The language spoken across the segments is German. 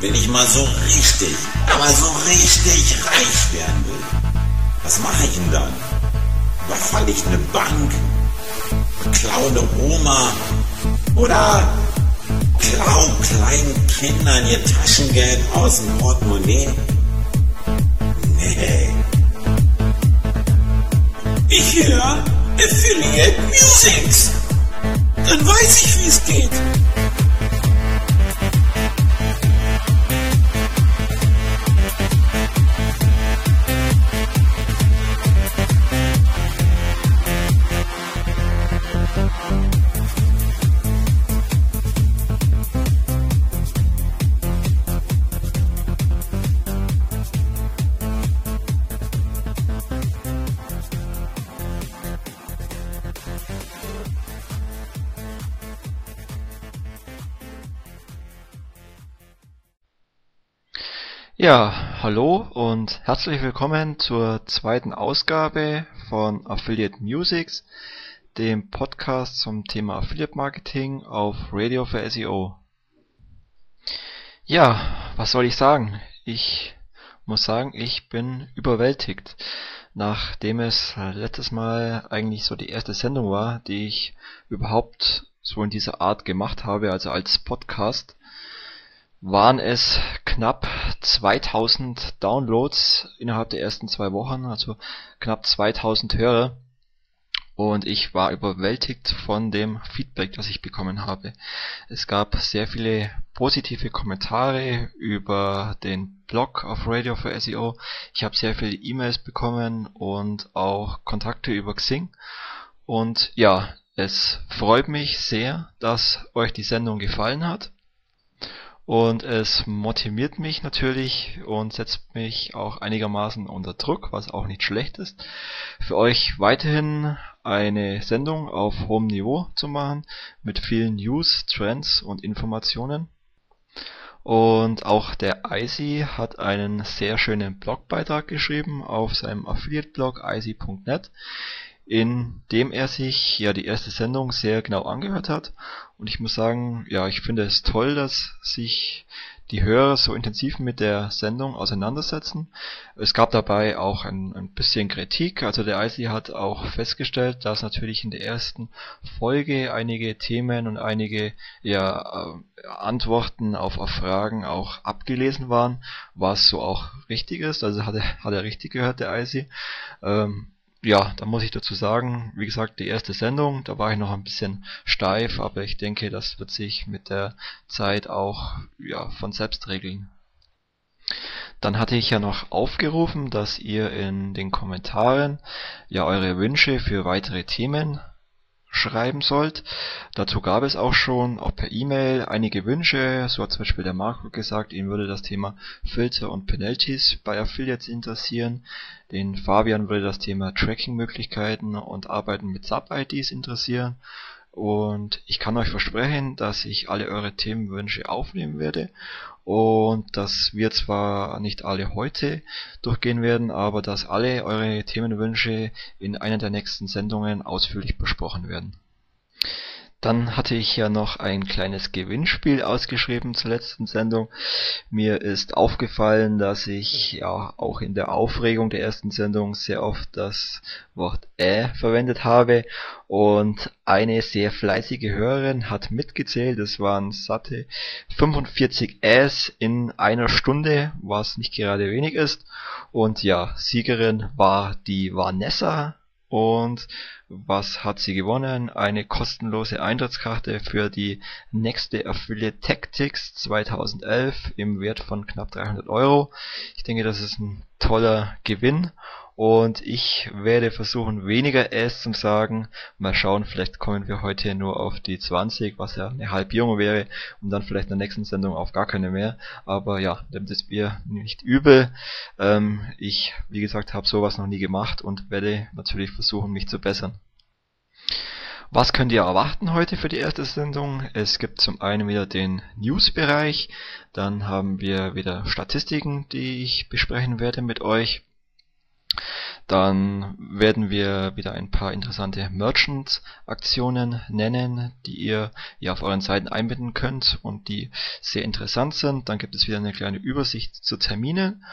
Wenn ich mal so richtig, aber so richtig reich werden will, was mache ich denn dann? Überfalle ich eine Bank? Klaue eine Oma? Oder klau kleinen Kindern ihr Taschengeld aus dem Portemonnaie? Nee. Ich höre Affiliate Musics. Dann weiß ich, wie es geht. Ja, hallo und herzlich willkommen zur zweiten Ausgabe von Affiliate Musics, dem Podcast zum Thema Affiliate Marketing auf Radio für SEO. Ja, was soll ich sagen? Ich muss sagen, ich bin überwältigt, nachdem es letztes Mal eigentlich so die erste Sendung war, die ich überhaupt so in dieser Art gemacht habe, also als Podcast waren es knapp 2000 Downloads innerhalb der ersten zwei Wochen, also knapp 2000 Hörer. Und ich war überwältigt von dem Feedback, das ich bekommen habe. Es gab sehr viele positive Kommentare über den Blog auf Radio for SEO. Ich habe sehr viele E-Mails bekommen und auch Kontakte über Xing. Und ja, es freut mich sehr, dass euch die Sendung gefallen hat. Und es motiviert mich natürlich und setzt mich auch einigermaßen unter Druck, was auch nicht schlecht ist, für euch weiterhin eine Sendung auf hohem Niveau zu machen, mit vielen News, Trends und Informationen. Und auch der Icy hat einen sehr schönen Blogbeitrag geschrieben auf seinem Affiliate-Blog icy.net, in dem er sich ja die erste Sendung sehr genau angehört hat. Und ich muss sagen, ja, ich finde es toll, dass sich die Hörer so intensiv mit der Sendung auseinandersetzen. Es gab dabei auch ein, ein bisschen Kritik. Also der IC hat auch festgestellt, dass natürlich in der ersten Folge einige Themen und einige ja, äh, Antworten auf, auf Fragen auch abgelesen waren, was so auch richtig ist. Also hat er, hat er richtig gehört, der IC. Ähm, ja, da muss ich dazu sagen, wie gesagt, die erste Sendung, da war ich noch ein bisschen steif, aber ich denke, das wird sich mit der Zeit auch ja, von selbst regeln. Dann hatte ich ja noch aufgerufen, dass ihr in den Kommentaren ja eure Wünsche für weitere Themen schreiben sollt. Dazu gab es auch schon, auch per E-Mail, einige Wünsche. So hat zum Beispiel der Marco gesagt, ihn würde das Thema Filter und Penalties bei Affiliates interessieren. Den Fabian würde das Thema Tracking-Möglichkeiten und Arbeiten mit Sub-IDs interessieren. Und ich kann euch versprechen, dass ich alle eure Themenwünsche aufnehmen werde und dass wir zwar nicht alle heute durchgehen werden, aber dass alle eure Themenwünsche in einer der nächsten Sendungen ausführlich besprochen werden. Dann hatte ich ja noch ein kleines Gewinnspiel ausgeschrieben zur letzten Sendung. Mir ist aufgefallen, dass ich ja auch in der Aufregung der ersten Sendung sehr oft das Wort äh verwendet habe und eine sehr fleißige Hörerin hat mitgezählt. Es waren satte 45 Äs in einer Stunde, was nicht gerade wenig ist. Und ja, Siegerin war die Vanessa und was hat sie gewonnen? Eine kostenlose Eintrittskarte für die nächste Affiliate Tactics 2011 im Wert von knapp 300 Euro. Ich denke, das ist ein toller Gewinn und ich werde versuchen weniger S zu sagen. Mal schauen, vielleicht kommen wir heute nur auf die 20, was ja eine Halbierung wäre und dann vielleicht in der nächsten Sendung auf gar keine mehr. Aber ja, nimmt es mir nicht übel. Ähm, ich, wie gesagt, habe sowas noch nie gemacht und werde natürlich versuchen, mich zu bessern. Was könnt ihr erwarten heute für die erste Sendung? Es gibt zum einen wieder den News-Bereich, dann haben wir wieder Statistiken, die ich besprechen werde mit euch. Dann werden wir wieder ein paar interessante Merchant-Aktionen nennen, die ihr ja auf euren Seiten einbinden könnt und die sehr interessant sind. Dann gibt es wieder eine kleine Übersicht zu Terminen.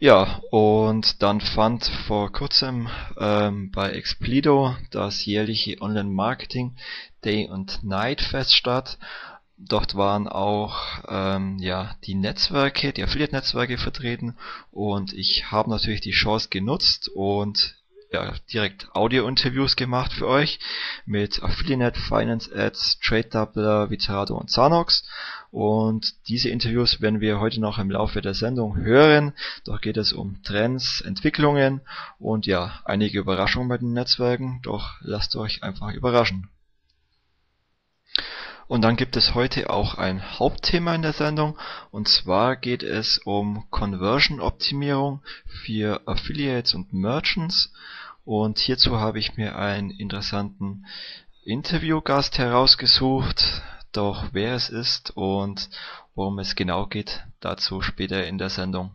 Ja, und dann fand vor kurzem ähm, bei Explido das jährliche Online-Marketing Day und Night Fest statt. Dort waren auch ähm, ja, die Netzwerke, die Affiliate-Netzwerke vertreten und ich habe natürlich die Chance genutzt und ja, direkt Audio-Interviews gemacht für euch mit Affiliate, Finance Ads, Trade Doubler, Vitarado und Zanox. Und diese Interviews werden wir heute noch im Laufe der Sendung hören. Doch geht es um Trends, Entwicklungen und ja, einige Überraschungen bei den Netzwerken. Doch lasst euch einfach überraschen. Und dann gibt es heute auch ein Hauptthema in der Sendung. Und zwar geht es um Conversion Optimierung für Affiliates und Merchants. Und hierzu habe ich mir einen interessanten Interviewgast herausgesucht, doch wer es ist und worum es genau geht, dazu später in der Sendung.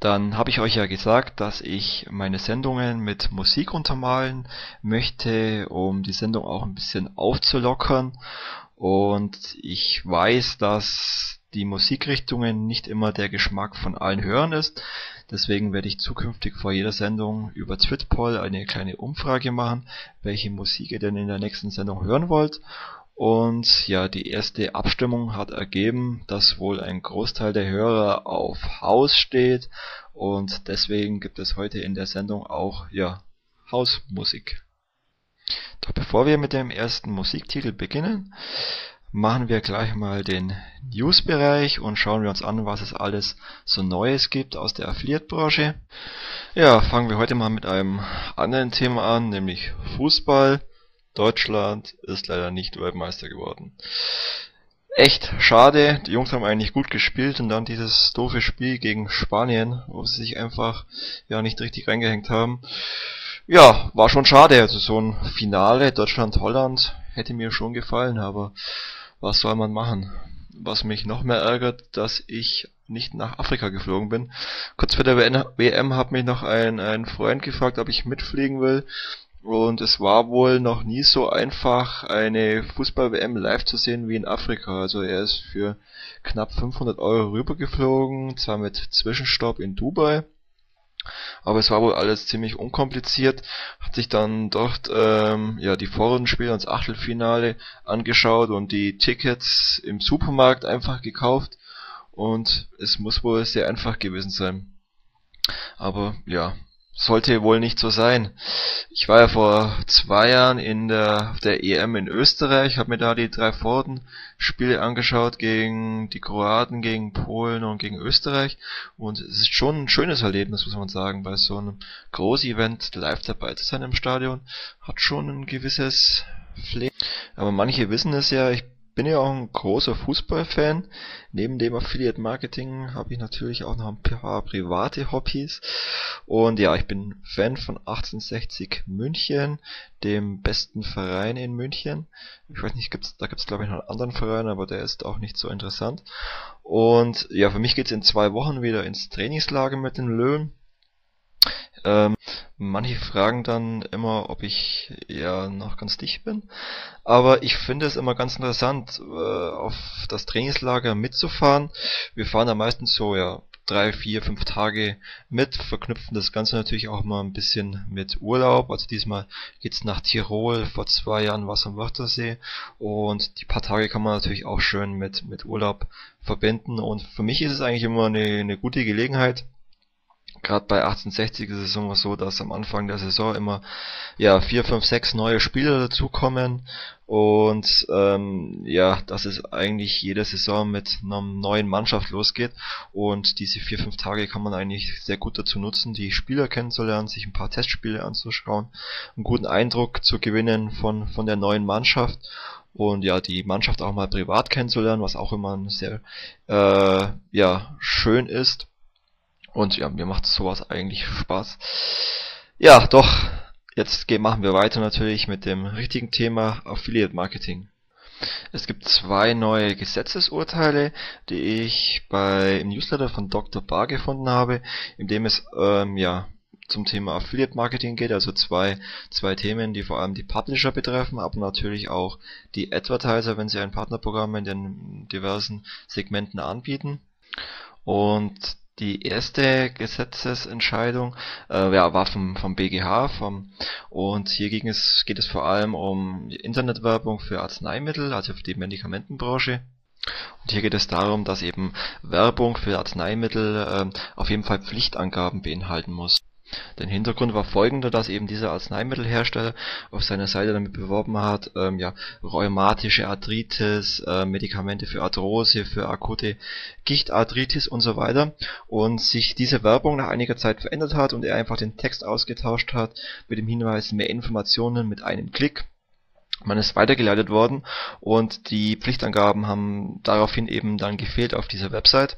Dann habe ich euch ja gesagt, dass ich meine Sendungen mit Musik untermalen möchte, um die Sendung auch ein bisschen aufzulockern. Und ich weiß, dass die Musikrichtungen nicht immer der Geschmack von allen Hörern ist. Deswegen werde ich zukünftig vor jeder Sendung über Twitpoll eine kleine Umfrage machen, welche Musik ihr denn in der nächsten Sendung hören wollt. Und ja, die erste Abstimmung hat ergeben, dass wohl ein Großteil der Hörer auf Haus steht und deswegen gibt es heute in der Sendung auch ja Hausmusik. Doch bevor wir mit dem ersten Musiktitel beginnen, machen wir gleich mal den News-Bereich und schauen wir uns an, was es alles so Neues gibt aus der Affiliate-Branche. Ja, fangen wir heute mal mit einem anderen Thema an, nämlich Fußball. Deutschland ist leider nicht Weltmeister geworden. Echt schade, die Jungs haben eigentlich gut gespielt und dann dieses doofe Spiel gegen Spanien, wo sie sich einfach ja nicht richtig reingehängt haben. Ja, war schon schade, also so ein Finale Deutschland-Holland hätte mir schon gefallen, aber was soll man machen? Was mich noch mehr ärgert, dass ich nicht nach Afrika geflogen bin. Kurz vor der WM hat mich noch ein, ein Freund gefragt, ob ich mitfliegen will. Und es war wohl noch nie so einfach, eine Fußball-WM live zu sehen wie in Afrika. Also er ist für knapp 500 Euro rübergeflogen, zwar mit Zwischenstopp in Dubai. Aber es war wohl alles ziemlich unkompliziert, hat sich dann dort ähm, ja die Vorrundenspiele und Achtelfinale angeschaut und die Tickets im Supermarkt einfach gekauft und es muss wohl sehr einfach gewesen sein. Aber ja, sollte wohl nicht so sein. Ich war ja vor zwei Jahren in der, der EM in Österreich, habe mir da die drei Vorden-Spiele angeschaut gegen die Kroaten, gegen Polen und gegen Österreich und es ist schon ein schönes Erlebnis, muss man sagen, bei so einem Groß-Event live dabei zu sein im Stadion, hat schon ein gewisses Flair. Aber manche wissen es ja, ich bin ja auch ein großer Fußballfan. Neben dem Affiliate Marketing habe ich natürlich auch noch ein paar private Hobbys. Und ja, ich bin Fan von 1860 München, dem besten Verein in München. Ich weiß nicht, gibt's, da gibt es glaube ich noch einen anderen Verein, aber der ist auch nicht so interessant. Und ja, für mich geht es in zwei Wochen wieder ins Trainingslager mit den Löwen. Ähm, manche fragen dann immer, ob ich ja noch ganz dicht bin. Aber ich finde es immer ganz interessant, äh, auf das Trainingslager mitzufahren. Wir fahren da meistens so, ja, drei, vier, fünf Tage mit, verknüpfen das Ganze natürlich auch mal ein bisschen mit Urlaub. Also diesmal geht's nach Tirol, vor zwei Jahren war es am Wörthersee und die paar Tage kann man natürlich auch schön mit, mit Urlaub verbinden und für mich ist es eigentlich immer eine, eine gute Gelegenheit, Gerade bei 1860 ist es immer so, dass am Anfang der Saison immer ja vier, fünf, sechs neue Spieler dazukommen. Und ähm, ja, dass es eigentlich jede Saison mit einer neuen Mannschaft losgeht. Und diese vier, fünf Tage kann man eigentlich sehr gut dazu nutzen, die Spieler kennenzulernen, sich ein paar Testspiele anzuschauen, einen guten Eindruck zu gewinnen von, von der neuen Mannschaft. Und ja, die Mannschaft auch mal privat kennenzulernen, was auch immer sehr äh, ja, schön ist. Und ja, mir macht sowas eigentlich Spaß. Ja, doch, jetzt machen wir weiter natürlich mit dem richtigen Thema Affiliate Marketing. Es gibt zwei neue Gesetzesurteile, die ich bei im Newsletter von Dr. Bar gefunden habe, in dem es ähm, ja zum Thema Affiliate Marketing geht, also zwei, zwei Themen, die vor allem die Publisher betreffen, aber natürlich auch die Advertiser, wenn sie ein Partnerprogramm in den diversen Segmenten anbieten. Und die erste Gesetzesentscheidung äh, ja, war vom, vom BGH vom, und hier ging es, geht es vor allem um Internetwerbung für Arzneimittel, also für die Medikamentenbranche. Und hier geht es darum, dass eben Werbung für Arzneimittel äh, auf jeden Fall Pflichtangaben beinhalten muss. Der Hintergrund war folgender, dass eben dieser Arzneimittelhersteller auf seiner Seite damit beworben hat, ähm, ja, rheumatische Arthritis, äh, Medikamente für Arthrose, für akute Gichtarthritis und so weiter und sich diese Werbung nach einiger Zeit verändert hat und er einfach den Text ausgetauscht hat mit dem Hinweis mehr Informationen mit einem Klick. Man ist weitergeleitet worden und die Pflichtangaben haben daraufhin eben dann gefehlt auf dieser Website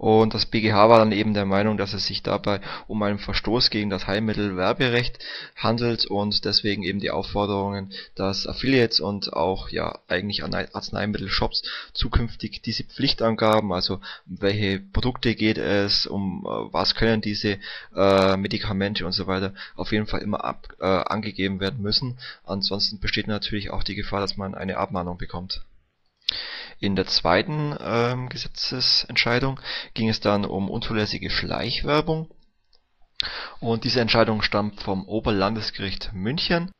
und das BGH war dann eben der Meinung, dass es sich dabei um einen Verstoß gegen das Heilmittelwerberecht handelt und deswegen eben die Aufforderungen, dass Affiliates und auch ja eigentlich Arzneimittelshops zukünftig diese Pflichtangaben, also welche Produkte geht es, um äh, was können diese äh, Medikamente und so weiter, auf jeden Fall immer ab, äh, angegeben werden müssen. Ansonsten besteht natürlich auch die Gefahr, dass man eine Abmahnung bekommt. In der zweiten ähm, Gesetzesentscheidung ging es dann um unzulässige Schleichwerbung und diese Entscheidung stammt vom Oberlandesgericht München.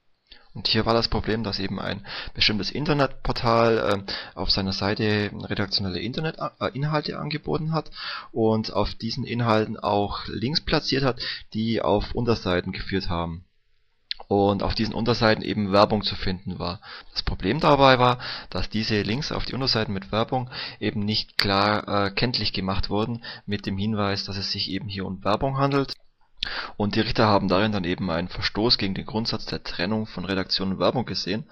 Und hier war das Problem, dass eben ein bestimmtes Internetportal äh, auf seiner Seite redaktionelle Internetinhalte äh, angeboten hat und auf diesen Inhalten auch Links platziert hat, die auf Unterseiten geführt haben und auf diesen Unterseiten eben Werbung zu finden war. Das Problem dabei war, dass diese Links auf die Unterseiten mit Werbung eben nicht klar äh, kenntlich gemacht wurden mit dem Hinweis, dass es sich eben hier um Werbung handelt und die Richter haben darin dann eben einen Verstoß gegen den Grundsatz der Trennung von Redaktion und Werbung gesehen.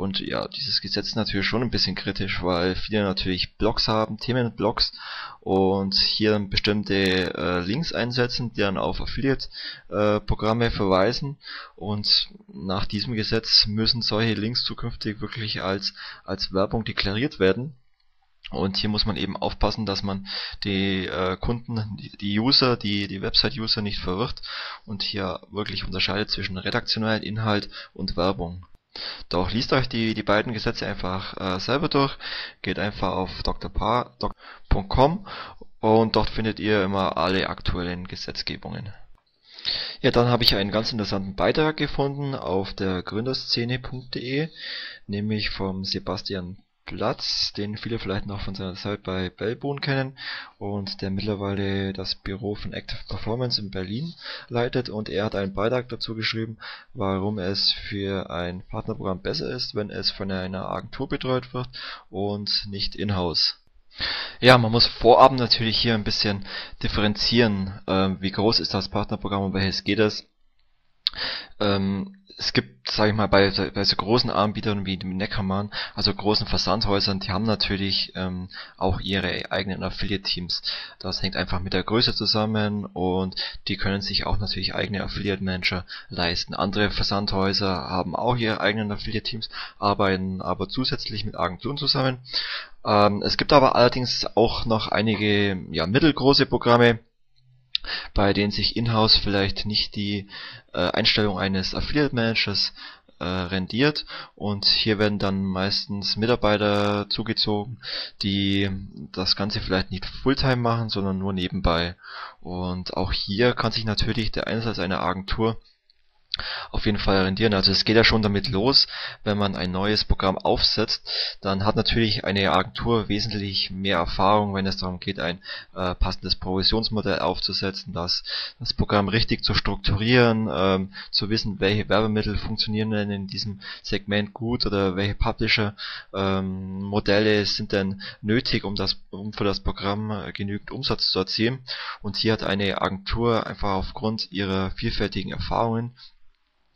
Und ja, dieses Gesetz ist natürlich schon ein bisschen kritisch, weil viele natürlich Blogs haben, Themenblogs und hier bestimmte äh, Links einsetzen, die dann auf Affiliate-Programme äh, verweisen. Und nach diesem Gesetz müssen solche Links zukünftig wirklich als, als Werbung deklariert werden. Und hier muss man eben aufpassen, dass man die äh, Kunden, die, User, die, die Website-User nicht verwirrt und hier wirklich unterscheidet zwischen redaktionellem Inhalt und Werbung. Doch liest euch die, die beiden Gesetze einfach äh, selber durch, geht einfach auf drpa.com und dort findet ihr immer alle aktuellen Gesetzgebungen. Ja, dann habe ich einen ganz interessanten Beitrag gefunden auf der gründerszene.de, nämlich vom Sebastian Platz, den viele vielleicht noch von seiner Zeit bei Bellboon kennen und der mittlerweile das Büro von Active Performance in Berlin leitet und er hat einen Beitrag dazu geschrieben, warum es für ein Partnerprogramm besser ist, wenn es von einer Agentur betreut wird und nicht in-house. Ja, man muss vorab natürlich hier ein bisschen differenzieren, äh, wie groß ist das Partnerprogramm, um welches geht es. Ähm, es gibt, sage ich mal, bei, bei so großen Anbietern wie dem Neckermann, also großen Versandhäusern, die haben natürlich ähm, auch ihre eigenen Affiliate-Teams. Das hängt einfach mit der Größe zusammen und die können sich auch natürlich eigene Affiliate-Manager leisten. Andere Versandhäuser haben auch ihre eigenen Affiliate-Teams, arbeiten aber zusätzlich mit Agenturen zusammen. Ähm, es gibt aber allerdings auch noch einige ja, mittelgroße Programme, bei denen sich in-house vielleicht nicht die äh, Einstellung eines Affiliate Managers äh, rendiert und hier werden dann meistens Mitarbeiter zugezogen, die das Ganze vielleicht nicht Fulltime machen, sondern nur nebenbei. Und auch hier kann sich natürlich der Einsatz einer Agentur auf jeden Fall rendieren. Also es geht ja schon damit los, wenn man ein neues Programm aufsetzt, dann hat natürlich eine Agentur wesentlich mehr Erfahrung, wenn es darum geht, ein äh, passendes Provisionsmodell aufzusetzen, das, das Programm richtig zu strukturieren, ähm, zu wissen, welche Werbemittel funktionieren denn in diesem Segment gut oder welche Publisher ähm, Modelle sind denn nötig, um das um für das Programm äh, genügend Umsatz zu erzielen. Und hier hat eine Agentur einfach aufgrund ihrer vielfältigen Erfahrungen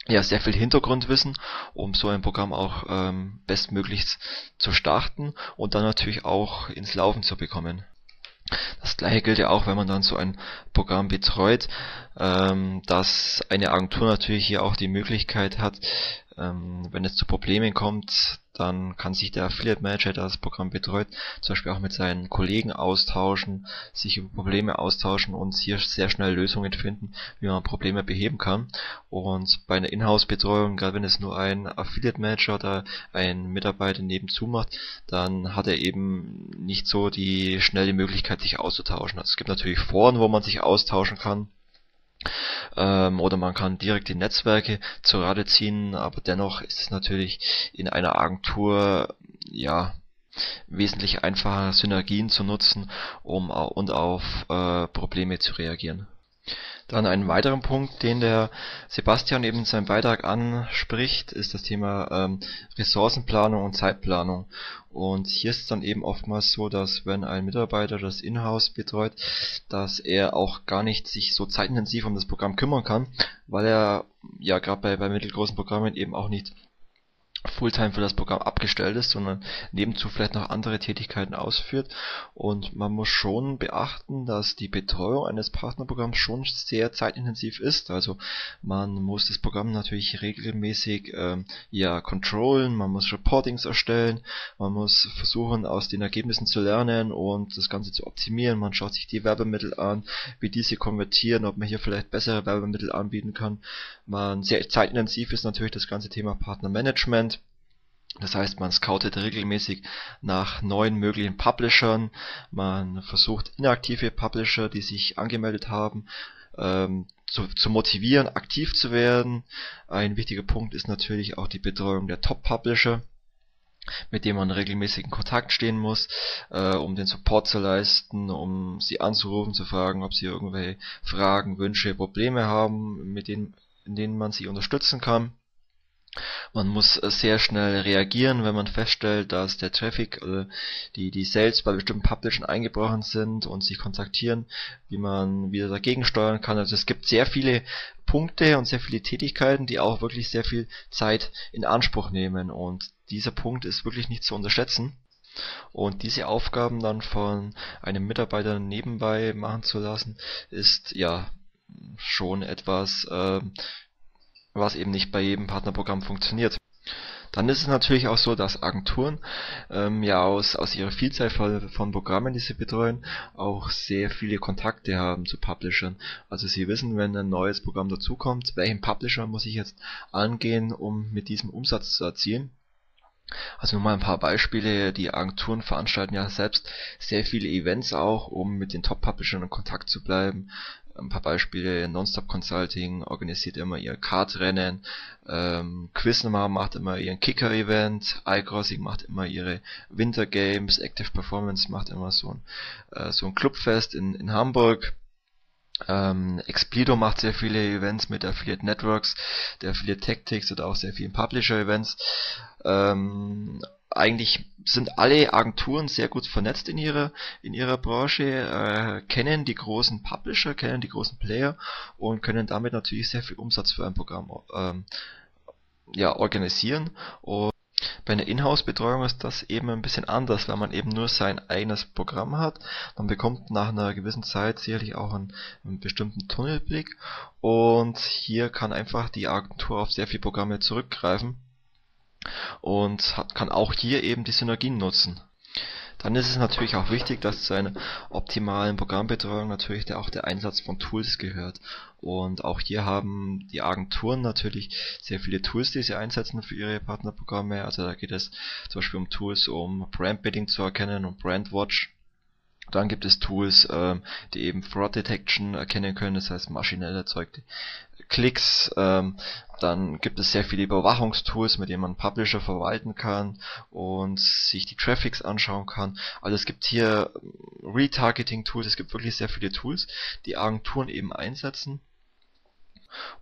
ja sehr viel Hintergrundwissen, um so ein Programm auch ähm, bestmöglichst zu starten und dann natürlich auch ins Laufen zu bekommen. Das gleiche gilt ja auch, wenn man dann so ein Programm betreut, ähm, dass eine Agentur natürlich hier auch die Möglichkeit hat, ähm, wenn es zu Problemen kommt, dann kann sich der Affiliate Manager, der das Programm betreut, zum Beispiel auch mit seinen Kollegen austauschen, sich über Probleme austauschen und hier sehr schnell Lösungen finden, wie man Probleme beheben kann. Und bei einer Inhouse-Betreuung, gerade wenn es nur ein Affiliate Manager oder ein Mitarbeiter nebenzu macht, dann hat er eben nicht so die schnelle Möglichkeit, sich auszutauschen. Also es gibt natürlich Foren, wo man sich austauschen kann ähm, oder man kann direkt die Netzwerke zur Rate ziehen, aber dennoch ist es natürlich in einer Agentur ja wesentlich einfacher Synergien zu nutzen, um und auf äh, Probleme zu reagieren. Dann einen weiteren Punkt, den der Sebastian eben in seinem Beitrag anspricht, ist das Thema ähm, Ressourcenplanung und Zeitplanung. Und hier ist dann eben oftmals so, dass wenn ein Mitarbeiter das Inhouse betreut, dass er auch gar nicht sich so zeitintensiv um das Programm kümmern kann, weil er ja gerade bei, bei mittelgroßen Programmen eben auch nicht Fulltime für das Programm abgestellt ist, sondern nebenzu vielleicht noch andere Tätigkeiten ausführt. Und man muss schon beachten, dass die Betreuung eines Partnerprogramms schon sehr zeitintensiv ist. Also man muss das Programm natürlich regelmäßig ähm, ja controllen, man muss Reportings erstellen, man muss versuchen aus den Ergebnissen zu lernen und das Ganze zu optimieren. Man schaut sich die Werbemittel an, wie diese konvertieren, ob man hier vielleicht bessere Werbemittel anbieten kann. Man sehr zeitintensiv ist natürlich das ganze Thema Partnermanagement. Das heißt, man scoutet regelmäßig nach neuen möglichen Publishern, man versucht inaktive Publisher, die sich angemeldet haben, ähm, zu, zu motivieren, aktiv zu werden. Ein wichtiger Punkt ist natürlich auch die Betreuung der Top-Publisher mit dem man regelmäßig in Kontakt stehen muss, äh, um den Support zu leisten, um sie anzurufen, zu fragen, ob sie irgendwelche Fragen, Wünsche, Probleme haben, mit denen, in denen man sie unterstützen kann. Man muss äh, sehr schnell reagieren, wenn man feststellt, dass der Traffic, äh, die, die Sales bei bestimmten Publishern eingebrochen sind und sich kontaktieren, wie man wieder dagegen steuern kann. Also es gibt sehr viele Punkte und sehr viele Tätigkeiten, die auch wirklich sehr viel Zeit in Anspruch nehmen und dieser Punkt ist wirklich nicht zu unterschätzen. Und diese Aufgaben dann von einem Mitarbeiter nebenbei machen zu lassen, ist ja schon etwas, äh, was eben nicht bei jedem Partnerprogramm funktioniert. Dann ist es natürlich auch so, dass Agenturen ähm, ja aus, aus ihrer Vielzahl von, von Programmen, die sie betreuen, auch sehr viele Kontakte haben zu Publishern. Also sie wissen, wenn ein neues Programm dazukommt, welchen Publisher muss ich jetzt angehen, um mit diesem Umsatz zu erzielen. Also nur mal ein paar Beispiele. Die Agenturen veranstalten ja selbst sehr viele Events auch, um mit den Top-Publishern in Kontakt zu bleiben ein paar Beispiele, Nonstop Consulting organisiert immer ihr Kartrennen, ähm, Quiznummer macht immer ihren Kicker-Event, iCrossing macht immer ihre Winter Games, Active Performance macht immer so ein, äh, so ein Clubfest in, in Hamburg. Ähm, Explido macht sehr viele Events mit Affiliate Networks, der Affiliate Tactics oder auch sehr vielen Publisher-Events. Ähm, eigentlich sind alle Agenturen sehr gut vernetzt in ihrer in ihrer Branche, äh, kennen die großen Publisher, kennen die großen Player und können damit natürlich sehr viel Umsatz für ein Programm ähm, ja organisieren und bei einer Inhouse-Betreuung ist das eben ein bisschen anders, weil man eben nur sein eigenes Programm hat. Man bekommt nach einer gewissen Zeit sicherlich auch einen, einen bestimmten Tunnelblick und hier kann einfach die Agentur auf sehr viele Programme zurückgreifen und hat, kann auch hier eben die Synergien nutzen. Dann ist es natürlich auch wichtig, dass zu einer optimalen Programmbetreuung natürlich der, auch der Einsatz von Tools gehört. Und auch hier haben die Agenturen natürlich sehr viele Tools, die sie einsetzen für ihre Partnerprogramme. Also da geht es zum Beispiel um Tools, um Brandbidding zu erkennen und Brandwatch. Dann gibt es Tools, ähm, die eben Fraud Detection erkennen können, das heißt maschinell erzeugte Klicks. Ähm, dann gibt es sehr viele Überwachungstools, mit denen man Publisher verwalten kann und sich die Traffics anschauen kann. Also es gibt hier Retargeting-Tools, es gibt wirklich sehr viele Tools, die Agenturen eben einsetzen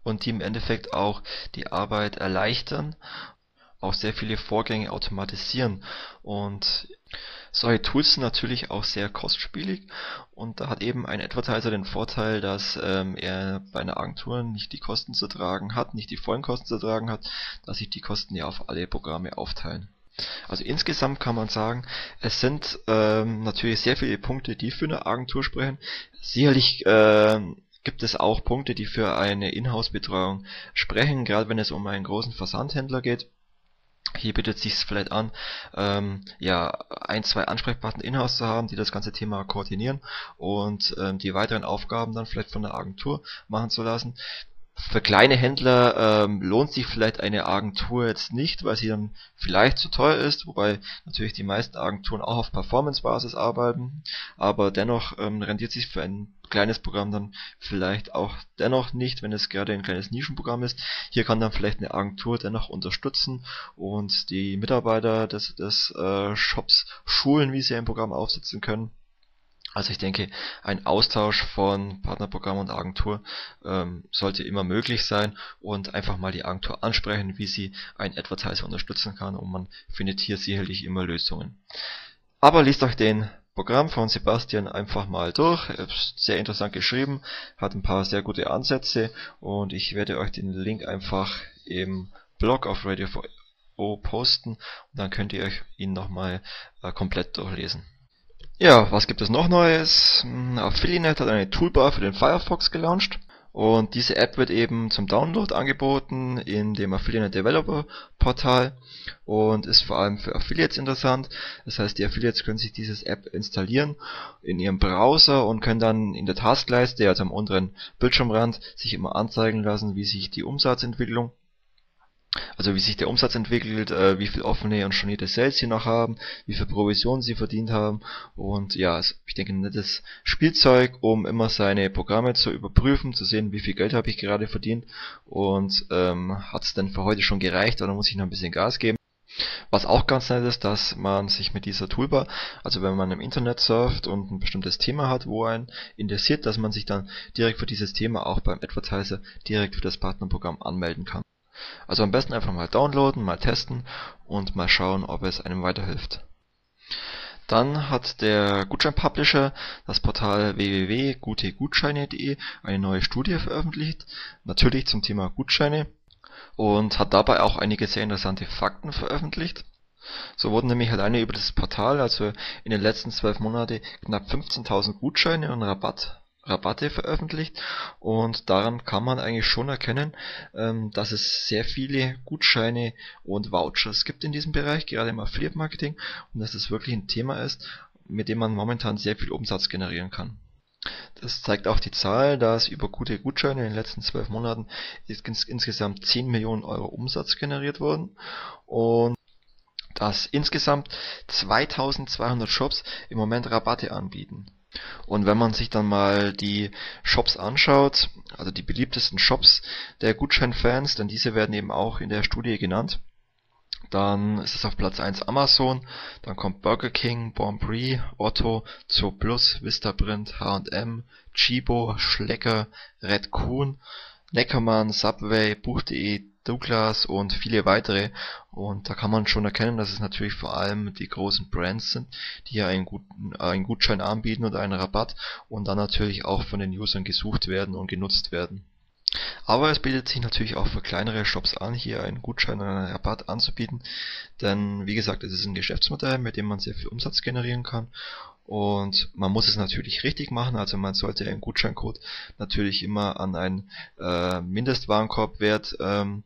und die im Endeffekt auch die Arbeit erleichtern, auch sehr viele Vorgänge automatisieren und solche Tools sind natürlich auch sehr kostspielig und da hat eben ein Advertiser den Vorteil, dass ähm, er bei einer Agentur nicht die Kosten zu tragen hat, nicht die vollen Kosten zu tragen hat, dass sich die Kosten ja auf alle Programme aufteilen. Also insgesamt kann man sagen, es sind ähm, natürlich sehr viele Punkte, die für eine Agentur sprechen. Sicherlich ähm, gibt es auch Punkte, die für eine Inhouse-Betreuung sprechen, gerade wenn es um einen großen Versandhändler geht Hier bietet es sich vielleicht an, ähm, ja, ein, zwei Ansprechpartner in-house zu haben, die das ganze Thema koordinieren und ähm, die weiteren Aufgaben dann vielleicht von der Agentur machen zu lassen. Für kleine Händler ähm, lohnt sich vielleicht eine Agentur jetzt nicht, weil sie dann vielleicht zu teuer ist, wobei natürlich die meisten Agenturen auch auf Performance-Basis arbeiten, aber dennoch ähm, rendiert sich für ein kleines Programm dann vielleicht auch dennoch nicht, wenn es gerade ein kleines Nischenprogramm ist. Hier kann dann vielleicht eine Agentur dennoch unterstützen und die Mitarbeiter des, des äh, Shops schulen, wie sie ein Programm aufsetzen können also ich denke, ein Austausch von Partnerprogramm und Agentur ähm, sollte immer möglich sein und einfach mal die Agentur ansprechen, wie sie einen Advertiser unterstützen kann und man findet hier sicherlich immer Lösungen. Aber liest euch den Programm von Sebastian einfach mal durch. Sehr interessant geschrieben, hat ein paar sehr gute Ansätze und ich werde euch den Link einfach im Blog auf Radio 4 posten und dann könnt ihr euch ihn nochmal äh, komplett durchlesen. Ja, was gibt es noch Neues? Hm, Affiliate hat eine Toolbar für den Firefox gelauncht und diese App wird eben zum Download angeboten in dem Affiliate Developer Portal und ist vor allem für Affiliates interessant. Das heißt, die Affiliates können sich dieses App installieren in ihrem Browser und können dann in der Taskleiste, also am unteren Bildschirmrand, sich immer anzeigen lassen, wie sich die Umsatzentwicklung also wie sich der Umsatz entwickelt, äh, wie viel offene und stornierte Sales sie noch haben, wie viel Provisionen sie verdient haben und ja, also ich denke ein nettes Spielzeug, um immer seine Programme zu überprüfen, zu sehen, wie viel Geld habe ich gerade verdient und ähm, hat es denn für heute schon gereicht oder muss ich noch ein bisschen Gas geben. Was auch ganz nett ist, dass man sich mit dieser Toolbar, also wenn man im Internet surft und ein bestimmtes Thema hat, wo einen interessiert, dass man sich dann direkt für dieses Thema auch beim Advertiser direkt für das Partnerprogramm anmelden kann. Also am besten einfach mal downloaden, mal testen und mal schauen, ob es einem weiterhilft. Dann hat der Gutschein-Publisher, das Portal www.gutegutscheine.de, eine neue Studie veröffentlicht, natürlich zum Thema Gutscheine und hat dabei auch einige sehr interessante Fakten veröffentlicht. So wurden nämlich alleine über das Portal also in den letzten zwölf Monaten knapp 15.000 Gutscheine und Rabatt Rabatte veröffentlicht und daran kann man eigentlich schon erkennen, ähm, dass es sehr viele Gutscheine und Vouchers gibt in diesem Bereich, gerade im Affiliate Marketing und dass es wirklich ein Thema ist, mit dem man momentan sehr viel Umsatz generieren kann. Das zeigt auch die Zahl, dass über gute Gutscheine in den letzten zwölf Monaten ins insgesamt 10 Millionen Euro Umsatz generiert wurden und dass insgesamt 2200 Shops im Moment Rabatte anbieten. Und wenn man sich dann mal die Shops anschaut, also die beliebtesten Shops der Gutscheinfans, denn diese werden eben auch in der Studie genannt, dann ist es auf Platz 1 Amazon, dann kommt Burger King, Bonprix, Otto, Zooplus, Vistaprint, H&M, Chibo, Schlecker, Red Coon, Neckermann, Subway, Buch.de, Douglas und viele weitere. Und da kann man schon erkennen, dass es natürlich vor allem die großen Brands sind, die hier einen, guten, einen Gutschein anbieten oder einen Rabatt und dann natürlich auch von den Usern gesucht werden und genutzt werden. Aber es bietet sich natürlich auch für kleinere Shops an, hier einen Gutschein oder einen Rabatt anzubieten, denn wie gesagt, es ist ein Geschäftsmodell, mit dem man sehr viel Umsatz generieren kann und man muss es natürlich richtig machen, also man sollte einen Gutscheincode natürlich immer an einen äh, Mindestwarenkorbwert ähm,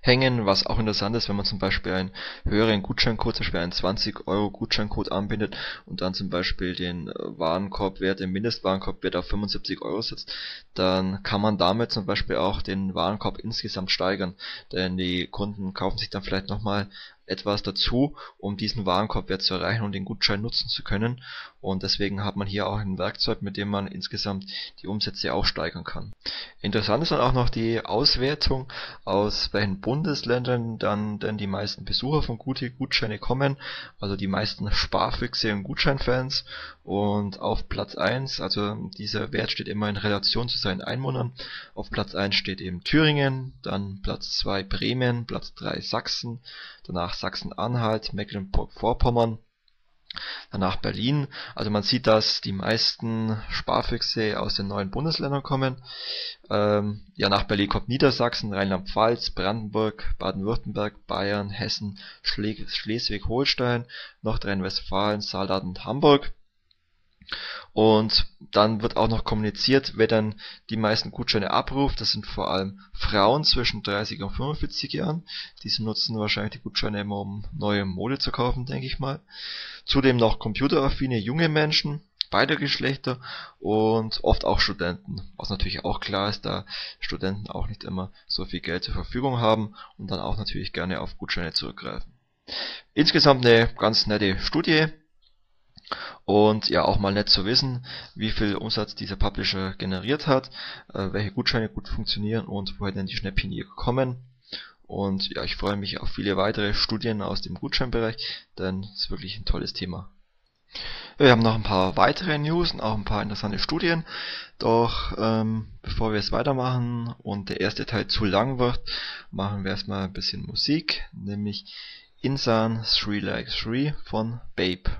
hängen, was auch interessant ist, wenn man zum Beispiel einen höheren Gutscheincode, zum Beispiel einen 20 Euro Gutscheincode anbindet und dann zum Beispiel den äh, Warenkorbwert, den Mindestwarenkorbwert auf 75 Euro setzt, dann kann man damit zum Beispiel auch den Warenkorb insgesamt steigern, denn die Kunden kaufen sich dann vielleicht nochmal etwas dazu, um diesen Warenkorbwert zu erreichen und den Gutschein nutzen zu können. Und deswegen hat man hier auch ein Werkzeug, mit dem man insgesamt die Umsätze auch steigern kann. Interessant ist dann auch noch die Auswertung, aus welchen Bundesländern dann denn die meisten Besucher von Gute Gutscheine kommen, also die meisten Sparfüchse und Gutscheinfans. Und auf Platz 1, also dieser Wert steht immer in Relation zu seinen Einwohnern, auf Platz 1 steht eben Thüringen, dann Platz 2 Bremen, Platz 3 Sachsen, danach Sachsen-Anhalt, Mecklenburg-Vorpommern, danach Berlin. Also man sieht, dass die meisten Sparfüchse aus den neuen Bundesländern kommen. Ähm, ja, nach Berlin kommt Niedersachsen, Rheinland-Pfalz, Brandenburg, Baden-Württemberg, Bayern, Hessen, Schle Schleswig-Holstein, Nordrhein-Westfalen, Saarland und Hamburg. Und dann wird auch noch kommuniziert, wer dann die meisten Gutscheine abruft. Das sind vor allem Frauen zwischen 30 und 45 Jahren. Diese nutzen wahrscheinlich die Gutscheine immer, um neue Mode zu kaufen, denke ich mal. Zudem noch computeraffine junge Menschen beider Geschlechter und oft auch Studenten. Was natürlich auch klar ist, da Studenten auch nicht immer so viel Geld zur Verfügung haben und dann auch natürlich gerne auf Gutscheine zurückgreifen. Insgesamt eine ganz nette Studie und ja auch mal nett zu wissen, wie viel Umsatz dieser Publisher generiert hat, äh, welche Gutscheine gut funktionieren und woher denn die Schnäppchen hier kommen. Und ja, ich freue mich auf viele weitere Studien aus dem Gutscheinbereich, denn es ist wirklich ein tolles Thema. Wir haben noch ein paar weitere News und auch ein paar interessante Studien. Doch ähm, bevor wir es weitermachen und der erste Teil zu lang wird, machen wir erstmal ein bisschen Musik, nämlich Insan 3 Like 3 von Babe.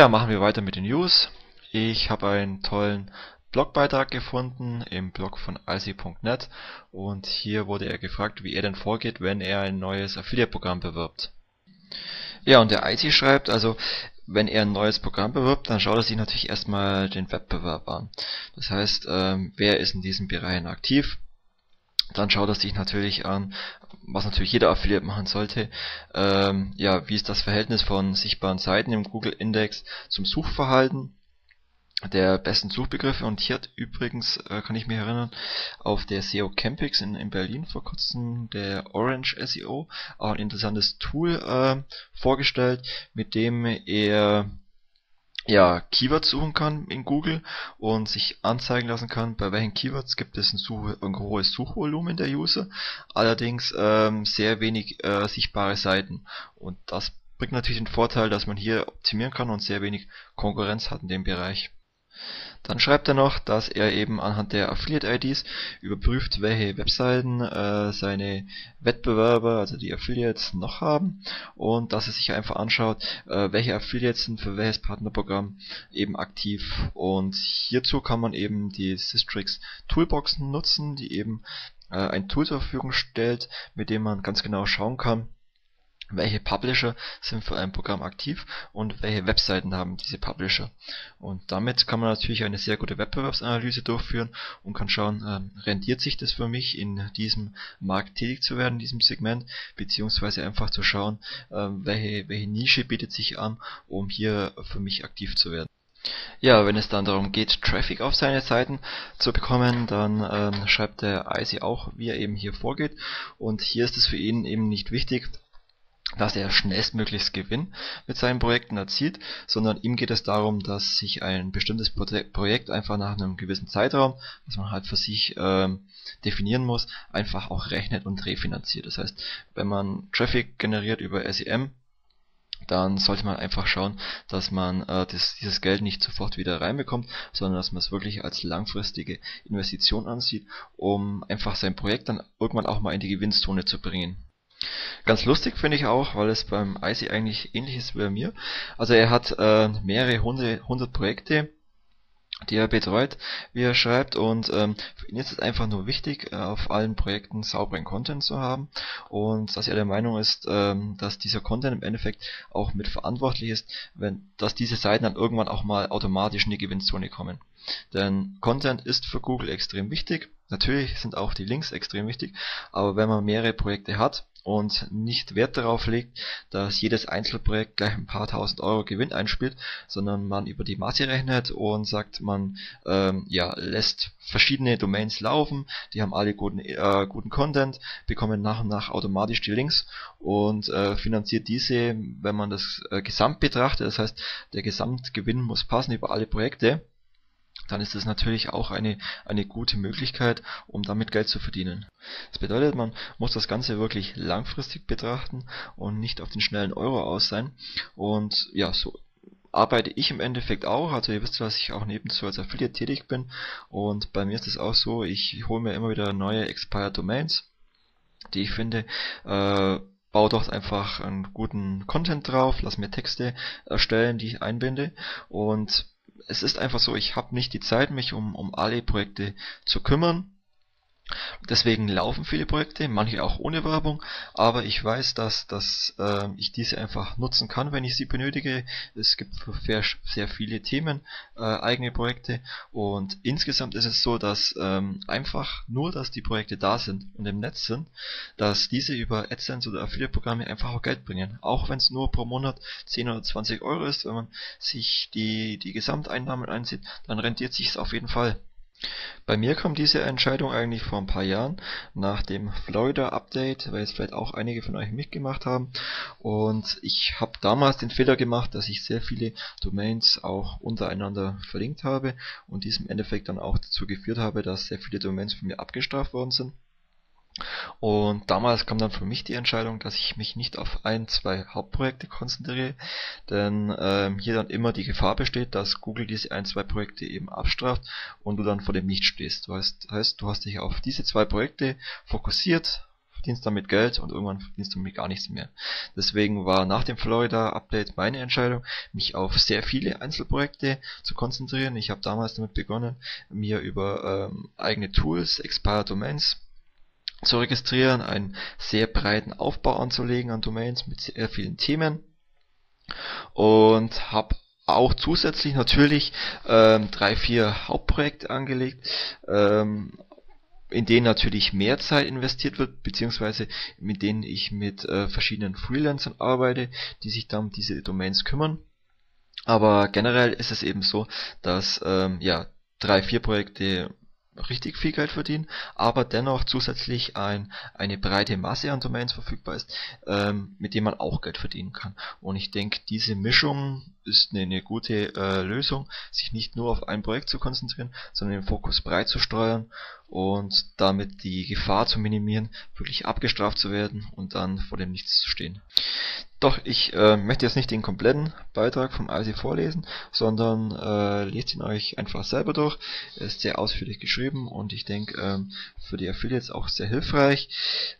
Ja, machen wir weiter mit den News. Ich habe einen tollen Blogbeitrag gefunden im Blog von icy.net und hier wurde er gefragt, wie er denn vorgeht, wenn er ein neues Affiliate-Programm bewirbt. Ja, und der IC schreibt, also wenn er ein neues Programm bewirbt, dann schaut er sich natürlich erstmal den Wettbewerb an. Das heißt, ähm, wer ist in diesen Bereichen aktiv dann schaut er sich natürlich an, was natürlich jeder Affiliate machen sollte, ähm, ja, wie ist das Verhältnis von sichtbaren Seiten im Google Index zum Suchverhalten? Der besten Suchbegriffe. Und hier hat übrigens, äh, kann ich mich erinnern, auf der SEO Campix in, in Berlin vor kurzem der Orange SEO auch ein interessantes Tool äh, vorgestellt, mit dem er ja, Keywords suchen kann in Google und sich anzeigen lassen kann, bei welchen Keywords gibt es ein, Such ein hohes Suchvolumen der User, allerdings ähm, sehr wenig äh, sichtbare Seiten. Und das bringt natürlich den Vorteil, dass man hier optimieren kann und sehr wenig Konkurrenz hat in dem Bereich. Dann schreibt er noch, dass er eben anhand der Affiliate-IDs überprüft, welche Webseiten äh, seine Wettbewerber, also die Affiliates, noch haben und dass er sich einfach anschaut, äh, welche Affiliates sind für welches Partnerprogramm eben aktiv. Und hierzu kann man eben die Systrix Toolboxen nutzen, die eben äh, ein Tool zur Verfügung stellt, mit dem man ganz genau schauen kann, welche Publisher sind für ein Programm aktiv und welche Webseiten haben diese Publisher. Und damit kann man natürlich eine sehr gute Wettbewerbsanalyse durchführen und kann schauen, ähm, rendiert sich das für mich in diesem Markt tätig zu werden, in diesem Segment, beziehungsweise einfach zu schauen, ähm, welche, welche Nische bietet sich an, um hier für mich aktiv zu werden. Ja, wenn es dann darum geht, Traffic auf seine Seiten zu bekommen, dann ähm, schreibt der IC auch, wie er eben hier vorgeht. Und hier ist es für ihn eben nicht wichtig, dass er schnellstmöglichst Gewinn mit seinen Projekten erzielt, sondern ihm geht es darum, dass sich ein bestimmtes Projekt einfach nach einem gewissen Zeitraum, was man halt für sich ähm, definieren muss, einfach auch rechnet und refinanziert. Das heißt, wenn man Traffic generiert über SEM, dann sollte man einfach schauen, dass man äh, das, dieses Geld nicht sofort wieder reinbekommt, sondern dass man es wirklich als langfristige Investition ansieht, um einfach sein Projekt dann irgendwann auch mal in die Gewinnzone zu bringen. Ganz lustig finde ich auch, weil es beim Icy eigentlich ähnlich ist wie bei mir. Also er hat äh, mehrere hundert, hundert Projekte, die er betreut, wie er schreibt und ähm, für ihn ist es einfach nur wichtig, äh, auf allen Projekten sauberen Content zu haben und dass er der Meinung ist, ähm, dass dieser Content im Endeffekt auch mit verantwortlich ist, wenn dass diese Seiten dann irgendwann auch mal automatisch in die Gewinnzone kommen. Denn Content ist für Google extrem wichtig. Natürlich sind auch die Links extrem wichtig, aber wenn man mehrere Projekte hat, und nicht Wert darauf legt, dass jedes Einzelprojekt gleich ein paar tausend Euro Gewinn einspielt, sondern man über die Masse rechnet und sagt, man ähm, ja, lässt verschiedene Domains laufen, die haben alle guten, äh, guten Content, bekommen nach und nach automatisch die Links und äh, finanziert diese, wenn man das äh, Gesamt betrachtet, das heißt, der Gesamtgewinn muss passen über alle Projekte, dann ist das natürlich auch eine, eine gute Möglichkeit, um damit Geld zu verdienen. Das bedeutet, man muss das Ganze wirklich langfristig betrachten und nicht auf den schnellen Euro aus sein. Und ja, so arbeite ich im Endeffekt auch. Also ihr wisst, dass ich auch nebenzu als Affiliate tätig bin. Und bei mir ist es auch so, ich hole mir immer wieder neue Expired Domains, die ich finde, äh, baue dort einfach einen guten Content drauf, lass mir Texte erstellen, die ich einbinde und es ist einfach so, ich habe nicht die Zeit, mich um, um alle Projekte zu kümmern Deswegen laufen viele Projekte, manche auch ohne Werbung, aber ich weiß, dass, dass äh, ich diese einfach nutzen kann, wenn ich sie benötige. Es gibt für sehr viele Themen äh, eigene Projekte und insgesamt ist es so, dass ähm, einfach nur, dass die Projekte da sind und im Netz sind, dass diese über AdSense oder Affiliate-Programme einfach auch Geld bringen. Auch wenn es nur pro Monat 10 oder 20 Euro ist, wenn man sich die, die Gesamteinnahmen einsieht, dann rentiert sich es auf jeden Fall. Bei mir kam diese Entscheidung eigentlich vor ein paar Jahren nach dem Florida-Update, weil es vielleicht auch einige von euch mitgemacht haben. Und ich habe damals den Fehler gemacht, dass ich sehr viele Domains auch untereinander verlinkt habe und dies im Endeffekt dann auch dazu geführt habe, dass sehr viele Domains von mir abgestraft worden sind. Und damals kam dann für mich die Entscheidung, dass ich mich nicht auf ein, zwei Hauptprojekte konzentriere, denn ähm, hier dann immer die Gefahr besteht, dass Google diese ein, zwei Projekte eben abstraft und du dann vor dem Nicht stehst. Du heißt, heißt, du hast dich auf diese zwei Projekte fokussiert, verdienst damit Geld und irgendwann verdienst du damit gar nichts mehr. Deswegen war nach dem Florida Update meine Entscheidung, mich auf sehr viele Einzelprojekte zu konzentrieren. Ich habe damals damit begonnen, mir über ähm, eigene Tools, Expire Domains zu registrieren, einen sehr breiten Aufbau anzulegen an Domains mit sehr vielen Themen und habe auch zusätzlich natürlich ähm, drei, vier Hauptprojekte angelegt, ähm, in denen natürlich mehr Zeit investiert wird, beziehungsweise mit denen ich mit äh, verschiedenen Freelancern arbeite, die sich dann um diese Domains kümmern. Aber generell ist es eben so, dass ähm, ja drei, vier Projekte richtig viel Geld verdienen, aber dennoch zusätzlich ein, eine breite Masse an Domains verfügbar ist, ähm, mit dem man auch Geld verdienen kann. Und ich denke, diese Mischung ist eine, eine gute äh, Lösung, sich nicht nur auf ein Projekt zu konzentrieren, sondern den Fokus breit zu steuern und damit die Gefahr zu minimieren, wirklich abgestraft zu werden und dann vor dem Nichts zu stehen. Doch, ich äh, möchte jetzt nicht den kompletten Beitrag vom IC vorlesen, sondern äh, lest ihn euch einfach selber durch. Er ist sehr ausführlich geschrieben und ich denke ähm, für die Affiliates auch sehr hilfreich.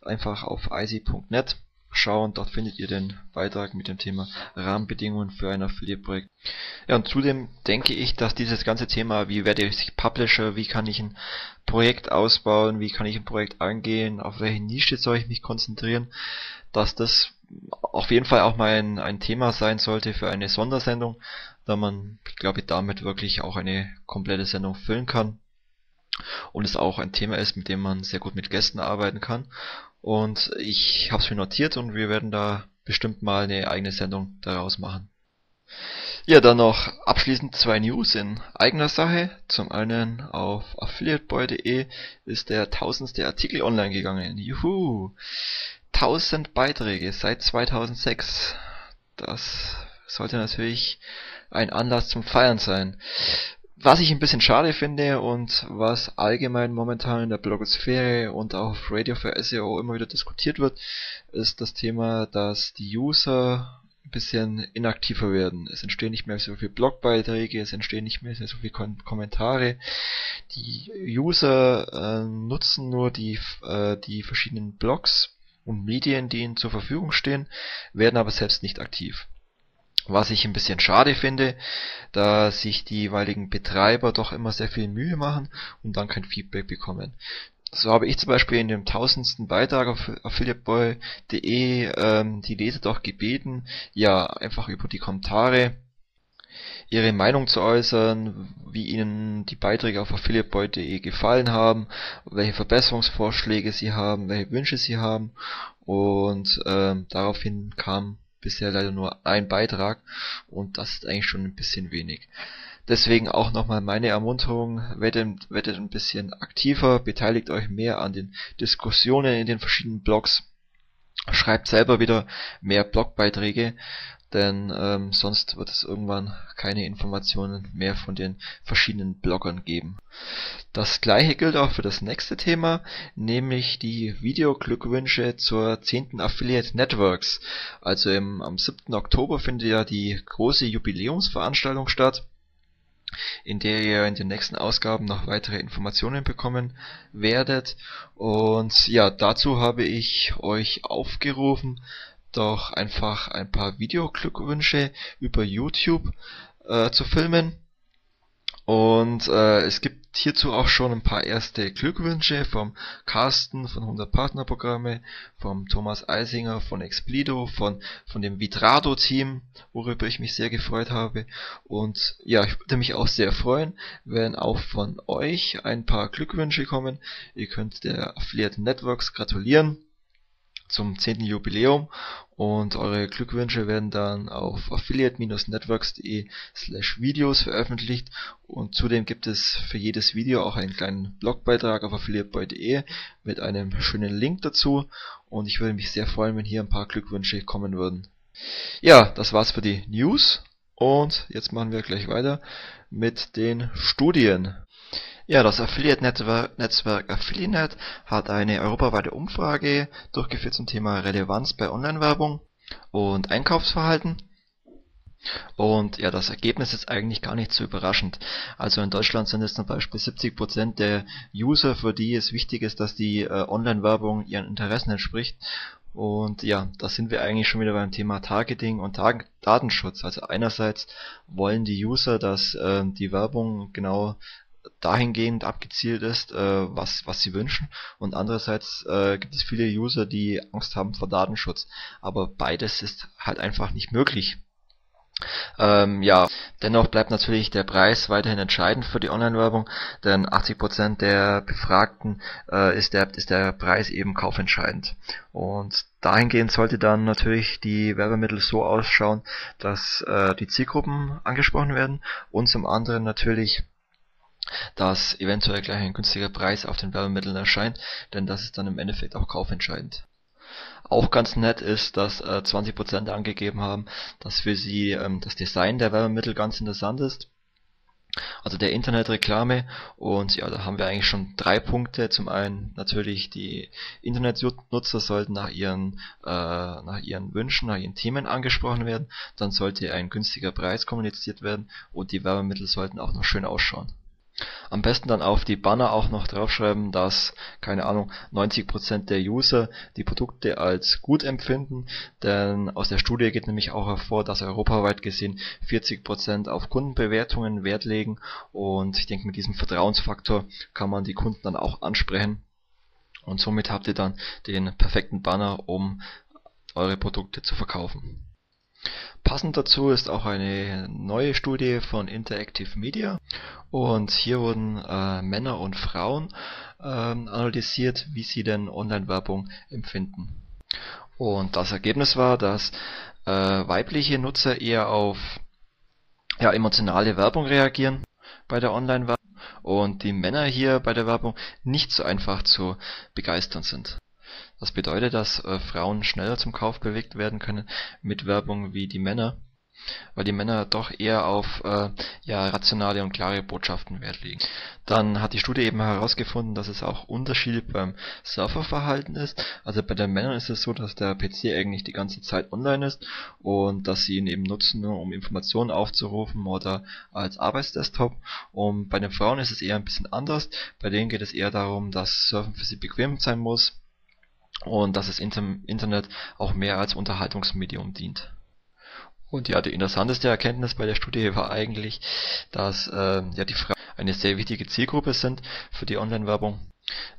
Einfach auf IC.net schauen. Dort findet ihr den Beitrag mit dem Thema Rahmenbedingungen für ein Affiliate-Projekt. Ja, und zudem denke ich, dass dieses ganze Thema, wie werde ich Publisher, wie kann ich ein Projekt ausbauen, wie kann ich ein Projekt angehen, auf welche Nische soll ich mich konzentrieren, dass das auf jeden Fall auch mal ein, ein Thema sein sollte für eine Sondersendung, da man, ich glaube, damit wirklich auch eine komplette Sendung füllen kann und es auch ein Thema ist, mit dem man sehr gut mit Gästen arbeiten kann und ich habe es mir notiert und wir werden da bestimmt mal eine eigene Sendung daraus machen. Ja, dann noch abschließend zwei News in eigener Sache. Zum einen auf affiliateboy.de ist der tausendste Artikel online gegangen. Juhu! 1000 Beiträge seit 2006. Das sollte natürlich ein Anlass zum Feiern sein. Was ich ein bisschen schade finde und was allgemein momentan in der Blogosphäre und auch auf Radio for SEO immer wieder diskutiert wird, ist das Thema, dass die User ein bisschen inaktiver werden. Es entstehen nicht mehr so viele Blogbeiträge, es entstehen nicht mehr so viele Kom Kommentare. Die User äh, nutzen nur die, äh, die verschiedenen Blogs und Medien, die ihnen zur Verfügung stehen, werden aber selbst nicht aktiv. Was ich ein bisschen schade finde, da sich die jeweiligen Betreiber doch immer sehr viel Mühe machen und dann kein Feedback bekommen. So habe ich zum Beispiel in dem tausendsten Beitrag auf affiliateboy.de ähm, die Leser doch gebeten, ja einfach über die Kommentare ihre Meinung zu äußern, wie ihnen die Beiträge auf affiliateboy.de gefallen haben, welche Verbesserungsvorschläge sie haben, welche Wünsche sie haben und ähm, daraufhin kam bisher leider nur ein Beitrag und das ist eigentlich schon ein bisschen wenig. Deswegen auch nochmal meine Ermunterung, werdet, werdet ein bisschen aktiver, beteiligt euch mehr an den Diskussionen in den verschiedenen Blogs, schreibt selber wieder mehr Blogbeiträge denn ähm, sonst wird es irgendwann keine Informationen mehr von den verschiedenen Bloggern geben. Das gleiche gilt auch für das nächste Thema, nämlich die Videoglückwünsche zur 10. Affiliate Networks. Also im, am 7. Oktober findet ja die große Jubiläumsveranstaltung statt in der ihr in den nächsten Ausgaben noch weitere Informationen bekommen werdet. Und ja, dazu habe ich euch aufgerufen, doch einfach ein paar Videoglückwünsche über YouTube äh, zu filmen. Und äh, es gibt hierzu auch schon ein paar erste Glückwünsche vom Carsten von 100 Partnerprogramme, vom Thomas Eisinger von Explido, von, von dem Vitrado Team, worüber ich mich sehr gefreut habe. Und ja, ich würde mich auch sehr freuen, wenn auch von euch ein paar Glückwünsche kommen. Ihr könnt der Affiliate Networks gratulieren zum 10. Jubiläum und eure Glückwünsche werden dann auf affiliate-networks.de slash videos veröffentlicht und zudem gibt es für jedes Video auch einen kleinen Blogbeitrag auf affiliateboy.de mit einem schönen Link dazu und ich würde mich sehr freuen, wenn hier ein paar Glückwünsche kommen würden. Ja, das war's für die News und jetzt machen wir gleich weiter mit den Studien. Ja, das Affiliate-Netzwerk Affiliate hat eine europaweite Umfrage durchgeführt zum Thema Relevanz bei Online-Werbung und Einkaufsverhalten. Und ja, das Ergebnis ist eigentlich gar nicht so überraschend. Also in Deutschland sind es zum Beispiel 70% der User, für die es wichtig ist, dass die äh, Online-Werbung ihren Interessen entspricht. Und ja, da sind wir eigentlich schon wieder beim Thema Targeting und Tar Datenschutz. Also einerseits wollen die User, dass äh, die Werbung genau dahingehend abgezielt ist, äh, was, was sie wünschen. Und andererseits äh, gibt es viele User, die Angst haben vor Datenschutz. Aber beides ist halt einfach nicht möglich. Ähm, ja, dennoch bleibt natürlich der Preis weiterhin entscheidend für die Online-Werbung, denn 80% der Befragten äh, ist, der, ist der Preis eben kaufentscheidend. Und dahingehend sollte dann natürlich die Werbemittel so ausschauen, dass äh, die Zielgruppen angesprochen werden und zum anderen natürlich dass eventuell gleich ein günstiger Preis auf den Werbemitteln erscheint, denn das ist dann im Endeffekt auch kaufentscheidend. Auch ganz nett ist, dass äh, 20% angegeben haben, dass für sie ähm, das Design der Werbemittel ganz interessant ist. Also der Internetreklame und ja, da haben wir eigentlich schon drei Punkte. Zum einen natürlich die Internetnutzer sollten nach ihren, äh, nach ihren Wünschen, nach ihren Themen angesprochen werden. Dann sollte ein günstiger Preis kommuniziert werden und die Werbemittel sollten auch noch schön ausschauen. Am besten dann auf die Banner auch noch draufschreiben, dass, keine Ahnung, 90% der User die Produkte als gut empfinden, denn aus der Studie geht nämlich auch hervor, dass europaweit gesehen 40% auf Kundenbewertungen Wert legen. Und ich denke, mit diesem Vertrauensfaktor kann man die Kunden dann auch ansprechen. Und somit habt ihr dann den perfekten Banner, um eure Produkte zu verkaufen. Passend dazu ist auch eine neue Studie von Interactive Media und hier wurden äh, Männer und Frauen ähm, analysiert, wie sie denn Online-Werbung empfinden. Und das Ergebnis war, dass äh, weibliche Nutzer eher auf ja, emotionale Werbung reagieren bei der Online-Werbung und die Männer hier bei der Werbung nicht so einfach zu begeistern sind. Das bedeutet, dass äh, Frauen schneller zum Kauf bewegt werden können mit Werbung wie die Männer, weil die Männer doch eher auf äh, ja, rationale und klare Botschaften Wert legen. Dann hat die Studie eben herausgefunden, dass es auch Unterschiede beim Surferverhalten ist. Also bei den Männern ist es so, dass der PC eigentlich die ganze Zeit online ist und dass sie ihn eben nutzen, um Informationen aufzurufen oder als Arbeitsdesktop. Und bei den Frauen ist es eher ein bisschen anders. Bei denen geht es eher darum, dass Surfen für sie bequem sein muss und dass das Internet auch mehr als Unterhaltungsmedium dient. Und ja, die interessanteste Erkenntnis bei der Studie war eigentlich, dass äh, ja die Frauen eine sehr wichtige Zielgruppe sind für die Online-Werbung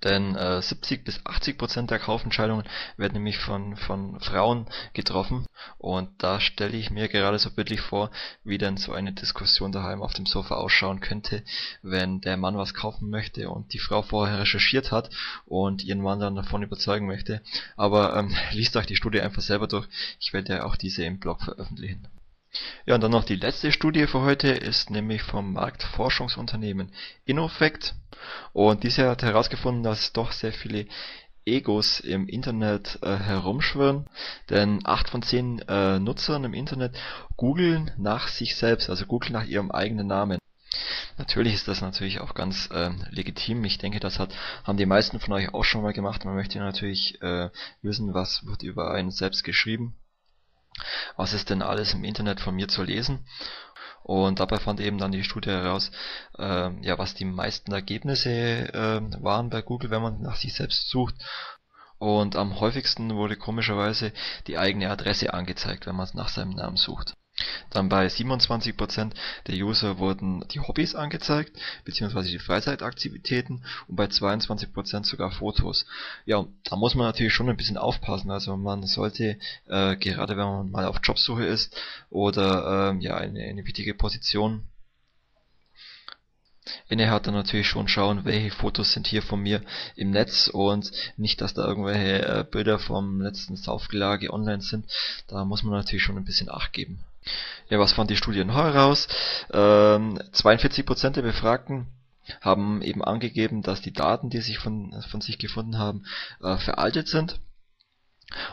denn äh, 70 bis 80 Prozent der Kaufentscheidungen werden nämlich von, von Frauen getroffen. Und da stelle ich mir gerade so bildlich vor, wie denn so eine Diskussion daheim auf dem Sofa ausschauen könnte, wenn der Mann was kaufen möchte und die Frau vorher recherchiert hat und ihren Mann dann davon überzeugen möchte. Aber ähm, liest euch die Studie einfach selber durch. Ich werde ja auch diese im Blog veröffentlichen. Ja, und dann noch die letzte Studie für heute ist nämlich vom Marktforschungsunternehmen Innofect. Und diese hat herausgefunden, dass doch sehr viele Egos im Internet äh, herumschwirren, denn acht von zehn äh, Nutzern im Internet googeln nach sich selbst, also googeln nach ihrem eigenen Namen. Natürlich ist das natürlich auch ganz äh, legitim. Ich denke, das hat, haben die meisten von euch auch schon mal gemacht. Man möchte natürlich äh, wissen, was wird über einen selbst geschrieben was ist denn alles im Internet von mir zu lesen. Und dabei fand eben dann die Studie heraus, äh, ja, was die meisten Ergebnisse äh, waren bei Google, wenn man nach sich selbst sucht. Und am häufigsten wurde komischerweise die eigene Adresse angezeigt, wenn man nach seinem Namen sucht. Dann bei 27% der User wurden die Hobbys angezeigt, beziehungsweise die Freizeitaktivitäten und bei 22% sogar Fotos. Ja, da muss man natürlich schon ein bisschen aufpassen. Also man sollte, äh, gerade wenn man mal auf Jobsuche ist oder äh, ja eine, eine wichtige Position innehat, dann natürlich schon schauen, welche Fotos sind hier von mir im Netz und nicht, dass da irgendwelche äh, Bilder vom letzten Saufgelage online sind. Da muss man natürlich schon ein bisschen Acht geben. Ja, was fand die Studie noch heraus? Ähm, 42% der Befragten haben eben angegeben, dass die Daten, die sich von, von sich gefunden haben, äh, veraltet sind.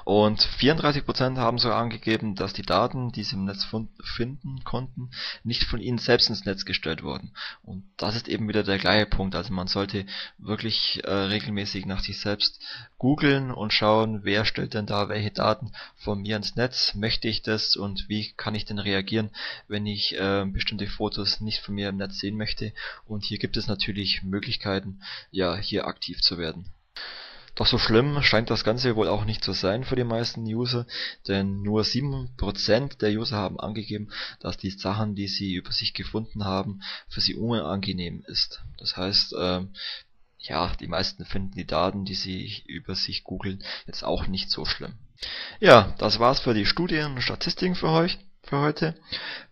Und 34% haben sogar angegeben, dass die Daten, die sie im Netz finden konnten, nicht von ihnen selbst ins Netz gestellt wurden. Und das ist eben wieder der gleiche Punkt. Also man sollte wirklich äh, regelmäßig nach sich selbst googeln und schauen, wer stellt denn da welche Daten von mir ins Netz, möchte ich das und wie kann ich denn reagieren, wenn ich äh, bestimmte Fotos nicht von mir im Netz sehen möchte. Und hier gibt es natürlich Möglichkeiten, ja, hier aktiv zu werden. Doch so schlimm scheint das Ganze wohl auch nicht zu sein für die meisten User, denn nur 7% der User haben angegeben, dass die Sachen, die sie über sich gefunden haben, für sie unangenehm ist. Das heißt, ähm, ja, die meisten finden die Daten, die sie über sich googeln, jetzt auch nicht so schlimm. Ja, das war's für die Studien und Statistiken für euch. Für heute.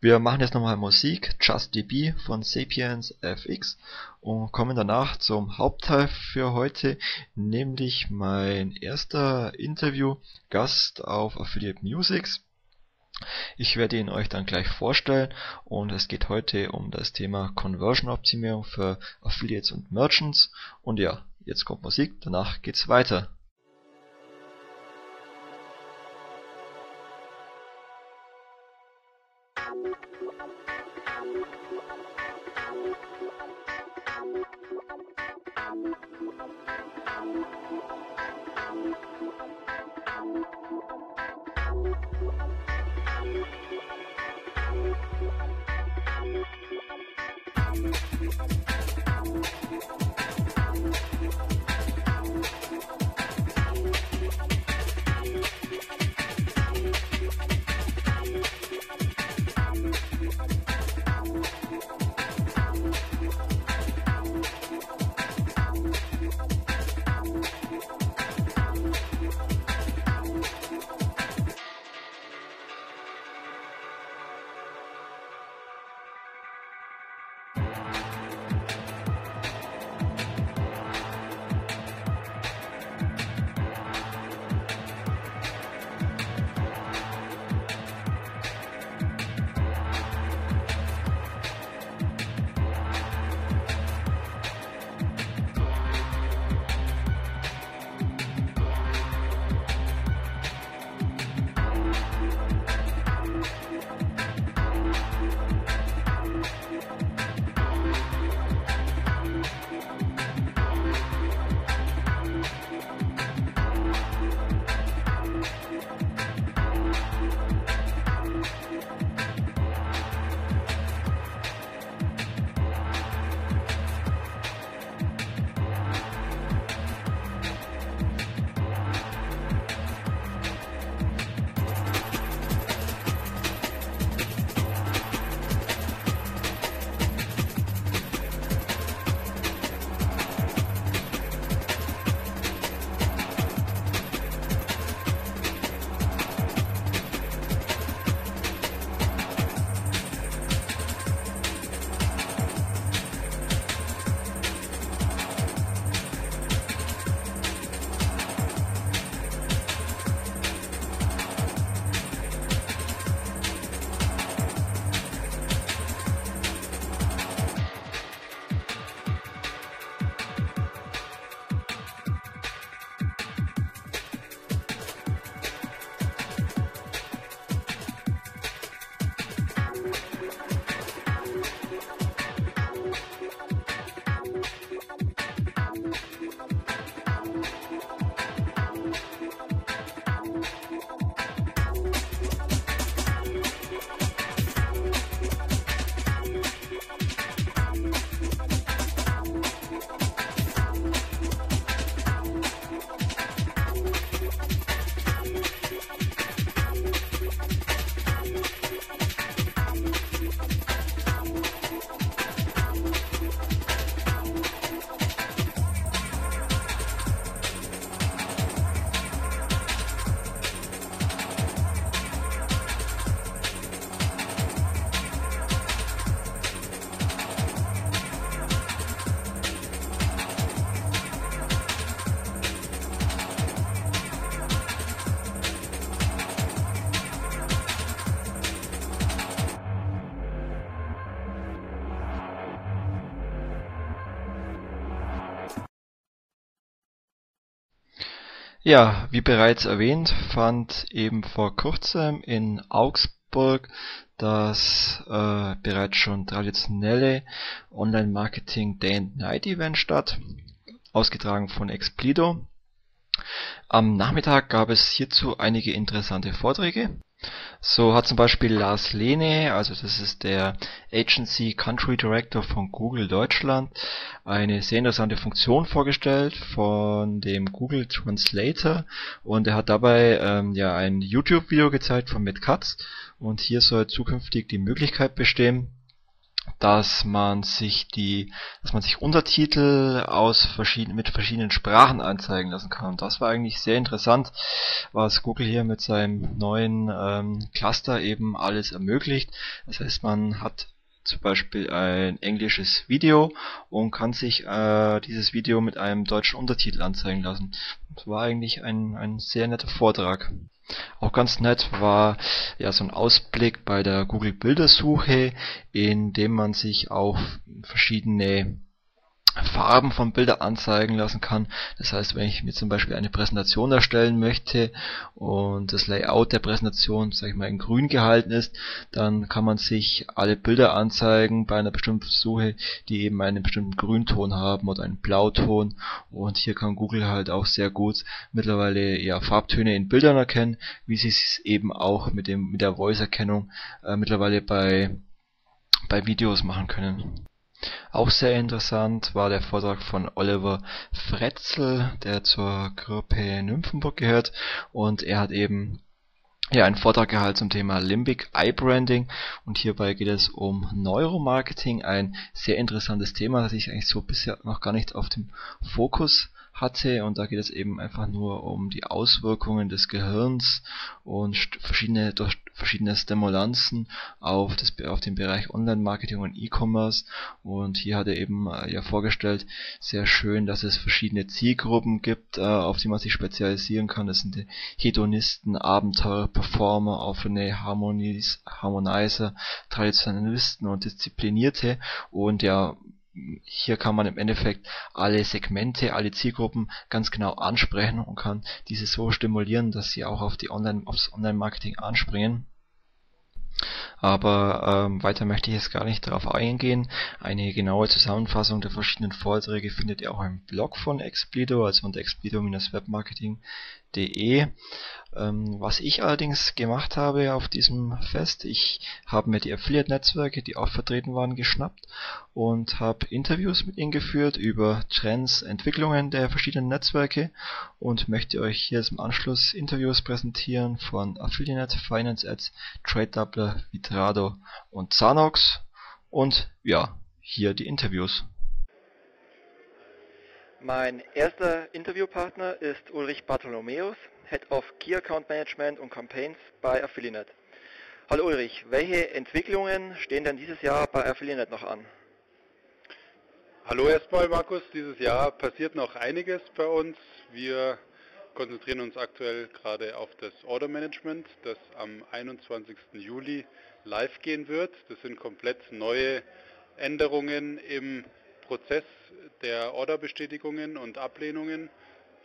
Wir machen jetzt nochmal Musik, Just DB von Sapiens FX und kommen danach zum Hauptteil für heute, nämlich mein erster Interview-Gast auf Affiliate Musics. Ich werde ihn euch dann gleich vorstellen und es geht heute um das Thema Conversion Optimierung für Affiliates und Merchants und ja, jetzt kommt Musik, danach geht's weiter. Ja, wie bereits erwähnt, fand eben vor kurzem in Augsburg das äh, bereits schon traditionelle Online-Marketing Day and Night Event statt, ausgetragen von Explido. Am Nachmittag gab es hierzu einige interessante Vorträge. So hat zum Beispiel Lars Lehne, also das ist der Agency Country Director von Google Deutschland, eine sehr interessante Funktion vorgestellt von dem Google Translator. Und er hat dabei ähm, ja ein YouTube-Video gezeigt von Matt Katz. Und hier soll zukünftig die Möglichkeit bestehen, dass man sich die, dass man sich Untertitel aus verschiedenen, mit verschiedenen Sprachen anzeigen lassen kann. Und das war eigentlich sehr interessant, was Google hier mit seinem neuen ähm, Cluster eben alles ermöglicht. Das heißt, man hat zum Beispiel ein englisches Video und kann sich äh, dieses Video mit einem deutschen Untertitel anzeigen lassen. Das war eigentlich ein, ein sehr netter Vortrag. Auch ganz nett war ja so ein Ausblick bei der Google Bildersuche, in dem man sich auch verschiedene Farben von Bilder anzeigen lassen kann. Das heißt, wenn ich mir zum Beispiel eine Präsentation erstellen möchte und das Layout der Präsentation, sag ich mal, in grün gehalten ist, dann kann man sich alle Bilder anzeigen bei einer bestimmten Suche, die eben einen bestimmten Grünton haben oder einen Blauton. Und hier kann Google halt auch sehr gut mittlerweile ja Farbtöne in Bildern erkennen, wie sie es eben auch mit dem mit der Voice-Erkennung äh, mittlerweile bei bei Videos machen können. Auch sehr interessant war der Vortrag von Oliver Fretzel, der zur Gruppe Nymphenburg gehört. Und er hat eben ja, einen Vortrag gehalten zum Thema Limbic Eye Branding. Und hierbei geht es um Neuromarketing, ein sehr interessantes Thema, das ich eigentlich so bisher noch gar nicht auf dem Fokus hatte. Und da geht es eben einfach nur um die Auswirkungen des Gehirns und verschiedene durch verschiedene Stimulanzen auf das auf den Bereich Online-Marketing und E-Commerce. Und hier hat er eben äh, ja vorgestellt sehr schön, dass es verschiedene Zielgruppen gibt, äh, auf die man sich spezialisieren kann. Das sind die Hedonisten, Abenteurer, Performer, offene Harmonis, Harmonizer, Traditionalisten und Disziplinierte. Und ja hier kann man im Endeffekt alle Segmente, alle Zielgruppen ganz genau ansprechen und kann diese so stimulieren, dass sie auch auf die Online, aufs Online-Marketing anspringen. Aber ähm, weiter möchte ich jetzt gar nicht darauf eingehen. Eine genaue Zusammenfassung der verschiedenen Vorträge findet ihr auch im Blog von Explido, also unter explido-webmarketing.de. Ähm, was ich allerdings gemacht habe auf diesem Fest, ich habe mir die Affiliate-Netzwerke, die auch vertreten waren, geschnappt und habe Interviews mit ihnen geführt über Trends, Entwicklungen der verschiedenen Netzwerke und möchte euch hier im Anschluss Interviews präsentieren von Affiliate, Finance Ads, Trade Doubler, Vitrado und Zanox und ja, hier die Interviews. Mein erster Interviewpartner ist Ulrich Bartholomäus. Head of Key Account Management und Campaigns bei Affiliate. Hallo Ulrich, welche Entwicklungen stehen denn dieses Jahr bei Affiliate noch an? Hallo erstmal Markus, dieses Jahr passiert noch einiges bei uns. Wir konzentrieren uns aktuell gerade auf das Order Management, das am 21. Juli live gehen wird. Das sind komplett neue Änderungen im Prozess der Orderbestätigungen und Ablehnungen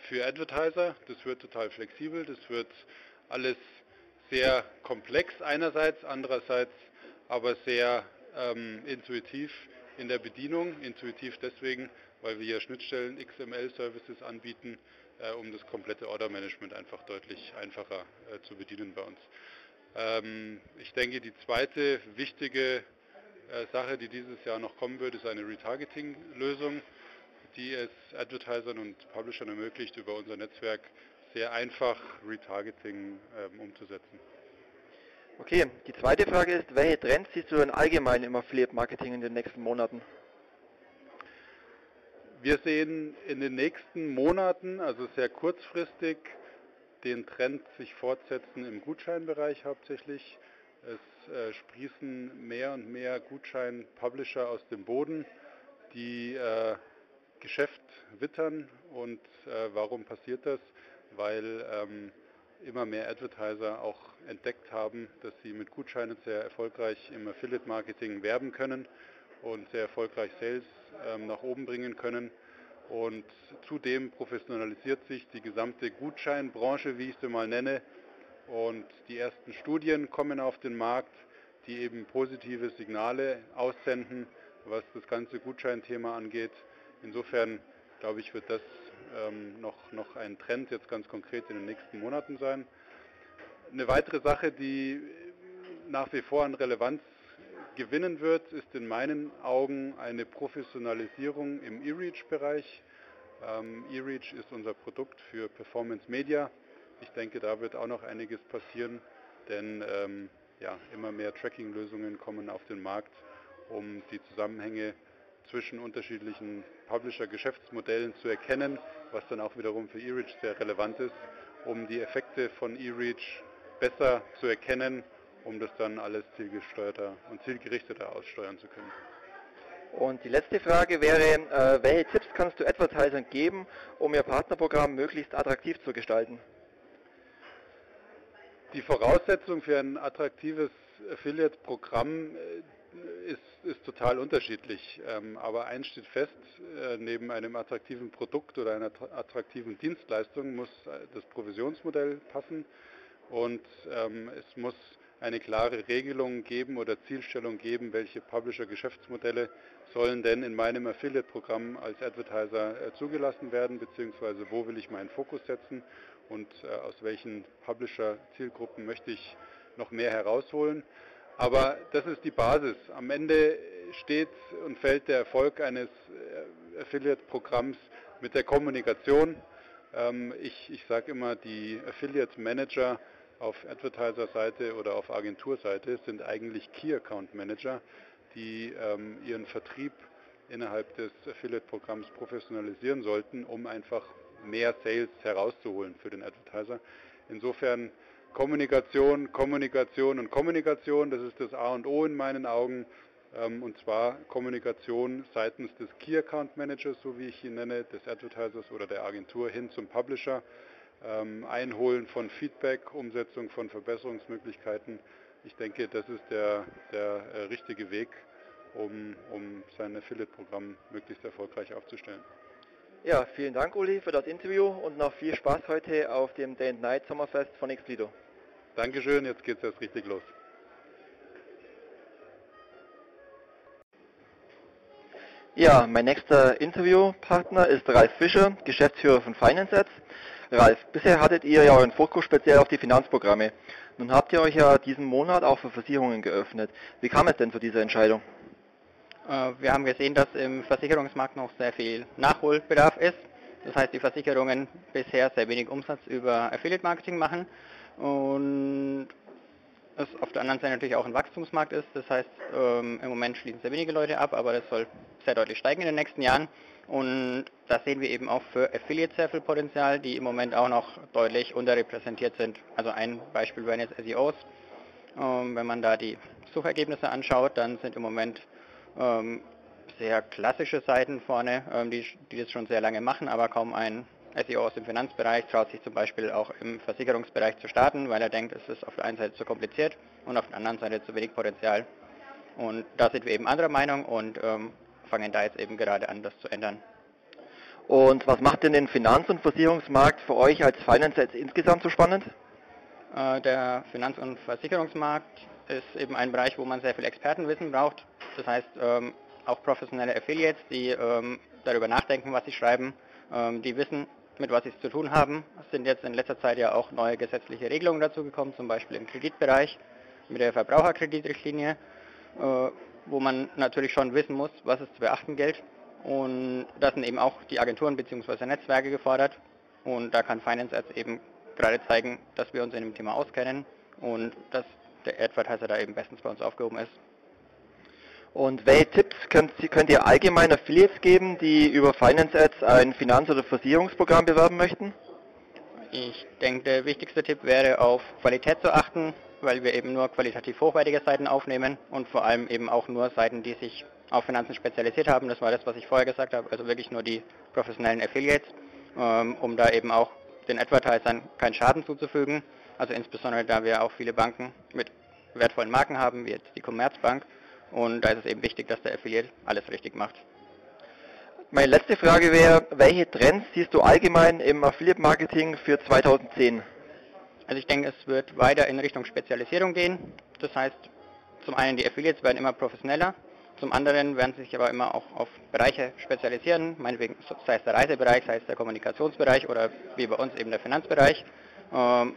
für Advertiser. Das wird total flexibel, das wird alles sehr komplex einerseits, andererseits aber sehr ähm, intuitiv in der Bedienung. Intuitiv deswegen, weil wir hier Schnittstellen XML-Services anbieten, äh, um das komplette Order-Management einfach deutlich einfacher äh, zu bedienen bei uns. Ähm, ich denke, die zweite wichtige Sache, die dieses Jahr noch kommen wird, ist eine Retargeting-Lösung die es Advertisern und Publishern ermöglicht, über unser Netzwerk sehr einfach Retargeting ähm, umzusetzen. Okay, die zweite Frage ist, welche Trends siehst du denn allgemein im Affiliate Marketing in den nächsten Monaten? Wir sehen in den nächsten Monaten, also sehr kurzfristig, den Trend sich fortsetzen im Gutscheinbereich hauptsächlich. Es äh, sprießen mehr und mehr Gutschein-Publisher aus dem Boden, die äh, Geschäft wittern. Und äh, warum passiert das? Weil ähm, immer mehr Advertiser auch entdeckt haben, dass sie mit Gutscheinen sehr erfolgreich im Affiliate-Marketing werben können und sehr erfolgreich Sales ähm, nach oben bringen können. Und zudem professionalisiert sich die gesamte Gutscheinbranche, wie ich sie mal nenne. Und die ersten Studien kommen auf den Markt, die eben positive Signale aussenden, was das ganze Gutscheinthema angeht. Insofern glaube ich, wird das ähm, noch, noch ein Trend jetzt ganz konkret in den nächsten Monaten sein. Eine weitere Sache, die nach wie vor an Relevanz gewinnen wird, ist in meinen Augen eine Professionalisierung im E-Reach-Bereich. Ähm, E-Reach ist unser Produkt für Performance Media. Ich denke, da wird auch noch einiges passieren, denn ähm, ja, immer mehr Tracking-Lösungen kommen auf den Markt um die Zusammenhänge zwischen unterschiedlichen Publisher-Geschäftsmodellen zu erkennen, was dann auch wiederum für eReach sehr relevant ist, um die Effekte von eReach besser zu erkennen, um das dann alles zielgesteuerter und zielgerichteter aussteuern zu können. Und die letzte Frage wäre, äh, welche Tipps kannst du Advertisern geben, um ihr Partnerprogramm möglichst attraktiv zu gestalten? Die Voraussetzung für ein attraktives Affiliate-Programm äh, ist, ist, total unterschiedlich. Ähm, aber eins steht fest, äh, neben einem attraktiven Produkt oder einer attraktiven Dienstleistung muss äh, das Provisionsmodell passen und ähm, es muss eine klare Regelung geben oder Zielstellung geben, welche Publisher-Geschäftsmodelle sollen denn in meinem Affiliate-Programm als Advertiser zugelassen werden, beziehungsweise wo will ich meinen Fokus setzen und äh, aus welchen Publisher-Zielgruppen möchte ich noch mehr herausholen. Aber das ist die Basis. Am Ende steht und fällt der Erfolg eines äh, Affiliate-Programms mit der Kommunikation. Ähm, ich, ich sage immer, die Affiliate-Manager auf Advertiser-Seite oder auf Agenturseite sind eigentlich Key Account Manager die ähm, ihren Vertrieb innerhalb des Affiliate-Programms professionalisieren sollten, um einfach mehr Sales herauszuholen für den Advertiser. Insofern Kommunikation, Kommunikation und Kommunikation, das ist das A und O in meinen Augen. Ähm, und zwar Kommunikation seitens des Key Account Managers, so wie ich ihn nenne, des Advertisers oder der Agentur hin zum Publisher. Ähm, Einholen von Feedback, Umsetzung von Verbesserungsmöglichkeiten ich denke, das ist der, der äh, richtige Weg, um, um sein Affiliate-Programm möglichst erfolgreich aufzustellen. Ja, vielen Dank, Uli, für das Interview und noch viel Spaß heute auf dem Day and Night Sommerfest von Explido. Dankeschön, jetzt geht es erst richtig los. Ja, mein nächster Interviewpartner ist Ralf Fischer, Geschäftsführer von FinanceAds. Ralf, bisher hattet ihr ja euren Fokus speziell auf die Finanzprogramme. Nun habt ihr euch ja diesen Monat auch für Versicherungen geöffnet. Wie kam es denn zu dieser Entscheidung? Äh, wir haben gesehen, dass im Versicherungsmarkt noch sehr viel Nachholbedarf ist. Das heißt, die Versicherungen bisher sehr wenig Umsatz über Affiliate Marketing machen und es auf der anderen Seite natürlich auch ein Wachstumsmarkt ist. Das heißt, ähm, im Moment schließen sehr wenige Leute ab, aber das soll sehr deutlich steigen in den nächsten Jahren. Und da sehen wir eben auch für Affiliate sehr viel Potenzial, die im Moment auch noch deutlich unterrepräsentiert sind. Also ein Beispiel wären jetzt SEOs. Ähm, wenn man da die Suchergebnisse anschaut, dann sind im Moment sehr klassische Seiten vorne, ähm, die, die das schon sehr lange machen, aber kaum ein SEO aus dem Finanzbereich traut sich zum Beispiel auch im Versicherungsbereich zu starten, weil er denkt, es ist auf der einen Seite zu kompliziert und auf der anderen Seite zu wenig Potenzial. Und da sind wir eben anderer Meinung und ähm, fangen da jetzt eben gerade an, das zu ändern. Und was macht denn den Finanz- und Versicherungsmarkt für euch als Finance insgesamt so spannend? Äh, der Finanz- und Versicherungsmarkt ist eben ein Bereich, wo man sehr viel Expertenwissen braucht. Das heißt, ähm, auch professionelle Affiliates, die ähm, darüber nachdenken, was sie schreiben, ähm, die wissen, mit was sie es zu tun haben. Es sind jetzt in letzter Zeit ja auch neue gesetzliche Regelungen dazu gekommen, zum Beispiel im Kreditbereich mit der Verbraucherkreditrichtlinie, äh, wo man natürlich schon wissen muss, was es zu beachten gilt. Und da sind eben auch die Agenturen bzw. Netzwerke gefordert. Und da kann Finance Ads eben gerade zeigen, dass wir uns in dem Thema auskennen und dass der Advertiser da eben bestens bei uns aufgehoben ist. Und welche Tipps könnt, könnt ihr allgemein Affiliates geben, die über Finance Ads ein Finanz- oder Versicherungsprogramm bewerben möchten? Ich denke, der wichtigste Tipp wäre auf Qualität zu achten, weil wir eben nur qualitativ hochwertige Seiten aufnehmen und vor allem eben auch nur Seiten, die sich auf Finanzen spezialisiert haben. Das war das, was ich vorher gesagt habe, also wirklich nur die professionellen Affiliates, ähm, um da eben auch den Advertisern keinen Schaden zuzufügen. Also insbesondere da wir auch viele Banken mit wertvollen Marken haben, wie jetzt die Commerzbank. Und da ist es eben wichtig, dass der Affiliate alles richtig macht. Meine letzte Frage wäre, welche Trends siehst du allgemein im Affiliate-Marketing für 2010? Also ich denke, es wird weiter in Richtung Spezialisierung gehen. Das heißt, zum einen die Affiliates werden immer professioneller, zum anderen werden sie sich aber immer auch auf Bereiche spezialisieren, meinetwegen sei es der Reisebereich, sei es der Kommunikationsbereich oder wie bei uns eben der Finanzbereich, ähm,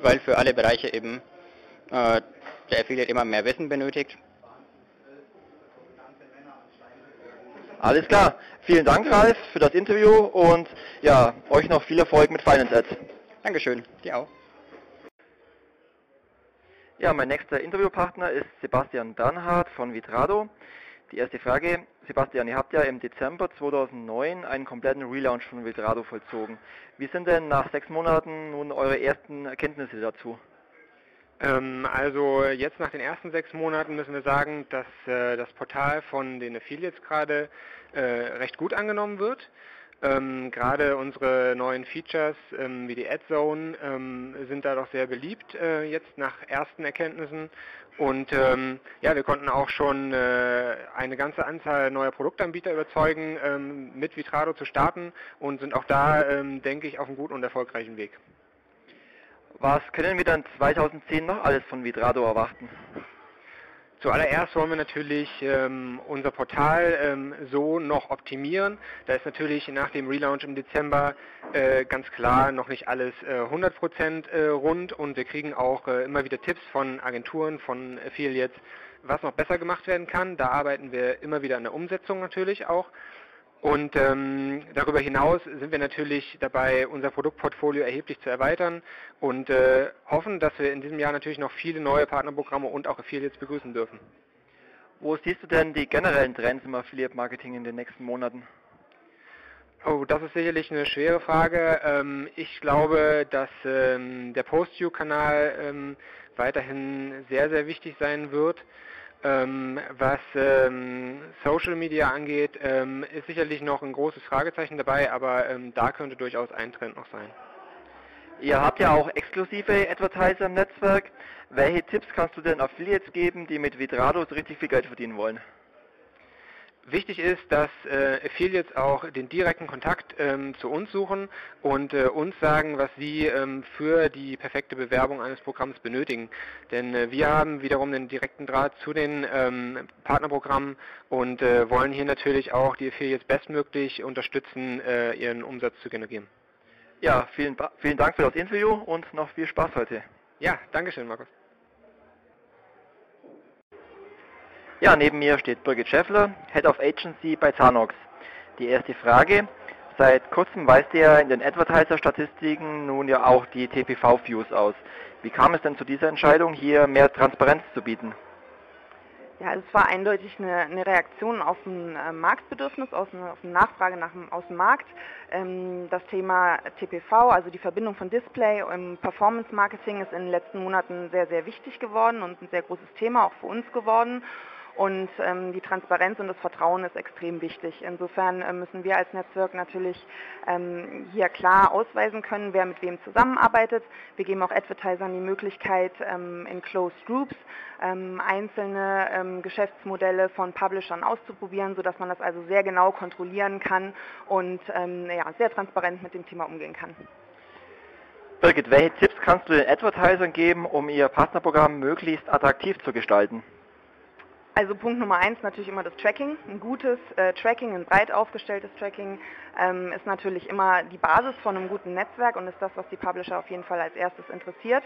weil für alle Bereiche eben äh, der Affiliate immer mehr Wissen benötigt. Alles klar. Vielen Dank, Ralf, für das Interview und ja, euch noch viel Erfolg mit Finance Ads. Dankeschön. Dir auch. Ja, mein nächster Interviewpartner ist Sebastian Bernhard von Vitrado. Die erste Frage, Sebastian, ihr habt ja im Dezember 2009 einen kompletten Relaunch von Vitrado vollzogen. Wie sind denn nach sechs Monaten nun eure ersten Erkenntnisse dazu? Ähm, also jetzt nach den ersten sechs Monaten müssen wir sagen, dass äh, das Portal von den Affiliates gerade äh, recht gut angenommen wird. Ähm, Gerade unsere neuen Features ähm, wie die Ad Zone sind da doch sehr beliebt äh, jetzt nach ersten Erkenntnissen. Und ja, wir konnten auch schon eine ganze Anzahl neuer Produktanbieter überzeugen, mit Vitrado zu starten und sind auch da, denke ich, auf einem guten und erfolgreichen Weg. Was können wir dann 2010 noch alles von Vitrado erwarten? Zuallererst wollen wir natürlich ähm, unser Portal ähm, so noch optimieren. Da ist natürlich nach dem Relaunch im Dezember äh, ganz klar noch nicht alles äh, 100% äh, rund und wir kriegen auch äh, immer wieder Tipps von Agenturen, von Affiliates, was noch besser gemacht werden kann. Da arbeiten wir immer wieder an der Umsetzung natürlich auch. Und ähm, darüber hinaus sind wir natürlich dabei, unser Produktportfolio erheblich zu erweitern und äh, hoffen, dass wir in diesem Jahr natürlich noch viele neue Partnerprogramme und auch Affiliates begrüßen dürfen. Wo siehst du denn die generellen Trends im Affiliate Marketing in den nächsten Monaten? Oh, das ist sicherlich eine schwere Frage. Ähm, ich glaube, dass ähm, der Post-You-Kanal ähm, weiterhin sehr, sehr wichtig sein wird. Ähm, was ähm, Social Media angeht, ähm, ist sicherlich noch ein großes Fragezeichen dabei, aber ähm, da könnte durchaus ein Trend noch sein. Ihr habt ja auch exklusive Advertiser im Netzwerk. Welche Tipps kannst du denn Affiliates geben, die mit Vitrado richtig viel Geld verdienen wollen? Wichtig ist, dass äh, Affiliates auch den direkten Kontakt ähm, zu uns suchen und äh, uns sagen, was sie ähm, für die perfekte Bewerbung eines Programms benötigen. Denn äh, wir haben wiederum den direkten Draht zu den ähm, Partnerprogrammen und äh, wollen hier natürlich auch die Affiliates bestmöglich unterstützen, äh, ihren Umsatz zu generieren. Ja, vielen, vielen Dank für das Interview und noch viel Spaß heute. Ja, Dankeschön, Markus. Ja, neben mir steht Birgit Schäffler, Head of Agency bei Zanox. Die erste Frage. Seit kurzem weist ihr in den Advertiser-Statistiken nun ja auch die TPV-Views aus. Wie kam es denn zu dieser Entscheidung, hier mehr Transparenz zu bieten? Ja, es war eindeutig eine, eine Reaktion auf ein äh, Marktbedürfnis, aus eine, auf eine Nachfrage nach, aus dem Markt. Ähm, das Thema TPV, also die Verbindung von Display im Performance Marketing, ist in den letzten Monaten sehr, sehr wichtig geworden und ein sehr großes Thema auch für uns geworden. Und ähm, die Transparenz und das Vertrauen ist extrem wichtig. Insofern äh, müssen wir als Netzwerk natürlich ähm, hier klar ausweisen können, wer mit wem zusammenarbeitet. Wir geben auch Advertisern die Möglichkeit, ähm, in Closed Groups ähm, einzelne ähm, Geschäftsmodelle von Publishern auszuprobieren, sodass man das also sehr genau kontrollieren kann und ähm, ja, sehr transparent mit dem Thema umgehen kann. Birgit, welche Tipps kannst du den Advertisern geben, um ihr Partnerprogramm möglichst attraktiv zu gestalten? Also Punkt Nummer eins natürlich immer das Tracking. Ein gutes äh, Tracking, ein breit aufgestelltes Tracking ähm, ist natürlich immer die Basis von einem guten Netzwerk und ist das, was die Publisher auf jeden Fall als erstes interessiert.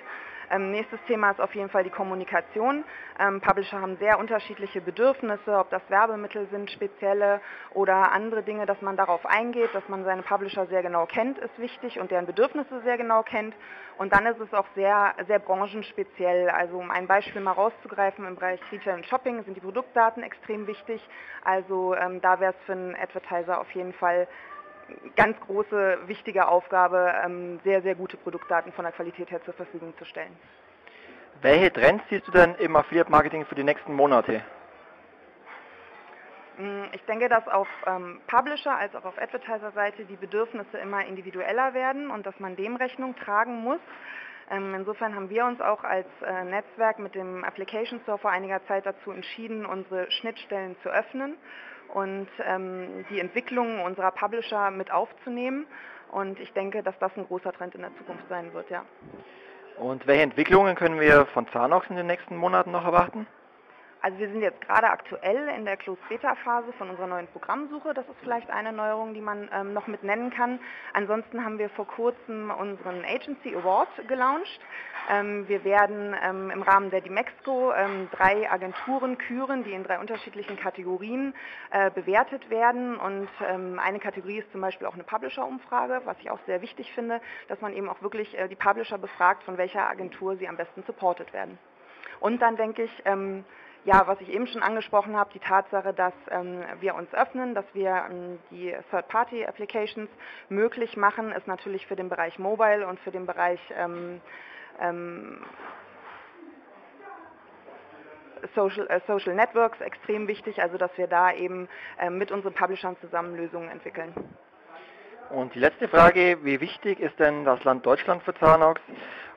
Ähm, nächstes Thema ist auf jeden Fall die Kommunikation. Ähm, Publisher haben sehr unterschiedliche Bedürfnisse, ob das Werbemittel sind, spezielle oder andere Dinge, dass man darauf eingeht, dass man seine Publisher sehr genau kennt, ist wichtig und deren Bedürfnisse sehr genau kennt. Und dann ist es auch sehr, sehr branchenspeziell. Also um ein Beispiel mal rauszugreifen, im Bereich Retail und Shopping sind die Produktdaten extrem wichtig. Also ähm, da wäre es für einen Advertiser auf jeden Fall ganz große, wichtige Aufgabe, ähm, sehr, sehr gute Produktdaten von der Qualität her zur Verfügung zu stellen. Welche Trends siehst du denn im Affiliate Marketing für die nächsten Monate? Mm, ich denke, dass auf ähm, Publisher als auch auf Advertiser-Seite die Bedürfnisse immer individueller werden und dass man dem Rechnung tragen muss. Ähm, insofern haben wir uns auch als äh, Netzwerk mit dem Application Store vor einiger Zeit dazu entschieden, unsere Schnittstellen zu öffnen und ähm, die Entwicklungen unserer Publisher mit aufzunehmen. Und ich denke, dass das ein großer Trend in der Zukunft sein wird, ja. Und welche Entwicklungen können wir von Zanox in den nächsten Monaten noch erwarten? Also wir sind jetzt gerade aktuell in der Closed Beta Phase von unserer neuen Programmsuche. Das ist vielleicht eine Neuerung, die man ähm, noch mit nennen kann. Ansonsten haben wir vor kurzem unseren Agency Award gelauncht. Ähm, wir werden ähm, im Rahmen der Dimexco ähm, drei Agenturen küren, die in drei unterschiedlichen Kategorien äh, bewertet werden. Und ähm, eine Kategorie ist zum Beispiel auch eine Publisher-Umfrage, was ich auch sehr wichtig finde, dass man eben auch wirklich äh, die Publisher befragt, von welcher Agentur sie am besten supportet werden. Und dann denke ich, ähm, ja, was ich eben schon angesprochen habe, die Tatsache, dass ähm, wir uns öffnen, dass wir ähm, die Third-Party-Applications möglich machen, ist natürlich für den Bereich Mobile und für den Bereich ähm, ähm Social, äh, Social, Networks extrem wichtig, also dass wir da eben äh, mit unseren Publishern zusammen Lösungen entwickeln. Und die letzte Frage, wie wichtig ist denn das Land Deutschland für Zanox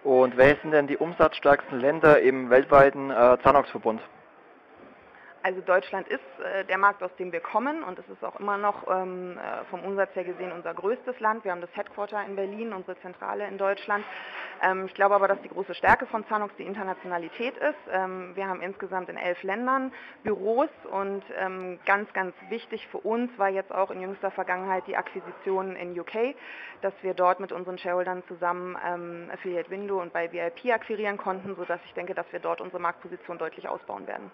und wer sind denn die umsatzstärksten Länder im weltweiten äh, Zanox-Verbund? Also Deutschland ist äh, der Markt, aus dem wir kommen und es ist auch immer noch ähm, äh, vom Umsatz her gesehen unser größtes Land. Wir haben das Headquarter in Berlin, unsere Zentrale in Deutschland. Ähm, ich glaube aber, dass die große Stärke von Zanox die Internationalität ist. Ähm, wir haben insgesamt in elf Ländern Büros und ganz, ganz wichtig für uns war jetzt auch in jüngster Vergangenheit die Akquisition in UK, dass wir dort mit unseren Shareholdern zusammen Affiliate Window und bei VIP akquirieren konnten, sodass ich denke, dass wir dort unsere Marktposition deutlich ausbauen werden.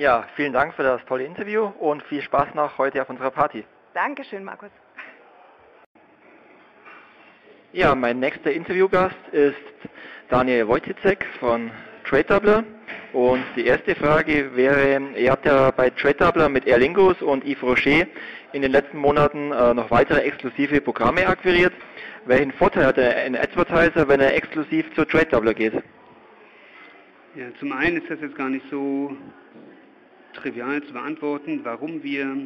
Ja, vielen Dank für das tolle Interview und viel Spaß noch heute auf unserer Party. Dankeschön, Markus. Ja, mein nächster Interviewgast ist Daniel Wojcicek von TradeDoubler. Und die erste Frage wäre, ihr habt ja bei TradeDoubler mit Aer Lingus und Yves Rocher in den letzten Monaten äh, noch weitere exklusive Programme akquiriert. Welchen Vorteil hat ein Advertiser, wenn er exklusiv zu TradeDoubler geht? Ja, zum einen ist das jetzt gar nicht so trivial zu beantworten. Warum wir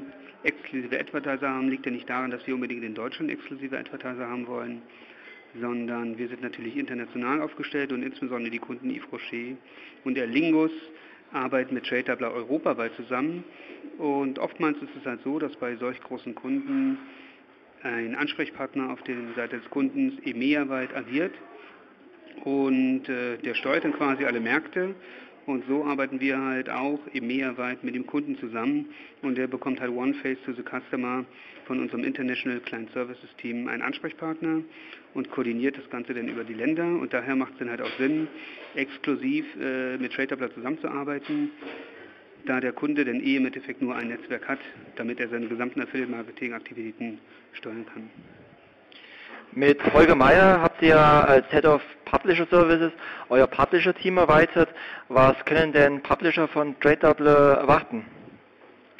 exklusive Advertiser haben, liegt ja nicht daran, dass wir unbedingt in Deutschland exklusive Advertiser haben wollen, sondern wir sind natürlich international aufgestellt und insbesondere die Kunden Yves Rocher und der Lingus arbeiten mit TradeTabler europaweit zusammen. Und oftmals ist es halt so, dass bei solch großen Kunden ein Ansprechpartner auf der Seite des Kundens EMEA-weit agiert und äh, der steuert dann quasi alle Märkte und so arbeiten wir halt auch im Mehrweit mit dem Kunden zusammen und der bekommt halt One Face to the Customer von unserem International Client Services Team einen Ansprechpartner und koordiniert das Ganze dann über die Länder und daher macht es dann halt auch Sinn, exklusiv äh, mit TradeTabler zusammenzuarbeiten, da der Kunde dann eh im Endeffekt nur ein Netzwerk hat, damit er seine gesamten Affiliate-Marketing-Aktivitäten steuern kann. Mit Holger Meyer habt ihr als Head of Publisher Services euer Publisher-Team erweitert. Was können denn Publisher von TradeDouble erwarten?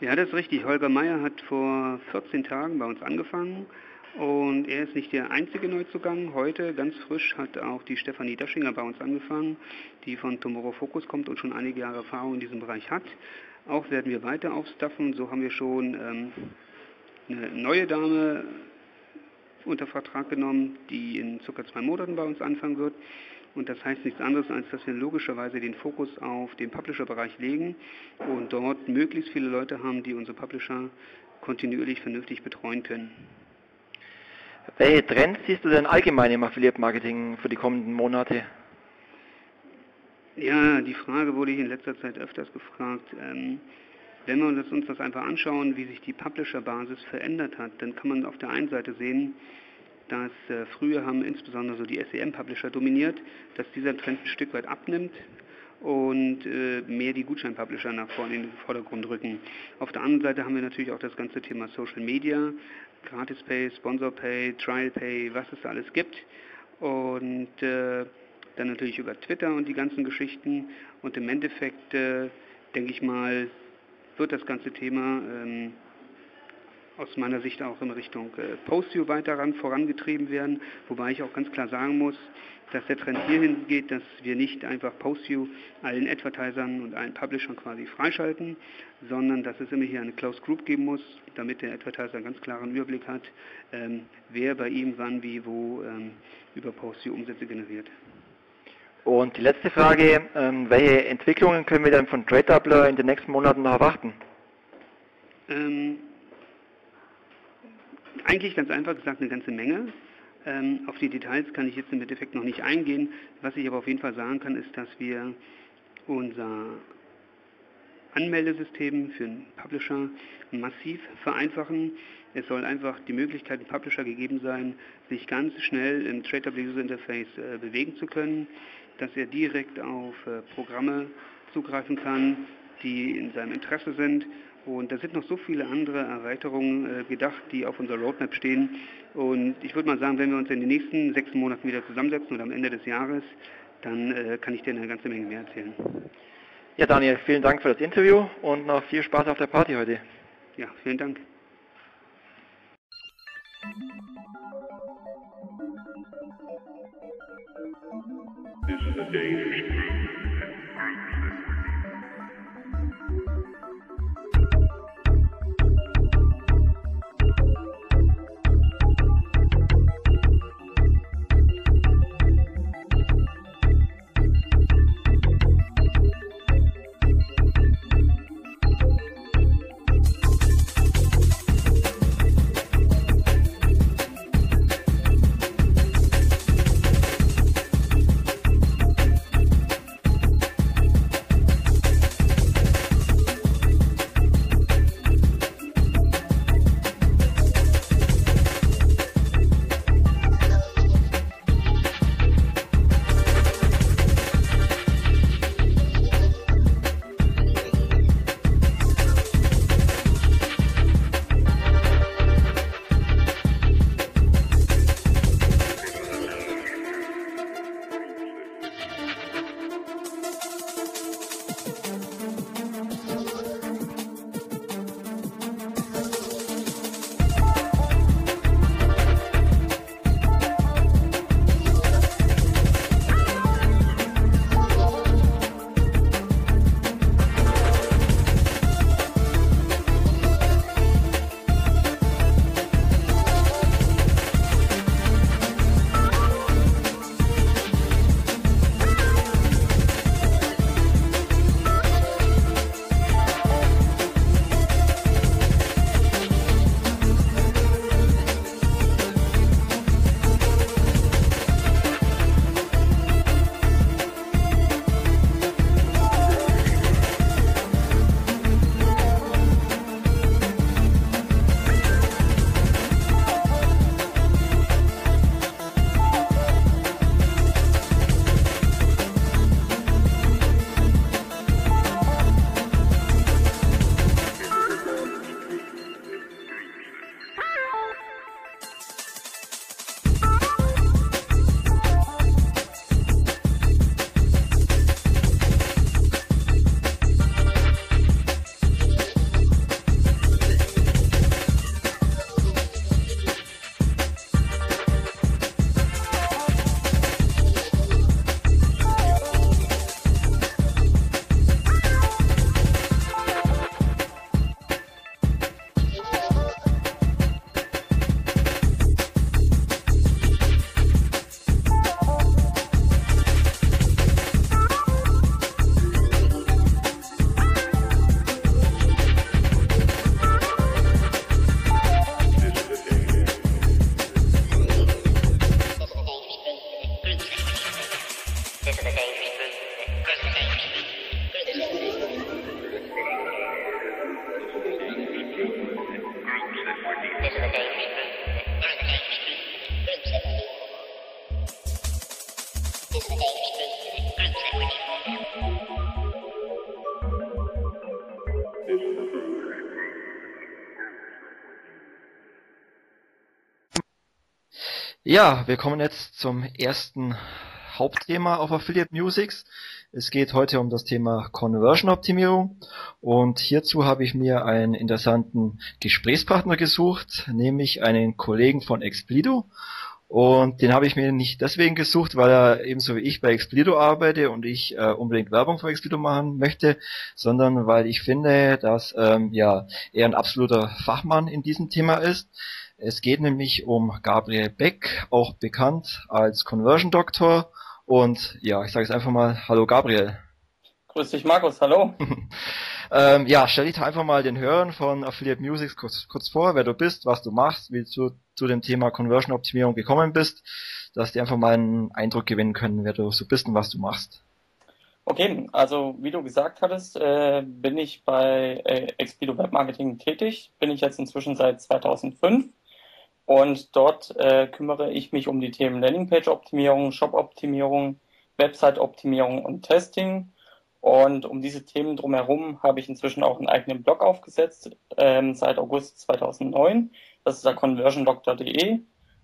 Ja, das ist richtig. Holger Meyer hat vor 14 Tagen bei uns angefangen und er ist nicht der einzige Neuzugang. Heute, ganz frisch, hat auch die Stefanie Daschinger bei uns angefangen, die von Tomorrow Focus kommt und schon einige Jahre Erfahrung in diesem Bereich hat. Auch werden wir weiter aufstaffen. So haben wir schon ähm, eine neue Dame unter Vertrag genommen, die in circa zwei Monaten bei uns anfangen wird. Und das heißt nichts anderes, als dass wir logischerweise den Fokus auf den Publisher-Bereich legen und dort möglichst viele Leute haben, die unsere Publisher kontinuierlich vernünftig betreuen können. Welche Trends siehst du denn allgemein im Affiliate-Marketing für die kommenden Monate? Ja, die Frage wurde ich in letzter Zeit öfters gefragt. Ähm, wenn wir uns das einfach anschauen, wie sich die Publisher-Basis verändert hat, dann kann man auf der einen Seite sehen, dass äh, früher haben insbesondere so die SEM-Publisher dominiert, dass dieser Trend ein Stück weit abnimmt und äh, mehr die Gutschein-Publisher nach vorne in den Vordergrund rücken. Auf der anderen Seite haben wir natürlich auch das ganze Thema Social Media, Gratis Pay, Sponsor Pay, Trial Pay, was es da alles gibt. Und äh, dann natürlich über Twitter und die ganzen Geschichten. Und im Endeffekt, äh, denke ich mal, wird das ganze Thema ähm, aus meiner Sicht auch in Richtung äh, Post-View weiter ran, vorangetrieben werden, wobei ich auch ganz klar sagen muss, dass der Trend hierhin geht, dass wir nicht einfach Post-View allen Advertisern und allen Publishern quasi freischalten, sondern dass es immer hier eine Closed Group geben muss, damit der Advertiser einen ganz klaren Überblick hat, ähm, wer bei ihm wann, wie, wo ähm, über Post-View Umsätze generiert. Und die letzte Frage, ähm, welche Entwicklungen können wir dann von TradeDoubler in den nächsten Monaten noch erwarten? Ähm, eigentlich ganz einfach gesagt eine ganze Menge. Ähm, auf die Details kann ich jetzt im Endeffekt noch nicht eingehen. Was ich aber auf jeden Fall sagen kann, ist, dass wir unser Anmeldesystem für einen Publisher massiv vereinfachen. Es soll einfach die Möglichkeit dem Publisher gegeben sein, sich ganz schnell im TradeTable User Interface äh, bewegen zu können dass er direkt auf äh, Programme zugreifen kann, die in seinem Interesse sind. Und da sind noch so viele andere Erweiterungen äh, gedacht, die auf unserer Roadmap stehen. Und ich würde mal sagen, wenn wir uns in den nächsten sechs Monaten wieder zusammensetzen oder am Ende des Jahres, dann äh, kann ich dir eine ganze Menge mehr erzählen. Ja, Daniel, vielen Dank für das Interview und noch viel Spaß auf der Party heute. Ja, vielen Dank. This is a dangerous group. Ja, wir kommen jetzt zum ersten Hauptthema auf Affiliate Musics. Es geht heute um das Thema Conversion Optimierung und hierzu habe ich mir einen interessanten Gesprächspartner gesucht, nämlich einen Kollegen von Explido. Und den habe ich mir nicht deswegen gesucht, weil er ebenso wie ich bei Explido arbeite und ich äh, unbedingt Werbung für Explido machen möchte, sondern weil ich finde, dass ähm, ja er ein absoluter Fachmann in diesem Thema ist. Es geht nämlich um Gabriel Beck, auch bekannt als Conversion Doctor. Und ja, ich sage es einfach mal, hallo Gabriel. Grüß dich Markus, hallo. ähm, ja, stell dich einfach mal den Hörern von Affiliate Music kurz, kurz vor, wer du bist, was du machst, wie du zu dem Thema Conversion Optimierung gekommen bist, dass die einfach mal einen Eindruck gewinnen können, wer du so bist und was du machst. Okay, also wie du gesagt hattest, äh, bin ich bei äh, Expedo Web Marketing tätig, bin ich jetzt inzwischen seit 2005 und dort äh, kümmere ich mich um die Themen Landingpage-Optimierung, Shop-Optimierung, Website-Optimierung und Testing. Und um diese Themen drumherum habe ich inzwischen auch einen eigenen Blog aufgesetzt, ähm, seit August 2009. Das ist der conversiondoctor.de.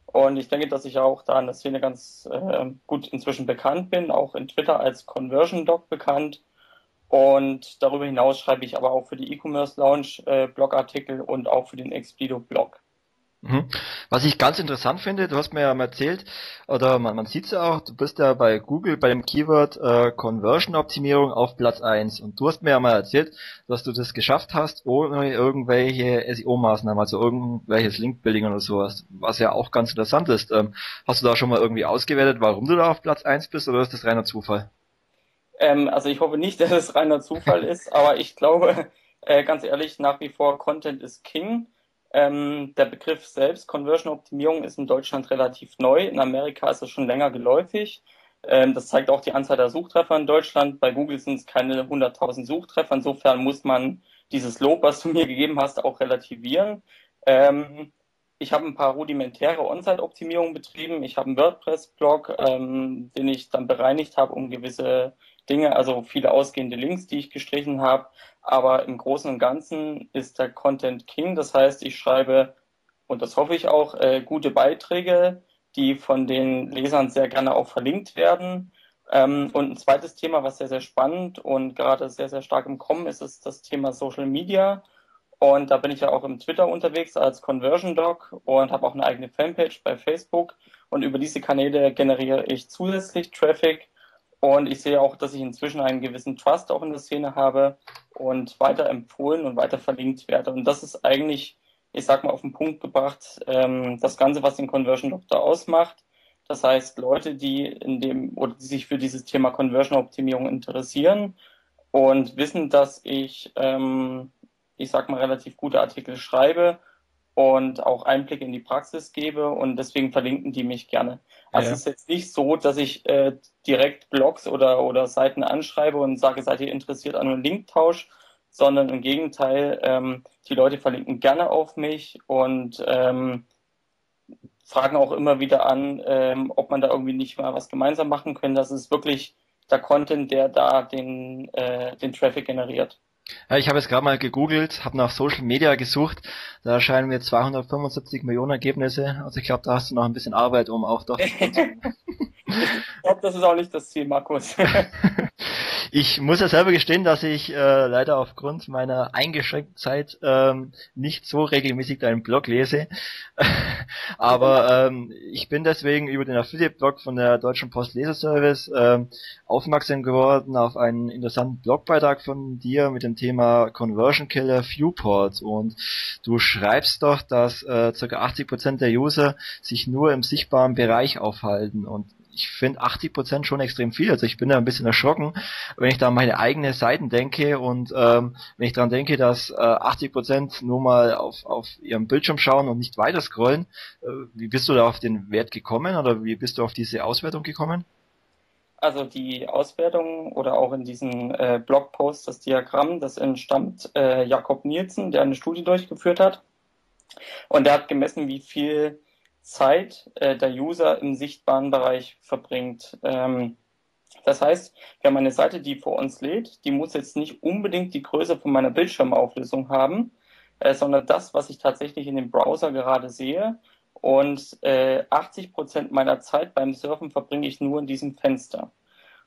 Und ich denke, dass ich auch da in der Szene ganz äh, gut inzwischen bekannt bin, auch in Twitter als Conversion Doc bekannt. Und darüber hinaus schreibe ich aber auch für die E-Commerce Lounge äh, Blogartikel und auch für den Explido Blog. Mhm. Was ich ganz interessant finde, du hast mir ja mal erzählt, oder man, man sieht es ja auch, du bist ja bei Google bei dem Keyword äh, Conversion Optimierung auf Platz 1 und du hast mir ja mal erzählt, dass du das geschafft hast, ohne irgendwelche SEO-Maßnahmen, also irgendwelches Link-Building oder sowas, was ja auch ganz interessant ist. Ähm, hast du da schon mal irgendwie ausgewertet, warum du da auf Platz 1 bist oder ist das reiner Zufall? Ähm, also ich hoffe nicht, dass es reiner Zufall ist, aber ich glaube, äh, ganz ehrlich, nach wie vor Content ist King ähm, der Begriff selbst, Conversion-Optimierung, ist in Deutschland relativ neu. In Amerika ist es schon länger geläufig. Ähm, das zeigt auch die Anzahl der Suchtreffer in Deutschland. Bei Google sind es keine 100.000 Suchtreffer. Insofern muss man dieses Lob, was du mir gegeben hast, auch relativieren. Ähm, ich habe ein paar rudimentäre On-Site-Optimierungen betrieben. Ich habe einen WordPress-Blog, ähm, den ich dann bereinigt habe, um gewisse Dinge, also viele ausgehende Links, die ich gestrichen habe. Aber im Großen und Ganzen ist der Content King. Das heißt, ich schreibe, und das hoffe ich auch, äh, gute Beiträge, die von den Lesern sehr gerne auch verlinkt werden. Ähm, und ein zweites Thema, was sehr, sehr spannend und gerade sehr, sehr stark im Kommen ist, ist das Thema Social Media. Und da bin ich ja auch im Twitter unterwegs als Conversion Doc und habe auch eine eigene Fanpage bei Facebook. Und über diese Kanäle generiere ich zusätzlich Traffic und ich sehe auch, dass ich inzwischen einen gewissen Trust auch in der Szene habe und weiter empfohlen und weiter verlinkt werde. Und das ist eigentlich, ich sag mal, auf den Punkt gebracht, ähm, das Ganze, was den Conversion Doctor ausmacht. Das heißt, Leute, die in dem oder die sich für dieses Thema Conversion Optimierung interessieren und wissen, dass ich, ähm, ich sag mal, relativ gute Artikel schreibe und auch Einblicke in die Praxis gebe und deswegen verlinken die mich gerne. Also ja. es ist jetzt nicht so, dass ich äh, direkt Blogs oder, oder Seiten anschreibe und sage, seid ihr interessiert an einem Linktausch, sondern im Gegenteil, ähm, die Leute verlinken gerne auf mich und ähm, fragen auch immer wieder an, ähm, ob man da irgendwie nicht mal was gemeinsam machen können. Das ist wirklich der Content, der da den, äh, den Traffic generiert. Ja, ich habe jetzt gerade mal gegoogelt, habe nach Social Media gesucht. Da erscheinen mir 275 Millionen Ergebnisse. Also ich glaube, da hast du noch ein bisschen Arbeit, um auch doch. ich glaube, das ist auch nicht das Ziel, Markus. Ich muss ja selber gestehen, dass ich äh, leider aufgrund meiner eingeschränkten Zeit ähm, nicht so regelmäßig deinen Blog lese. Aber ähm, ich bin deswegen über den Affiliate-Blog von der Deutschen Post Leserservice ähm, aufmerksam geworden auf einen interessanten Blogbeitrag von dir mit dem Thema Conversion Killer Viewport. Und du schreibst doch, dass äh, ca. 80% der User sich nur im sichtbaren Bereich aufhalten. Und ich finde 80 Prozent schon extrem viel. Also ich bin da ein bisschen erschrocken, wenn ich da an meine eigenen Seiten denke und ähm, wenn ich daran denke, dass äh, 80 Prozent nur mal auf, auf ihrem Bildschirm schauen und nicht weiter scrollen. Äh, wie bist du da auf den Wert gekommen oder wie bist du auf diese Auswertung gekommen? Also die Auswertung oder auch in diesem äh, Blogpost das Diagramm, das entstammt äh, Jakob Nielsen, der eine Studie durchgeführt hat. Und der hat gemessen, wie viel Zeit äh, der User im sichtbaren Bereich verbringt. Ähm, das heißt, wir haben eine Seite, die vor uns lädt, die muss jetzt nicht unbedingt die Größe von meiner Bildschirmauflösung haben, äh, sondern das, was ich tatsächlich in dem Browser gerade sehe. Und äh, 80 Prozent meiner Zeit beim Surfen verbringe ich nur in diesem Fenster.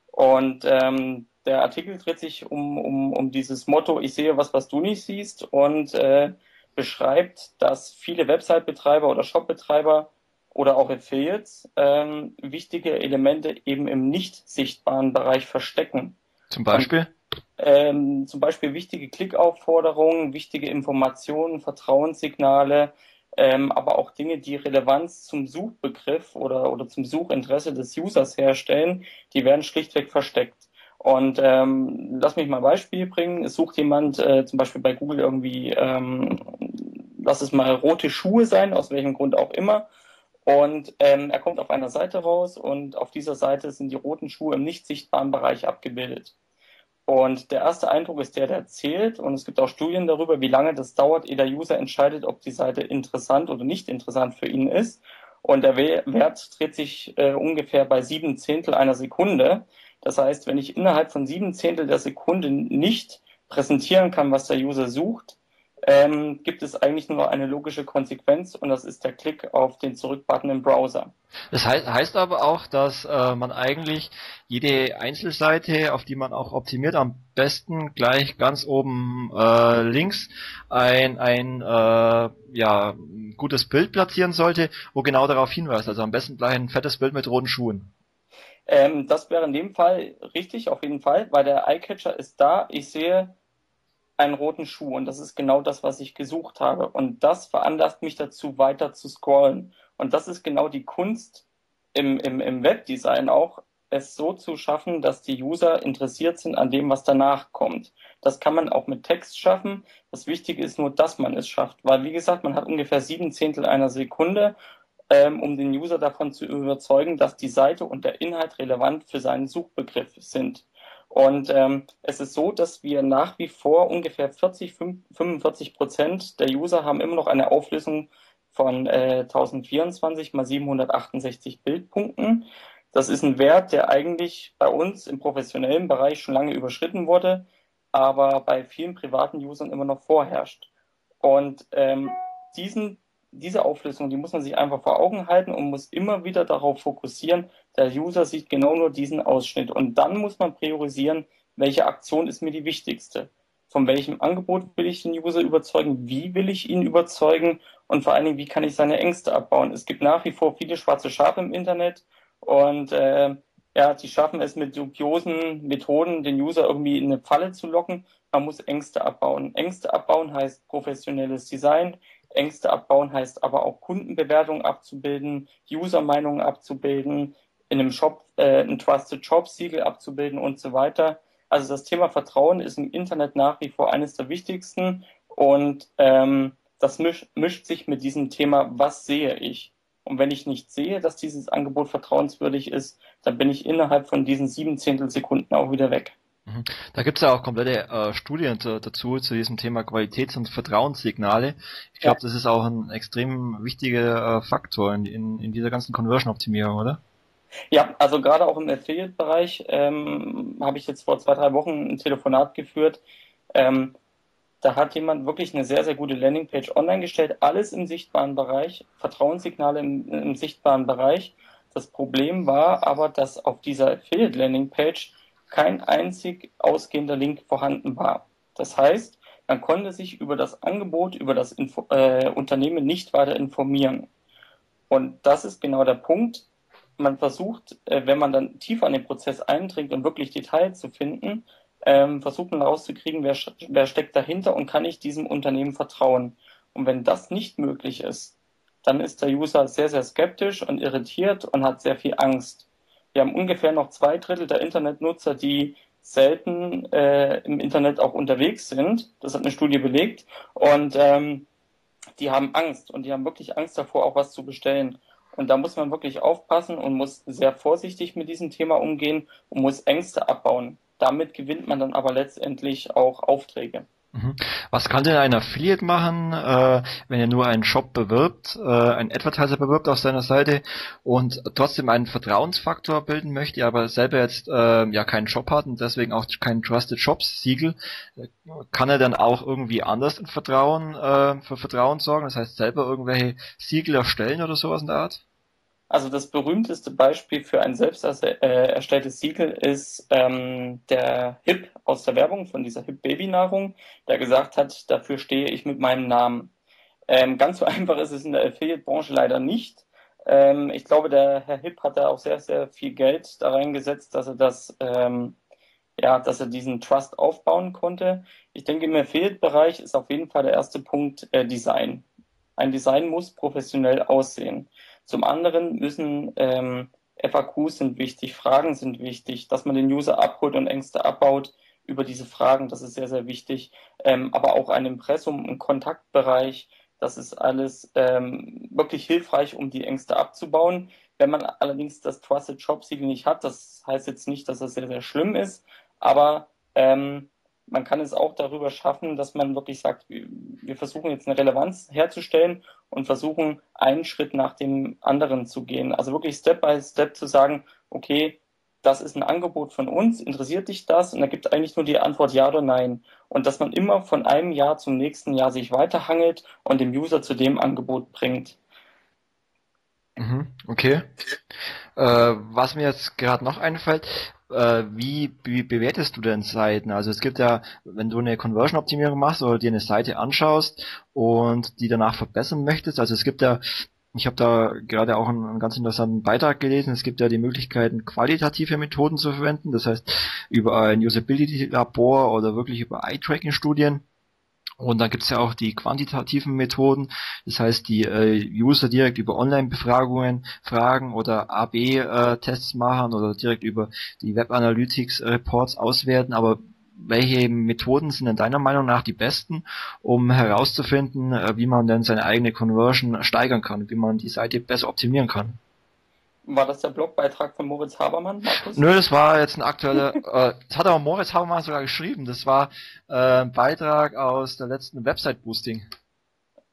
Und ähm, der Artikel dreht sich um, um, um dieses Motto, ich sehe was, was du nicht siehst. Und äh, beschreibt, dass viele Website-Betreiber oder Shop-Betreiber oder auch Affiliates ähm, wichtige Elemente eben im nicht sichtbaren Bereich verstecken. Zum Beispiel? Und, ähm, zum Beispiel wichtige Klickaufforderungen, wichtige Informationen, Vertrauenssignale, ähm, aber auch Dinge, die Relevanz zum Suchbegriff oder, oder zum Suchinteresse des Users herstellen, die werden schlichtweg versteckt. Und ähm, lass mich mal ein Beispiel bringen. Es sucht jemand äh, zum Beispiel bei Google irgendwie, ähm, lass es mal rote Schuhe sein, aus welchem Grund auch immer. Und ähm, er kommt auf einer Seite raus und auf dieser Seite sind die roten Schuhe im nicht sichtbaren Bereich abgebildet. Und der erste Eindruck ist der, der zählt. Und es gibt auch Studien darüber, wie lange das dauert, ehe der User entscheidet, ob die Seite interessant oder nicht interessant für ihn ist. Und der Wert dreht sich äh, ungefähr bei sieben Zehntel einer Sekunde. Das heißt, wenn ich innerhalb von sieben Zehntel der Sekunde nicht präsentieren kann, was der User sucht, ähm, gibt es eigentlich nur eine logische Konsequenz und das ist der Klick auf den Zurück-Button im Browser. Das heißt, heißt aber auch, dass äh, man eigentlich jede Einzelseite, auf die man auch optimiert, am besten gleich ganz oben äh, links ein, ein äh, ja, gutes Bild platzieren sollte, wo genau darauf hinweist. Also am besten gleich ein fettes Bild mit roten Schuhen. Ähm, das wäre in dem Fall richtig, auf jeden Fall, weil der Eyecatcher ist da. Ich sehe einen roten Schuh und das ist genau das, was ich gesucht habe. Und das veranlasst mich dazu, weiter zu scrollen. Und das ist genau die Kunst im, im, im Webdesign auch, es so zu schaffen, dass die User interessiert sind an dem, was danach kommt. Das kann man auch mit Text schaffen. Das Wichtige ist nur, dass man es schafft. Weil, wie gesagt, man hat ungefähr sieben Zehntel einer Sekunde, ähm, um den User davon zu überzeugen, dass die Seite und der Inhalt relevant für seinen Suchbegriff sind. Und ähm, es ist so, dass wir nach wie vor ungefähr 40, 45 Prozent der User haben immer noch eine Auflösung von äh, 1024 mal 768 Bildpunkten. Das ist ein Wert, der eigentlich bei uns im professionellen Bereich schon lange überschritten wurde, aber bei vielen privaten Usern immer noch vorherrscht. Und ähm, diesen diese Auflösung, die muss man sich einfach vor Augen halten und muss immer wieder darauf fokussieren, der User sieht genau nur diesen Ausschnitt. Und dann muss man priorisieren, welche Aktion ist mir die wichtigste. Von welchem Angebot will ich den User überzeugen? Wie will ich ihn überzeugen? Und vor allen Dingen, wie kann ich seine Ängste abbauen? Es gibt nach wie vor viele schwarze Schafe im Internet und äh, ja, die schaffen es mit dubiosen Methoden, den User irgendwie in eine Falle zu locken. Man muss Ängste abbauen. Ängste abbauen heißt professionelles Design. Ängste abbauen heißt aber auch Kundenbewertungen abzubilden, User-Meinungen abzubilden, in einem Shop äh, ein Trusted Shop Siegel abzubilden und so weiter. Also das Thema Vertrauen ist im Internet nach wie vor eines der wichtigsten und ähm, das misch, mischt sich mit diesem Thema, was sehe ich? Und wenn ich nicht sehe, dass dieses Angebot vertrauenswürdig ist, dann bin ich innerhalb von diesen sieben Zehntelsekunden auch wieder weg. Mhm. Da gibt es ja auch komplette äh, Studien zu, dazu, zu diesem Thema Qualitäts- und Vertrauenssignale. Ich glaube, ja. das ist auch ein extrem wichtiger äh, Faktor in, in, in dieser ganzen Conversion-Optimierung, oder? Ja, also gerade auch im Affiliate-Bereich ähm, habe ich jetzt vor zwei, drei Wochen ein Telefonat geführt. Ähm, da hat jemand wirklich eine sehr, sehr gute Landingpage online gestellt, alles im sichtbaren Bereich, Vertrauenssignale im, im sichtbaren Bereich. Das Problem war aber, dass auf dieser Affiliate-Landingpage kein einzig ausgehender Link vorhanden war. Das heißt, man konnte sich über das Angebot, über das Info äh, Unternehmen nicht weiter informieren. Und das ist genau der Punkt. Man versucht, äh, wenn man dann tiefer an den Prozess eindringt und wirklich Details zu finden, ähm, versucht man herauszukriegen, wer, wer steckt dahinter und kann ich diesem Unternehmen vertrauen. Und wenn das nicht möglich ist, dann ist der User sehr, sehr skeptisch und irritiert und hat sehr viel Angst. Wir haben ungefähr noch zwei Drittel der Internetnutzer, die selten äh, im Internet auch unterwegs sind. Das hat eine Studie belegt. Und ähm, die haben Angst und die haben wirklich Angst davor, auch was zu bestellen. Und da muss man wirklich aufpassen und muss sehr vorsichtig mit diesem Thema umgehen und muss Ängste abbauen. Damit gewinnt man dann aber letztendlich auch Aufträge. Mhm. Was kann denn ein Affiliate machen, äh, wenn er nur einen Shop bewirbt, äh, einen Advertiser bewirbt auf seiner Seite und trotzdem einen Vertrauensfaktor bilden möchte, aber selber jetzt äh, ja keinen Shop hat und deswegen auch kein Trusted Shops Siegel, kann er dann auch irgendwie anders in Vertrauen äh, für Vertrauen sorgen, das heißt selber irgendwelche Siegel erstellen oder sowas in der Art? Also das berühmteste Beispiel für ein selbst erstelltes Siegel ist ähm, der HIP aus der Werbung von dieser HIP Babynahrung, der gesagt hat, dafür stehe ich mit meinem Namen. Ähm, ganz so einfach ist es in der Affiliate-Branche leider nicht. Ähm, ich glaube, der Herr Hip hat da auch sehr, sehr viel Geld da reingesetzt, dass er das, ähm, ja, dass er diesen Trust aufbauen konnte. Ich denke, im Affiliate-Bereich ist auf jeden Fall der erste Punkt äh, Design. Ein Design muss professionell aussehen. Zum anderen müssen ähm, FAQs sind wichtig, Fragen sind wichtig, dass man den User abholt und Ängste abbaut über diese Fragen, das ist sehr, sehr wichtig. Ähm, aber auch ein Impressum, ein Kontaktbereich, das ist alles ähm, wirklich hilfreich, um die Ängste abzubauen. Wenn man allerdings das Trusted Shop Siegel nicht hat, das heißt jetzt nicht, dass das sehr, sehr schlimm ist, aber ähm, man kann es auch darüber schaffen, dass man wirklich sagt, wir versuchen jetzt eine Relevanz herzustellen und versuchen einen Schritt nach dem anderen zu gehen. Also wirklich Step by Step zu sagen, okay, das ist ein Angebot von uns, interessiert dich das? Und da gibt es eigentlich nur die Antwort ja oder nein. Und dass man immer von einem Jahr zum nächsten Jahr sich weiterhangelt und dem User zu dem Angebot bringt. Mhm, okay. Äh, was mir jetzt gerade noch einfällt, äh, wie, wie bewertest du denn Seiten? Also es gibt ja, wenn du eine Conversion-Optimierung machst oder dir eine Seite anschaust und die danach verbessern möchtest, also es gibt ja ich habe da gerade auch einen, einen, ganz interessanten Beitrag gelesen. Es gibt ja die Möglichkeiten, qualitative Methoden zu verwenden, das heißt über ein Usability-Labor oder wirklich über Eye-Tracking-Studien. Und dann gibt's ja auch die quantitativen Methoden, das heißt die äh, User direkt über Online-Befragungen fragen oder AB-Tests äh, machen oder direkt über die Web Analytics Reports auswerten, aber welche Methoden sind in deiner Meinung nach die besten, um herauszufinden, äh, wie man denn seine eigene Conversion steigern kann, wie man die Seite besser optimieren kann? War das der Blogbeitrag von Moritz Habermann, Markus? Nö, das war jetzt ein aktueller, äh, das hat aber Moritz Habermann sogar geschrieben. Das war äh, ein Beitrag aus der letzten Website-Boosting.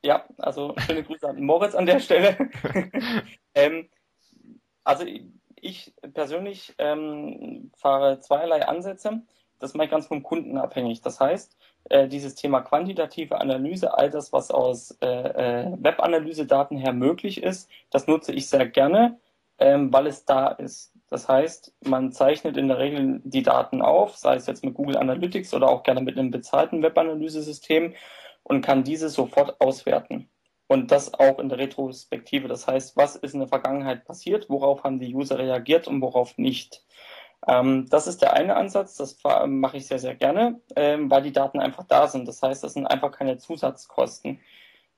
Ja, also schöne Grüße an Moritz an der Stelle. ähm, also ich persönlich ähm, fahre zweierlei Ansätze das mache ich ganz vom Kunden abhängig. Das heißt, äh, dieses Thema quantitative Analyse, all das, was aus äh, äh, Web-Analyse-Daten her möglich ist, das nutze ich sehr gerne, ähm, weil es da ist. Das heißt, man zeichnet in der Regel die Daten auf, sei es jetzt mit Google Analytics oder auch gerne mit einem bezahlten Web-Analyse-System und kann diese sofort auswerten. Und das auch in der Retrospektive. Das heißt, was ist in der Vergangenheit passiert, worauf haben die User reagiert und worauf nicht. Ähm, das ist der eine Ansatz, das mache ich sehr, sehr gerne, ähm, weil die Daten einfach da sind. Das heißt, das sind einfach keine Zusatzkosten.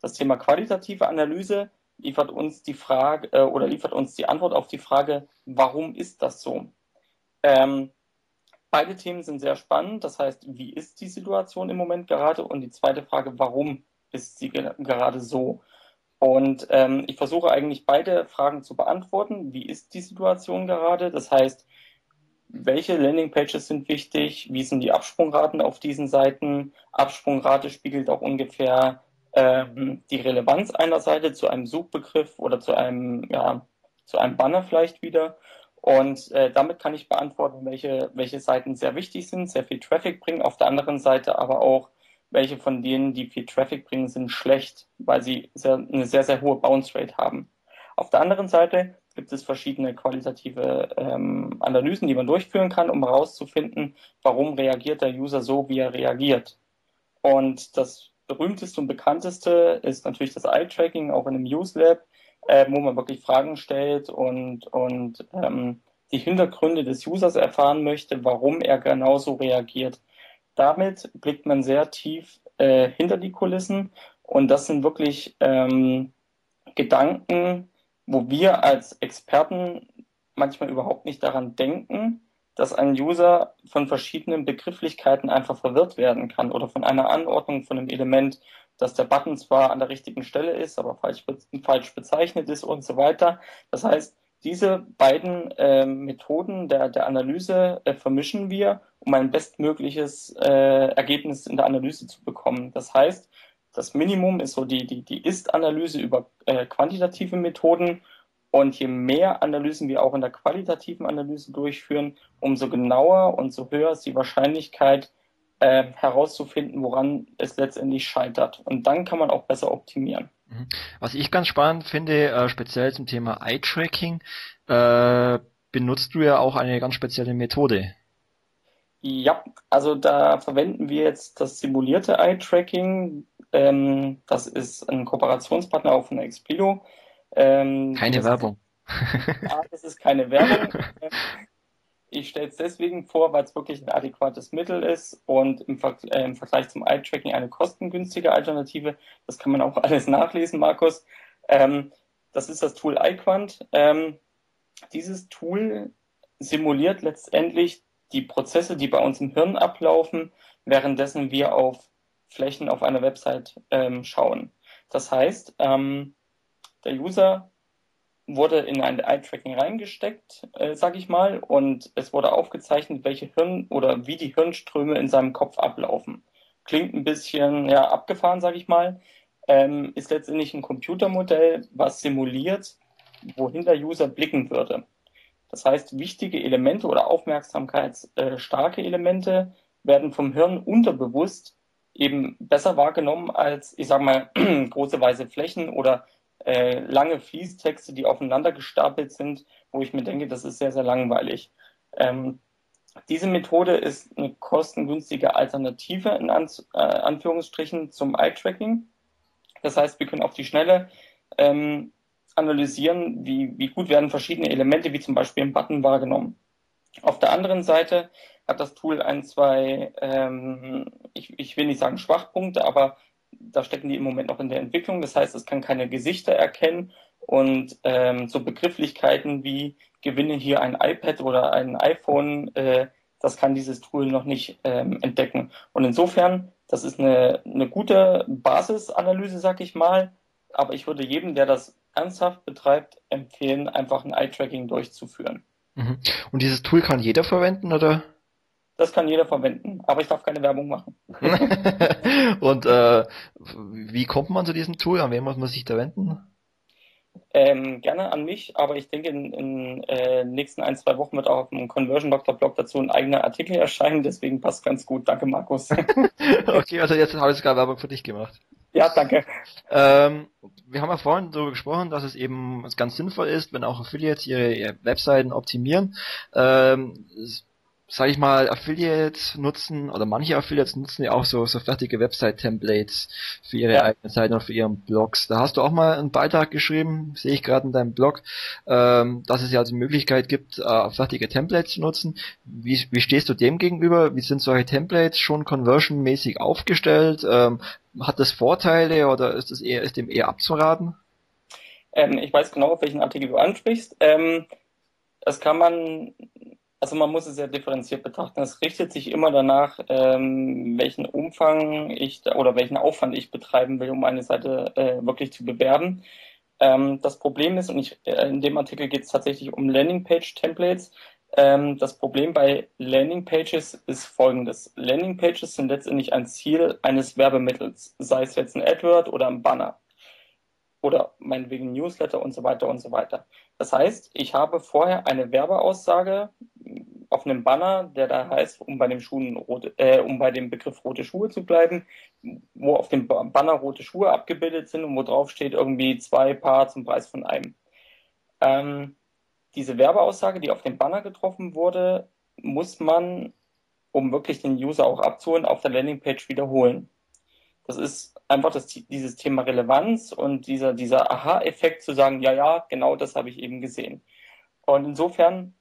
Das Thema qualitative Analyse liefert uns die Frage äh, oder liefert uns die Antwort auf die Frage, warum ist das so? Ähm, beide Themen sind sehr spannend. Das heißt, wie ist die Situation im Moment gerade? Und die zweite Frage, warum ist sie ge gerade so? Und ähm, ich versuche eigentlich beide Fragen zu beantworten. Wie ist die Situation gerade? Das heißt, welche Landingpages sind wichtig, wie sind die Absprungraten auf diesen Seiten. Absprungrate spiegelt auch ungefähr ähm, die Relevanz einer Seite zu einem Suchbegriff oder zu einem, ja, zu einem Banner vielleicht wieder. Und äh, damit kann ich beantworten, welche, welche Seiten sehr wichtig sind, sehr viel Traffic bringen. Auf der anderen Seite aber auch, welche von denen, die viel Traffic bringen, sind schlecht, weil sie sehr, eine sehr, sehr hohe Bounce Rate haben. Auf der anderen Seite gibt es verschiedene qualitative ähm, Analysen, die man durchführen kann, um herauszufinden, warum reagiert der User so, wie er reagiert. Und das berühmteste und bekannteste ist natürlich das Eye-Tracking, auch in einem Use Lab, äh, wo man wirklich Fragen stellt und, und ähm, die Hintergründe des Users erfahren möchte, warum er genauso reagiert. Damit blickt man sehr tief äh, hinter die Kulissen und das sind wirklich ähm, Gedanken, wo wir als Experten manchmal überhaupt nicht daran denken, dass ein User von verschiedenen Begrifflichkeiten einfach verwirrt werden kann oder von einer Anordnung von einem Element, dass der Button zwar an der richtigen Stelle ist, aber falsch, falsch bezeichnet ist und so weiter. Das heißt, diese beiden äh, Methoden der, der Analyse äh, vermischen wir, um ein bestmögliches äh, Ergebnis in der Analyse zu bekommen. Das heißt, das Minimum ist so die, die, die Ist-Analyse über äh, quantitative Methoden. Und je mehr Analysen wir auch in der qualitativen Analyse durchführen, umso genauer und so höher ist die Wahrscheinlichkeit, äh, herauszufinden, woran es letztendlich scheitert. Und dann kann man auch besser optimieren. Mhm. Was ich ganz spannend finde, äh, speziell zum Thema Eye-Tracking, äh, benutzt du ja auch eine ganz spezielle Methode. Ja, also da verwenden wir jetzt das simulierte Eye-Tracking. Ähm, das ist ein Kooperationspartner auch von Expedo. Ähm, keine Werbung. ja, das ist keine Werbung. Ich stelle es deswegen vor, weil es wirklich ein adäquates Mittel ist und im, Ver äh, im Vergleich zum Eye-Tracking eine kostengünstige Alternative. Das kann man auch alles nachlesen, Markus. Ähm, das ist das Tool iQuant. Ähm, dieses Tool simuliert letztendlich die Prozesse, die bei uns im Hirn ablaufen, währenddessen wir auf Flächen auf einer Website ähm, schauen. Das heißt, ähm, der User wurde in ein Eye-Tracking reingesteckt, äh, sage ich mal, und es wurde aufgezeichnet, welche Hirn oder wie die Hirnströme in seinem Kopf ablaufen. Klingt ein bisschen ja, abgefahren, sage ich mal, ähm, ist letztendlich ein Computermodell, was simuliert, wohin der User blicken würde. Das heißt, wichtige Elemente oder aufmerksamkeitsstarke Elemente werden vom Hirn unterbewusst eben besser wahrgenommen als, ich sage mal, große weiße Flächen oder äh, lange Fließtexte, die aufeinander gestapelt sind, wo ich mir denke, das ist sehr, sehr langweilig. Ähm, diese Methode ist eine kostengünstige Alternative in An äh, Anführungsstrichen zum Eye-Tracking. Das heißt, wir können auf die Schnelle ähm, analysieren, wie, wie gut werden verschiedene Elemente, wie zum Beispiel ein Button, wahrgenommen. Auf der anderen Seite hat das Tool ein, zwei, ähm, ich, ich will nicht sagen Schwachpunkte, aber da stecken die im Moment noch in der Entwicklung. Das heißt, es kann keine Gesichter erkennen und ähm, so Begrifflichkeiten wie gewinne hier ein iPad oder ein iPhone, äh, das kann dieses Tool noch nicht ähm, entdecken. Und insofern, das ist eine, eine gute Basisanalyse, sag ich mal. Aber ich würde jedem, der das ernsthaft betreibt, empfehlen, einfach ein Eye-Tracking durchzuführen. Mhm. Und dieses Tool kann jeder verwenden, oder? Das kann jeder verwenden, aber ich darf keine Werbung machen. Und äh, wie kommt man zu diesem Tool? An wen muss man sich da wenden? Ähm, gerne an mich, aber ich denke, in den äh, nächsten ein, zwei Wochen wird auch auf dem Conversion Doctor Blog dazu ein eigener Artikel erscheinen, deswegen passt ganz gut. Danke, Markus. okay, also jetzt habe ich sogar Werbung für dich gemacht. Ja, danke. Ähm, wir haben ja vorhin darüber gesprochen, dass es eben ganz sinnvoll ist, wenn auch Affiliates ihre, ihre Webseiten optimieren. Ähm, sage ich mal, Affiliates nutzen oder manche Affiliates nutzen ja auch so, so fertige Website-Templates für ihre ja. eigenen Seiten und für ihren Blogs. Da hast du auch mal einen Beitrag geschrieben, sehe ich gerade in deinem Blog, ähm, dass es ja die Möglichkeit gibt, äh, fertige Templates zu nutzen. Wie, wie stehst du dem gegenüber? Wie sind solche Templates schon conversion-mäßig aufgestellt? Ähm, hat das Vorteile oder ist es eher, ist dem eher abzuraten? Ähm, ich weiß genau, auf welchen Artikel du ansprichst. Ähm, das kann man also man muss es sehr differenziert betrachten. Es richtet sich immer danach, ähm, welchen Umfang ich oder welchen Aufwand ich betreiben will, um eine Seite äh, wirklich zu bewerben. Ähm, das Problem ist, und ich, äh, in dem Artikel geht es tatsächlich um Landingpage-Templates. Ähm, das Problem bei Landingpages ist folgendes. Landingpages sind letztendlich ein Ziel eines Werbemittels, sei es jetzt ein AdWord oder ein Banner oder meinetwegen Newsletter und so weiter und so weiter. Das heißt, ich habe vorher eine Werbeaussage auf einem Banner, der da heißt, um bei dem Schuhen rote, äh, um bei dem Begriff rote Schuhe zu bleiben, wo auf dem Banner rote Schuhe abgebildet sind und wo drauf steht irgendwie zwei Paar zum Preis von einem. Ähm, diese Werbeaussage, die auf dem Banner getroffen wurde, muss man, um wirklich den User auch abzuholen, auf der Landingpage wiederholen. Das ist einfach das, dieses Thema Relevanz und dieser, dieser Aha-Effekt zu sagen, ja, ja, genau das habe ich eben gesehen. Und insofern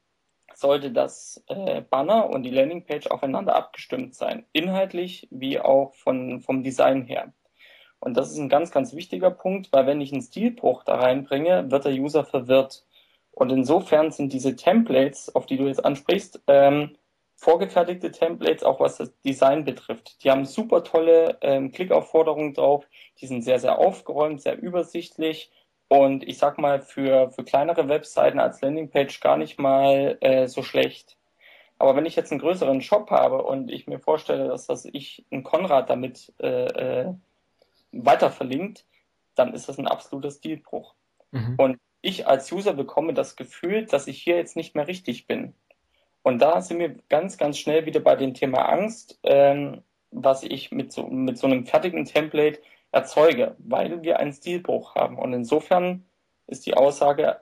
sollte das äh, Banner und die Landingpage aufeinander abgestimmt sein, inhaltlich wie auch von, vom Design her. Und das ist ein ganz, ganz wichtiger Punkt, weil wenn ich einen Stilbruch da reinbringe, wird der User verwirrt. Und insofern sind diese Templates, auf die du jetzt ansprichst, ähm, vorgefertigte Templates, auch was das Design betrifft. Die haben super tolle ähm, Klickaufforderungen drauf, die sind sehr, sehr aufgeräumt, sehr übersichtlich und ich sag mal für, für kleinere Webseiten als Landingpage gar nicht mal äh, so schlecht. Aber wenn ich jetzt einen größeren Shop habe und ich mir vorstelle, dass das ich ein Konrad damit äh, äh, weiter verlinkt, dann ist das ein absoluter Stilbruch. Mhm. Und ich als User bekomme das Gefühl, dass ich hier jetzt nicht mehr richtig bin. Und da sind wir ganz, ganz schnell wieder bei dem Thema Angst, ähm, was ich mit so, mit so einem fertigen Template erzeuge, weil wir einen Stilbruch haben. Und insofern ist die Aussage,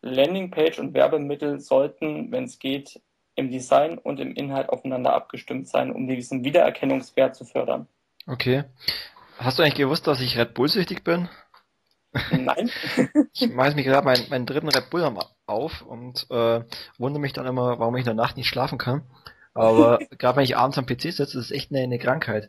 Landingpage und Werbemittel sollten, wenn es geht, im Design und im Inhalt aufeinander abgestimmt sein, um diesen Wiedererkennungswert zu fördern. Okay. Hast du eigentlich gewusst, dass ich Red Bull süchtig bin? Nein. ich mache mir gerade meinen, meinen dritten Red Bull auf und äh, wundere mich dann immer, warum ich in der Nacht nicht schlafen kann. Aber gerade wenn ich abends am PC sitze, ist es echt eine, eine Krankheit.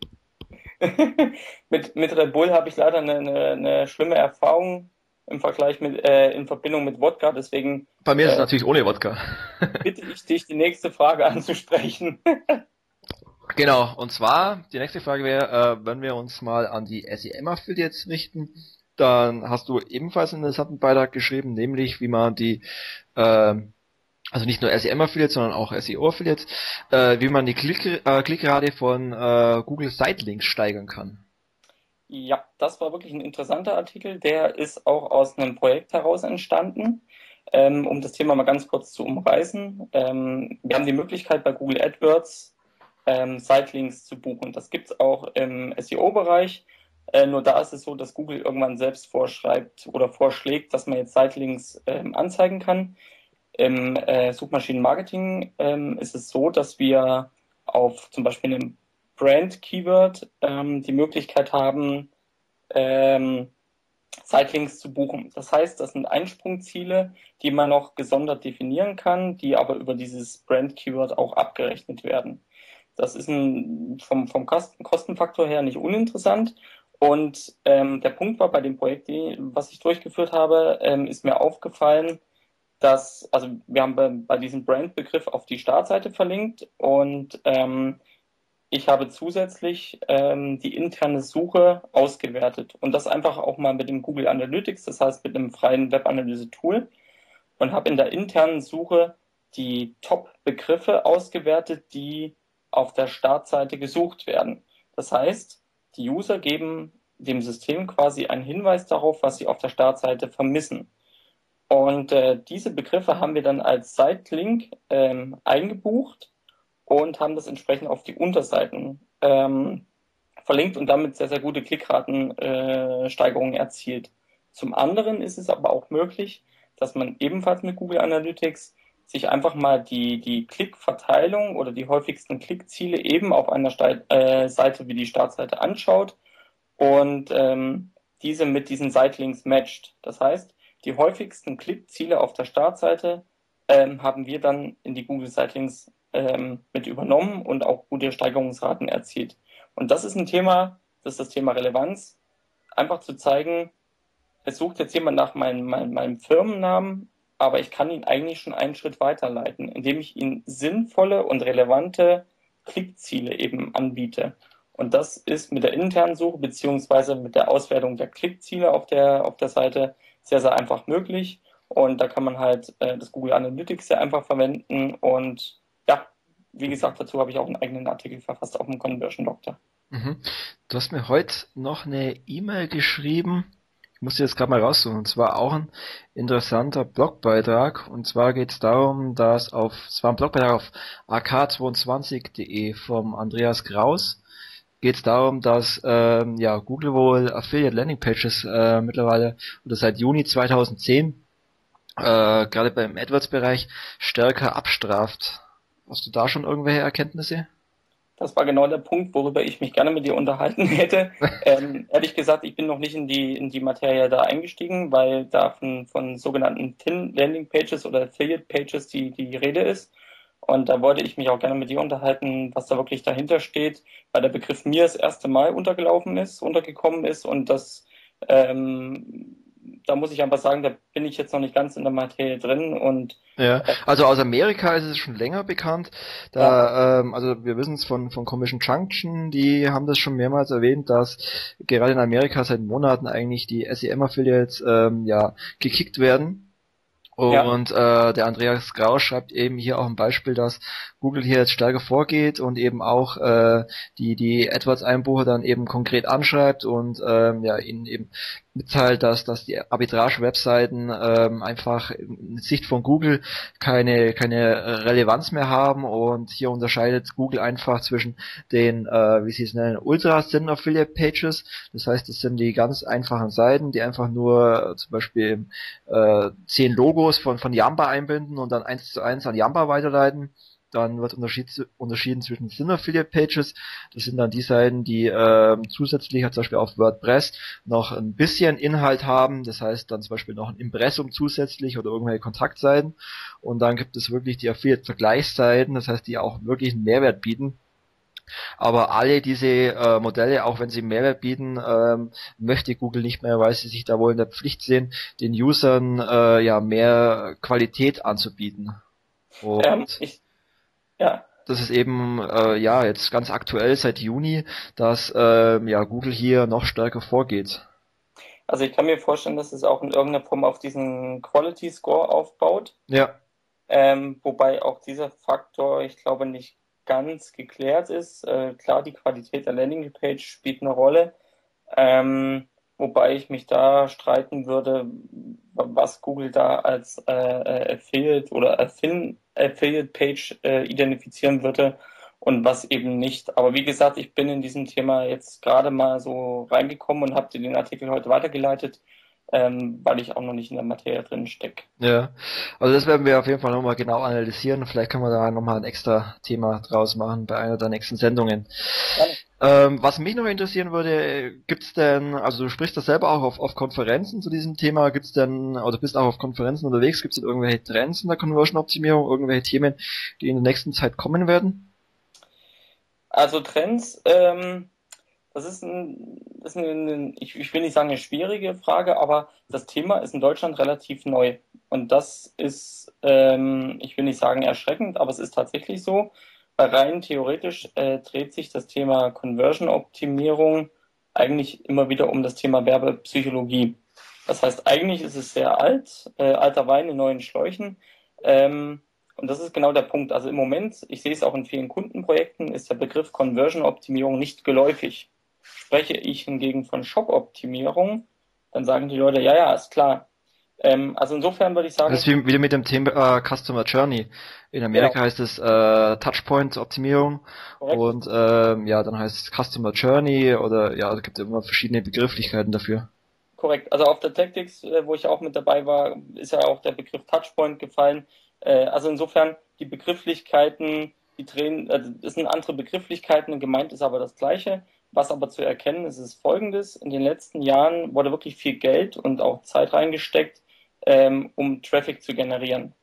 mit, mit Red Bull habe ich leider eine, eine, eine, schlimme Erfahrung im Vergleich mit, äh, in Verbindung mit Wodka, deswegen. Bei mir ist es äh, natürlich ohne Wodka. bitte ich dich, die nächste Frage anzusprechen. genau, und zwar, die nächste Frage wäre, äh, wenn wir uns mal an die SEM-Affiliates richten, dann hast du ebenfalls einen interessanten Beitrag geschrieben, nämlich wie man die äh, also nicht nur SEM-Affiliates, sondern auch SEO-Affiliates, äh, wie man die Klick, äh, Klickrate von äh, Google Sitelinks steigern kann. Ja, das war wirklich ein interessanter Artikel. Der ist auch aus einem Projekt heraus entstanden. ähm, um das Thema mal ganz kurz zu umreißen. Ähm, wir haben die Möglichkeit bei Google AdWords ähm, Sitelinks zu buchen. Das gibt es auch im SEO-Bereich. Äh, nur da ist es so, dass Google irgendwann selbst vorschreibt oder vorschlägt, dass man jetzt Sitelinks ähm, anzeigen kann. Im äh, Suchmaschinenmarketing ähm, ist es so, dass wir auf zum Beispiel einem Brand-Keyword ähm, die Möglichkeit haben, ähm, Sitelinks zu buchen. Das heißt, das sind Einsprungziele, die man noch gesondert definieren kann, die aber über dieses Brand-Keyword auch abgerechnet werden. Das ist ein, vom, vom Kostenfaktor her nicht uninteressant. Und ähm, der Punkt war bei dem Projekt, was ich durchgeführt habe, ähm, ist mir aufgefallen, dass, also wir haben bei, bei diesem Brand-Begriff auf die Startseite verlinkt und ähm, ich habe zusätzlich ähm, die interne Suche ausgewertet und das einfach auch mal mit dem Google Analytics, das heißt mit einem freien Webanalyse-Tool und habe in der internen Suche die Top-Begriffe ausgewertet, die auf der Startseite gesucht werden. Das heißt, die User geben dem System quasi einen Hinweis darauf, was sie auf der Startseite vermissen. Und äh, diese Begriffe haben wir dann als Site-Link ähm, eingebucht und haben das entsprechend auf die Unterseiten ähm, verlinkt und damit sehr, sehr gute Klickratensteigerungen äh, erzielt. Zum anderen ist es aber auch möglich, dass man ebenfalls mit Google Analytics sich einfach mal die, die Klickverteilung oder die häufigsten Klickziele eben auf einer Ste äh, Seite wie die Startseite anschaut und ähm, diese mit diesen Sitelinks matcht. Das heißt, die häufigsten Klickziele auf der Startseite ähm, haben wir dann in die Google Sitelinks ähm, mit übernommen und auch gute Steigerungsraten erzielt. Und das ist ein Thema, das ist das Thema Relevanz. Einfach zu zeigen, es sucht jetzt jemand nach meinem, meinem, meinem Firmennamen, aber ich kann ihn eigentlich schon einen Schritt weiterleiten, indem ich ihm sinnvolle und relevante Klickziele eben anbiete. Und das ist mit der internen Suche beziehungsweise mit der Auswertung der Klickziele auf der, auf der Seite sehr, sehr einfach möglich. Und da kann man halt äh, das Google Analytics sehr einfach verwenden und ja, wie gesagt, dazu habe ich auch einen eigenen Artikel verfasst auf dem Conversion Doctor. Mhm. Du hast mir heute noch eine E-Mail geschrieben. Ich muss jetzt gerade mal raussuchen. Und zwar auch ein interessanter Blogbeitrag. Und zwar geht es darum, dass auf, es war ein Blogbeitrag auf ak22.de vom Andreas Kraus. Geht es darum, dass ähm, ja, Google wohl Affiliate Landing Pages äh, mittlerweile oder seit Juni 2010 äh, gerade beim AdWords-Bereich stärker abstraft. Hast du da schon irgendwelche Erkenntnisse? Das war genau der Punkt, worüber ich mich gerne mit dir unterhalten hätte. ähm, ehrlich gesagt, ich bin noch nicht in die, in die Materie da eingestiegen, weil da von, von sogenannten Tin Landing Pages oder Affiliate Pages die, die Rede ist. Und da wollte ich mich auch gerne mit dir unterhalten, was da wirklich dahinter steht, weil der Begriff mir das erste Mal untergelaufen ist, untergekommen ist und das ähm, da muss ich einfach sagen, da bin ich jetzt noch nicht ganz in der Materie drin und ja, also aus Amerika ist es schon länger bekannt. Da, ja. ähm, also wir wissen es von von Commission Junction, die haben das schon mehrmals erwähnt, dass gerade in Amerika seit Monaten eigentlich die SEM Affiliates ähm, ja gekickt werden und ja. äh, der Andreas Grau schreibt eben hier auch ein Beispiel, dass Google hier jetzt stärker vorgeht und eben auch äh, die die AdWords-Einbuche dann eben konkret anschreibt und ähm, ja ihnen eben mitteilt, dass dass die Arbitrage-Webseiten ähm, einfach in Sicht von Google keine keine Relevanz mehr haben. Und hier unterscheidet Google einfach zwischen den äh, wie sie es nennen Ultra Thin Affiliate Pages, das heißt, das sind die ganz einfachen Seiten, die einfach nur äh, zum Beispiel äh, zehn Logos von von Yamba einbinden und dann eins zu eins an Yamba weiterleiten dann wird unterschieden zwischen Thin Affiliate Pages. Das sind dann die Seiten, die äh, zusätzlich zum Beispiel auf WordPress noch ein bisschen Inhalt haben. Das heißt dann zum Beispiel noch ein Impressum zusätzlich oder irgendwelche Kontaktseiten. Und dann gibt es wirklich die Affiliate Vergleichsseiten, das heißt, die auch wirklich einen Mehrwert bieten. Aber alle diese äh, Modelle, auch wenn sie Mehrwert bieten, ähm, möchte Google nicht mehr, weil sie sich da wohl in der Pflicht sehen, den Usern äh, ja mehr Qualität anzubieten. Ähm, ich, ja. Das ist eben äh, ja jetzt ganz aktuell seit Juni, dass äh, ja Google hier noch stärker vorgeht. Also ich kann mir vorstellen, dass es auch in irgendeiner Form auf diesen Quality Score aufbaut. Ja. Ähm, wobei auch dieser Faktor, ich glaube, nicht ganz geklärt ist. Äh, klar, die Qualität der Landingpage spielt eine Rolle. Ähm, wobei ich mich da streiten würde, was Google da als äh, äh Affiliate oder Affiliate Page äh, identifizieren würde und was eben nicht. Aber wie gesagt, ich bin in diesem Thema jetzt gerade mal so reingekommen und habe dir den Artikel heute weitergeleitet ähm, weil ich auch noch nicht in der Materie drin stecke. Ja, also das werden wir auf jeden Fall nochmal genau analysieren. Vielleicht können wir da nochmal ein extra Thema draus machen bei einer der nächsten Sendungen. Ähm, was mich noch interessieren würde, gibt's denn, also du sprichst das selber auch auf, auf Konferenzen zu diesem Thema, gibt's denn, oder bist auch auf Konferenzen unterwegs, gibt's denn irgendwelche Trends in der Conversion-Optimierung, irgendwelche Themen, die in der nächsten Zeit kommen werden? Also Trends, ähm, das ist, ein, das ist ein, ich, ich will nicht sagen eine schwierige Frage, aber das Thema ist in Deutschland relativ neu. Und das ist, ähm, ich will nicht sagen erschreckend, aber es ist tatsächlich so. Weil rein theoretisch äh, dreht sich das Thema Conversion-Optimierung eigentlich immer wieder um das Thema Werbepsychologie. Das heißt, eigentlich ist es sehr alt, äh, alter Wein in neuen Schläuchen. Ähm, und das ist genau der Punkt. Also im Moment, ich sehe es auch in vielen Kundenprojekten, ist der Begriff Conversion-Optimierung nicht geläufig. Spreche ich hingegen von Shop-Optimierung, dann sagen die Leute, ja, ja, ist klar. Ähm, also insofern würde ich sagen. Das ist wie, wieder mit dem Thema äh, Customer Journey. In Amerika genau. heißt es äh, Touchpoint-Optimierung und ähm, ja, dann heißt es Customer Journey oder ja, es gibt immer verschiedene Begrifflichkeiten dafür. Korrekt. Also auf der Tactics, äh, wo ich auch mit dabei war, ist ja auch der Begriff Touchpoint gefallen. Äh, also insofern die Begrifflichkeiten, die drehen, äh, das sind andere Begrifflichkeiten, gemeint ist aber das Gleiche. Was aber zu erkennen ist, ist folgendes. In den letzten Jahren wurde wirklich viel Geld und auch Zeit reingesteckt, ähm, um Traffic zu generieren.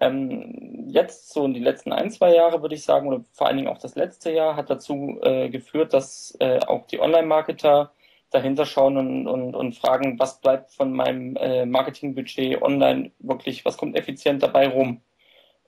Ähm, jetzt so in die letzten ein, zwei Jahre würde ich sagen, oder vor allen Dingen auch das letzte Jahr, hat dazu äh, geführt, dass äh, auch die Online-Marketer dahinter schauen und, und, und fragen, was bleibt von meinem äh, Marketingbudget online wirklich, was kommt effizient dabei rum.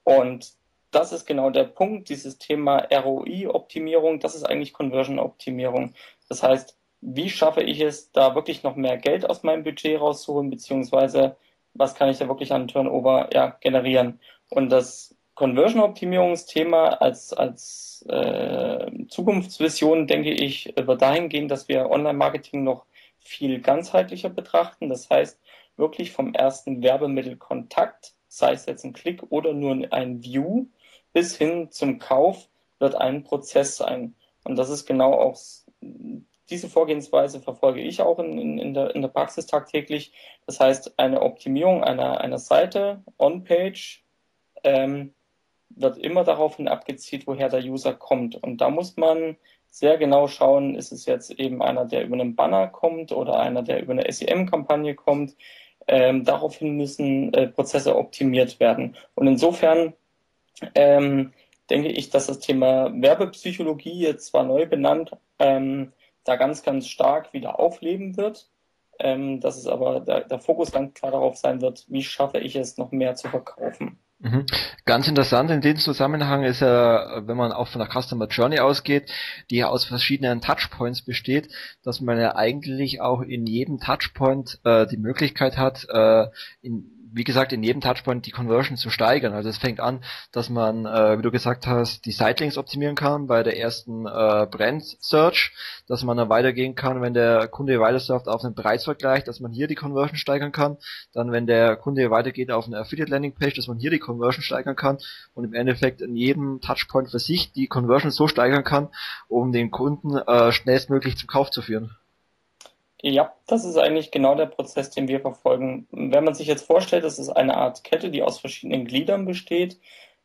Und das ist genau der Punkt, dieses Thema ROI-Optimierung, das ist eigentlich Conversion-Optimierung. Das heißt, wie schaffe ich es, da wirklich noch mehr Geld aus meinem Budget rauszuholen, beziehungsweise was kann ich da wirklich an Turnover ja, generieren? Und das Conversion-Optimierungsthema als, als äh, Zukunftsvision, denke ich, wird dahin gehen, dass wir Online-Marketing noch viel ganzheitlicher betrachten. Das heißt, wirklich vom ersten Werbemittelkontakt, sei es jetzt ein Klick oder nur ein View, bis hin zum Kauf wird ein Prozess sein. Und das ist genau auch diese Vorgehensweise verfolge ich auch in, in, in, der, in der Praxis tagtäglich. Das heißt, eine Optimierung einer, einer Seite on-page ähm, wird immer daraufhin abgezielt, woher der User kommt. Und da muss man sehr genau schauen, ist es jetzt eben einer, der über einen Banner kommt oder einer, der über eine SEM-Kampagne kommt. Ähm, daraufhin müssen äh, Prozesse optimiert werden. Und insofern ähm, denke ich, dass das Thema Werbepsychologie jetzt zwar neu benannt, ähm, da ganz, ganz stark wieder aufleben wird. Ähm, dass es aber der, der Fokus ganz klar darauf sein wird, wie schaffe ich es, noch mehr zu verkaufen. Mhm. Ganz interessant in diesem Zusammenhang ist ja, wenn man auch von der Customer Journey ausgeht, die ja aus verschiedenen Touchpoints besteht, dass man ja eigentlich auch in jedem Touchpoint äh, die Möglichkeit hat, äh, in wie gesagt, in jedem Touchpoint die Conversion zu steigern. Also es fängt an, dass man, äh, wie du gesagt hast, die Sitelinks optimieren kann bei der ersten äh, Brand Search, dass man dann weitergehen kann, wenn der Kunde weiter surft auf einen Preisvergleich, dass man hier die Conversion steigern kann. Dann, wenn der Kunde weitergeht auf eine Affiliate Landing Page, dass man hier die Conversion steigern kann und im Endeffekt in jedem Touchpoint für sich die Conversion so steigern kann, um den Kunden äh, schnellstmöglich zum Kauf zu führen. Ja, das ist eigentlich genau der Prozess, den wir verfolgen. Wenn man sich jetzt vorstellt, das ist eine Art Kette, die aus verschiedenen Gliedern besteht,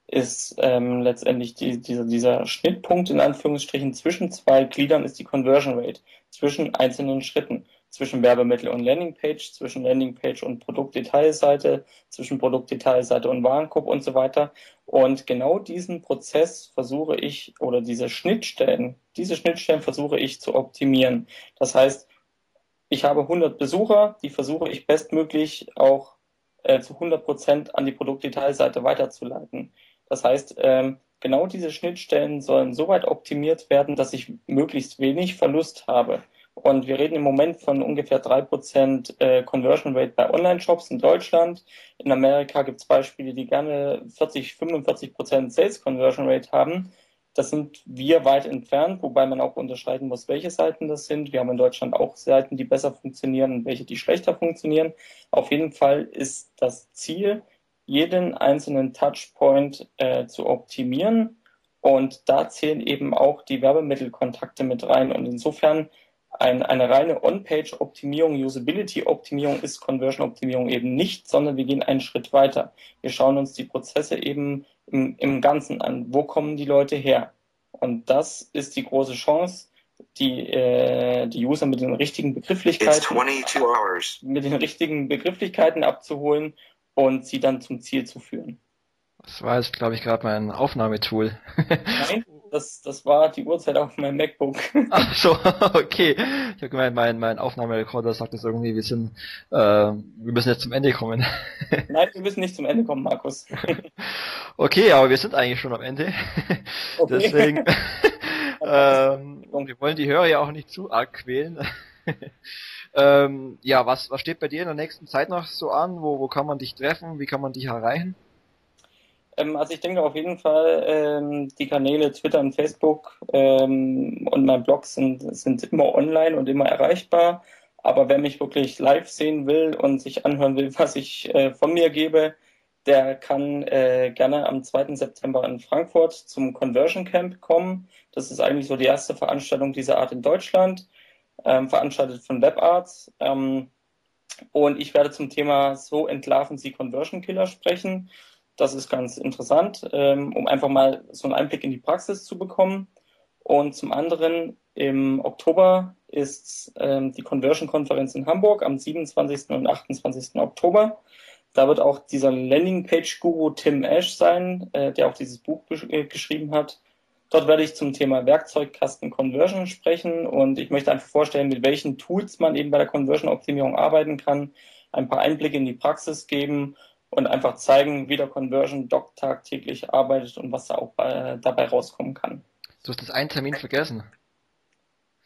ist ähm, letztendlich die, dieser, dieser Schnittpunkt in Anführungsstrichen zwischen zwei Gliedern ist die Conversion Rate zwischen einzelnen Schritten, zwischen Werbemittel und Landingpage, zwischen Landingpage und Produktdetailseite, zwischen Produktdetailseite und Warenkorb und so weiter. Und genau diesen Prozess versuche ich oder diese Schnittstellen, diese Schnittstellen versuche ich zu optimieren. Das heißt, ich habe 100 Besucher, die versuche ich bestmöglich auch äh, zu 100 Prozent an die Produktdetailseite weiterzuleiten. Das heißt, ähm, genau diese Schnittstellen sollen so weit optimiert werden, dass ich möglichst wenig Verlust habe. Und wir reden im Moment von ungefähr 3% äh, Conversion Rate bei Online-Shops in Deutschland. In Amerika gibt es Beispiele, die gerne 40, 45% Sales Conversion Rate haben. Das sind wir weit entfernt, wobei man auch unterscheiden muss, welche Seiten das sind. Wir haben in Deutschland auch Seiten, die besser funktionieren und welche, die schlechter funktionieren. Auf jeden Fall ist das Ziel, jeden einzelnen Touchpoint äh, zu optimieren. Und da zählen eben auch die Werbemittelkontakte mit rein. Und insofern ein, eine reine On-Page-Optimierung, Usability-Optimierung ist Conversion-Optimierung eben nicht, sondern wir gehen einen Schritt weiter. Wir schauen uns die Prozesse eben im, im Ganzen an. Wo kommen die Leute her? Und das ist die große Chance, die, äh, die User mit den richtigen Begrifflichkeiten, mit den richtigen Begrifflichkeiten abzuholen und sie dann zum Ziel zu führen. Das war jetzt, glaube ich, gerade mein Aufnahmetool. Nein, das, das war die Uhrzeit auf meinem MacBook. Ach so, okay. Ich habe gemeint, mein, mein Aufnahmerekorder sagt jetzt irgendwie, wir sind, äh, wir müssen jetzt zum Ende kommen. Nein, wir müssen nicht zum Ende kommen, Markus. okay, aber wir sind eigentlich schon am Ende. Okay. Deswegen, ähm, wir wollen die Hörer ja auch nicht zu arg quälen. ähm, ja, was, was steht bei dir in der nächsten Zeit noch so an? Wo, wo kann man dich treffen? Wie kann man dich erreichen? Ähm, also ich denke auf jeden Fall, ähm, die Kanäle Twitter und Facebook ähm, und mein Blog sind, sind immer online und immer erreichbar. Aber wer mich wirklich live sehen will und sich anhören will, was ich äh, von mir gebe, der kann äh, gerne am 2. September in Frankfurt zum Conversion Camp kommen. Das ist eigentlich so die erste Veranstaltung dieser Art in Deutschland, ähm, veranstaltet von WebArts. Ähm, und ich werde zum Thema So entlarven Sie Conversion Killer sprechen. Das ist ganz interessant, ähm, um einfach mal so einen Einblick in die Praxis zu bekommen. Und zum anderen im Oktober ist ähm, die Conversion-Konferenz in Hamburg am 27. und 28. Oktober. Da wird auch dieser Landing-Page-Guru Tim Ash sein, äh, der auch dieses Buch äh, geschrieben hat. Dort werde ich zum Thema Werkzeugkasten Conversion sprechen und ich möchte einfach vorstellen, mit welchen Tools man eben bei der Conversion-Optimierung arbeiten kann, ein paar Einblicke in die Praxis geben und einfach zeigen, wie der Conversion Doc tagtäglich arbeitet und was da auch äh, dabei rauskommen kann. Du hast das einen Termin vergessen.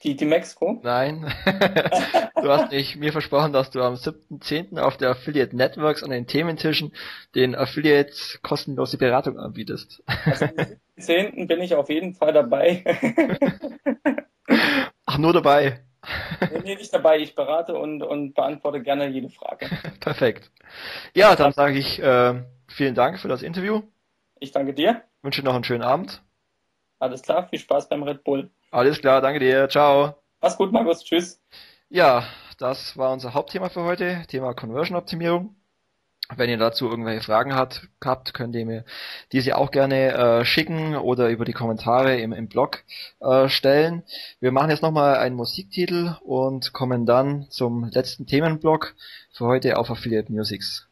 Die, die Mexiko? Nein. du hast nicht mir versprochen, dass du am 7.10. auf der Affiliate Networks an den Thementischen den Affiliates kostenlose Beratung anbietest. Also am 7.10. bin ich auf jeden Fall dabei. Ach, nur dabei nee, nicht dabei. Ich berate und, und beantworte gerne jede Frage. Perfekt. Ja, dann sage ich äh, vielen Dank für das Interview. Ich danke dir. Wünsche noch einen schönen Abend. Alles klar, viel Spaß beim Red Bull. Alles klar, danke dir. Ciao. Mach's gut, Markus. Tschüss. Ja, das war unser Hauptthema für heute, Thema Conversion Optimierung. Wenn ihr dazu irgendwelche Fragen hat, habt, könnt ihr mir diese auch gerne äh, schicken oder über die Kommentare im, im Blog äh, stellen. Wir machen jetzt nochmal einen Musiktitel und kommen dann zum letzten Themenblock für heute auf Affiliate Musics.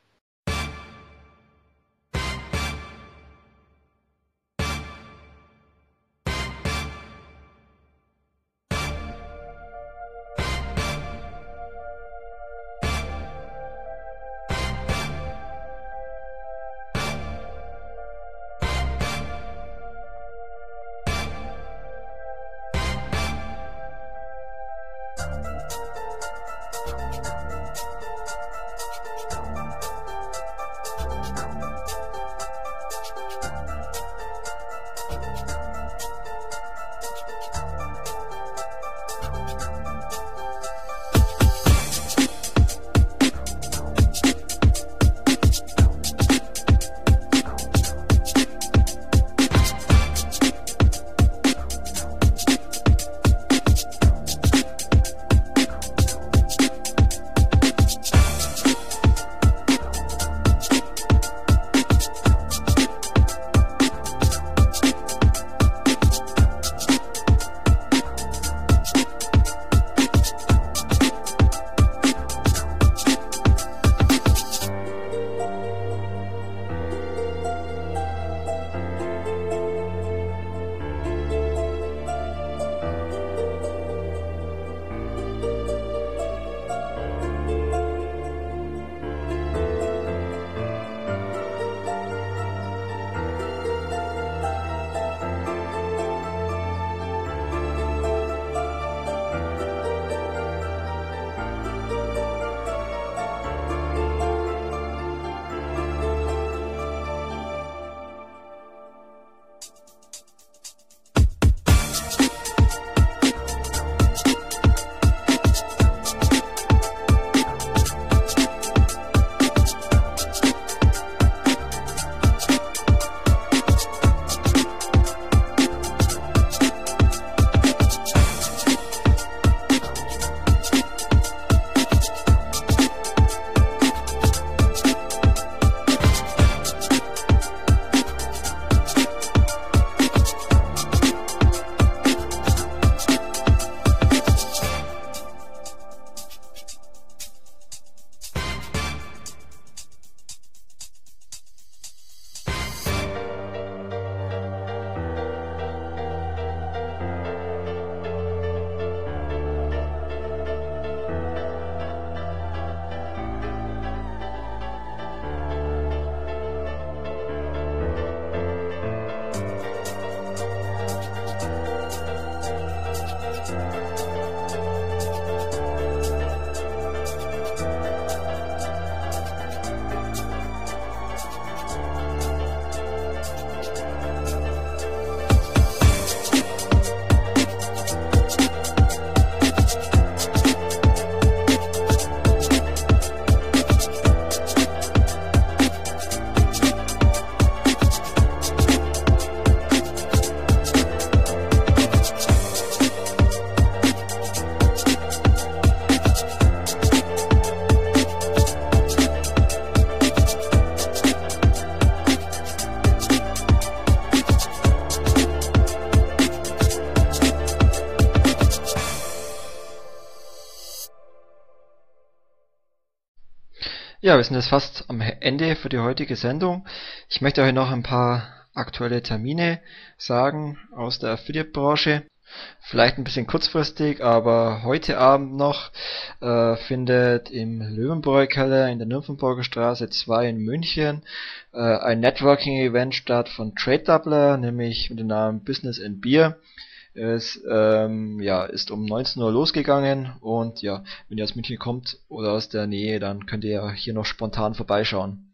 Ja, wir sind jetzt fast am Ende für die heutige Sendung. Ich möchte euch noch ein paar aktuelle Termine sagen aus der Affiliate-Branche. Vielleicht ein bisschen kurzfristig, aber heute Abend noch äh, findet im Löwenbräu-Keller in der Nymphenburger Straße 2 in München äh, ein Networking-Event statt von Trade Doubler, nämlich mit dem Namen Business and Beer. Es ähm, ja, ist um 19 Uhr losgegangen und ja, wenn ihr aus München kommt oder aus der Nähe, dann könnt ihr hier noch spontan vorbeischauen.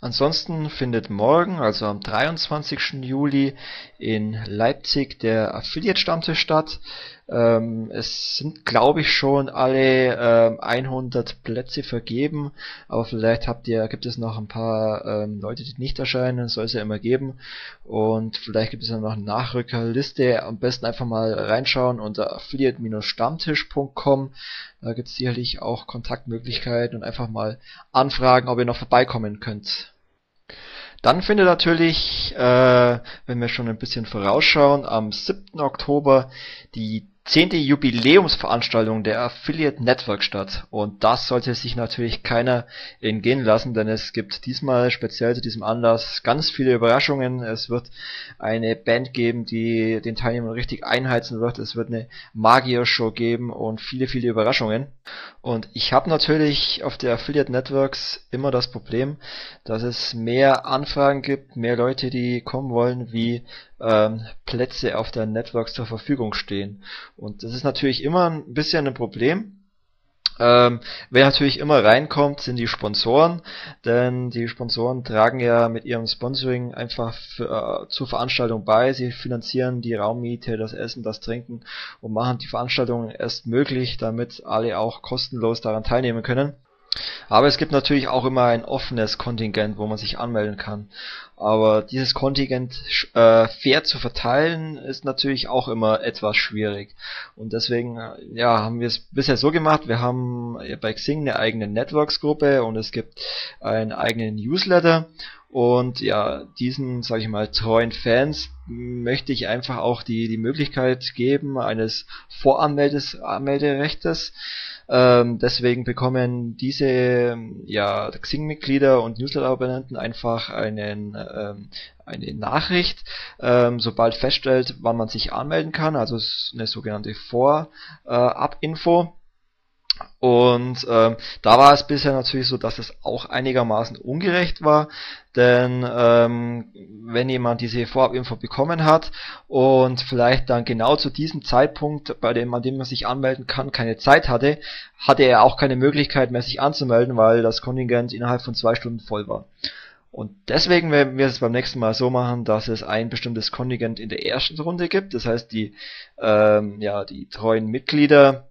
Ansonsten findet morgen, also am 23. Juli, in Leipzig der Affiliate-Stammtisch statt. Ähm, es sind, glaube ich, schon alle ähm, 100 Plätze vergeben, aber vielleicht habt ihr, gibt es noch ein paar ähm, Leute, die nicht erscheinen, soll es ja immer geben. Und vielleicht gibt es ja noch eine Nachrückerliste. Am besten einfach mal reinschauen unter affiliate-stammtisch.com. Da gibt es sicherlich auch Kontaktmöglichkeiten und einfach mal anfragen, ob ihr noch vorbeikommen könnt. Dann findet natürlich, äh, wenn wir schon ein bisschen vorausschauen, am 7. Oktober die zehnte Jubiläumsveranstaltung der Affiliate Network statt. Und das sollte sich natürlich keiner entgehen lassen, denn es gibt diesmal speziell zu diesem Anlass ganz viele Überraschungen. Es wird eine Band geben, die den Teilnehmern richtig einheizen wird. Es wird eine Magier-Show geben und viele, viele Überraschungen. Und ich habe natürlich auf der Affiliate Networks immer das Problem, dass es mehr Anfragen gibt, mehr Leute, die kommen wollen, wie ähm, Plätze auf der Network zur Verfügung stehen. Und das ist natürlich immer ein bisschen ein Problem. Ähm, wer natürlich immer reinkommt, sind die Sponsoren, denn die Sponsoren tragen ja mit ihrem Sponsoring einfach für, äh, zur Veranstaltung bei. Sie finanzieren die Raummiete, das Essen, das Trinken und machen die Veranstaltung erst möglich, damit alle auch kostenlos daran teilnehmen können. Aber es gibt natürlich auch immer ein offenes Kontingent, wo man sich anmelden kann. Aber dieses Kontingent äh, fair zu verteilen, ist natürlich auch immer etwas schwierig. Und deswegen äh, ja, haben wir es bisher so gemacht, wir haben bei Xing eine eigene Networks-Gruppe und es gibt einen eigenen Newsletter. Und ja, diesen, sage ich mal, treuen Fans möchte ich einfach auch die, die Möglichkeit geben eines Voranmelderechtes. Ähm, deswegen bekommen diese ja, Xing-Mitglieder und Newsletter-Abonnenten einfach einen, ähm, eine Nachricht, ähm, sobald feststellt, wann man sich anmelden kann, also eine sogenannte Vorab-Info. Und ähm, da war es bisher natürlich so, dass es auch einigermaßen ungerecht war, denn ähm, wenn jemand diese Vorabinfo bekommen hat und vielleicht dann genau zu diesem Zeitpunkt, bei dem an dem man sich anmelden kann, keine Zeit hatte, hatte er auch keine Möglichkeit mehr sich anzumelden, weil das Kontingent innerhalb von zwei Stunden voll war. Und deswegen werden wir es beim nächsten Mal so machen, dass es ein bestimmtes Kontingent in der ersten Runde gibt. Das heißt, die, ähm, ja, die treuen Mitglieder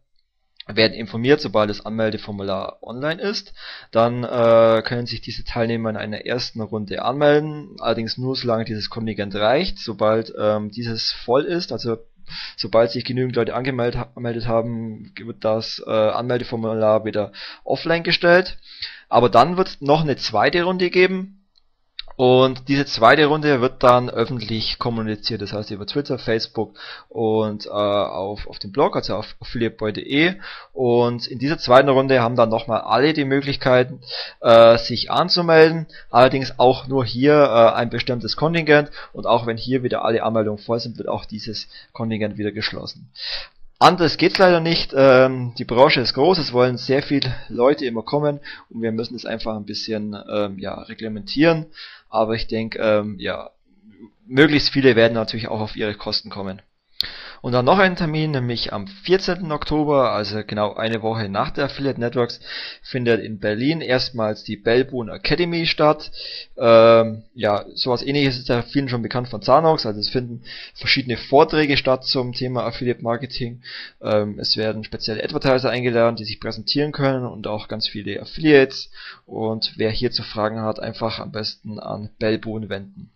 werden informiert, sobald das Anmeldeformular online ist. Dann äh, können sich diese Teilnehmer in einer ersten Runde anmelden, allerdings nur solange dieses Kontingent reicht. Sobald ähm, dieses voll ist, also sobald sich genügend Leute angemeldet haben, wird das äh, Anmeldeformular wieder offline gestellt. Aber dann wird es noch eine zweite Runde geben, und diese zweite Runde wird dann öffentlich kommuniziert, das heißt über Twitter, Facebook und äh, auf, auf dem Blog, also auf affiliateboy.de. Und in dieser zweiten Runde haben dann nochmal alle die Möglichkeit, äh, sich anzumelden. Allerdings auch nur hier äh, ein bestimmtes Kontingent. Und auch wenn hier wieder alle Anmeldungen voll sind, wird auch dieses Kontingent wieder geschlossen. Anders geht's leider nicht. Ähm, die Branche ist groß, es wollen sehr viele Leute immer kommen und wir müssen es einfach ein bisschen ähm, ja, reglementieren. Aber ich denke, ähm, ja, möglichst viele werden natürlich auch auf ihre Kosten kommen. Und dann noch ein Termin, nämlich am 14. Oktober, also genau eine Woche nach der Affiliate Networks, findet in Berlin erstmals die Bellboon Academy statt. Ähm, ja, sowas ähnliches ist ja vielen schon bekannt von Zanox, also es finden verschiedene Vorträge statt zum Thema Affiliate Marketing. Ähm, es werden spezielle Advertiser eingeladen, die sich präsentieren können und auch ganz viele Affiliates. Und wer hierzu Fragen hat, einfach am besten an Bellboon wenden.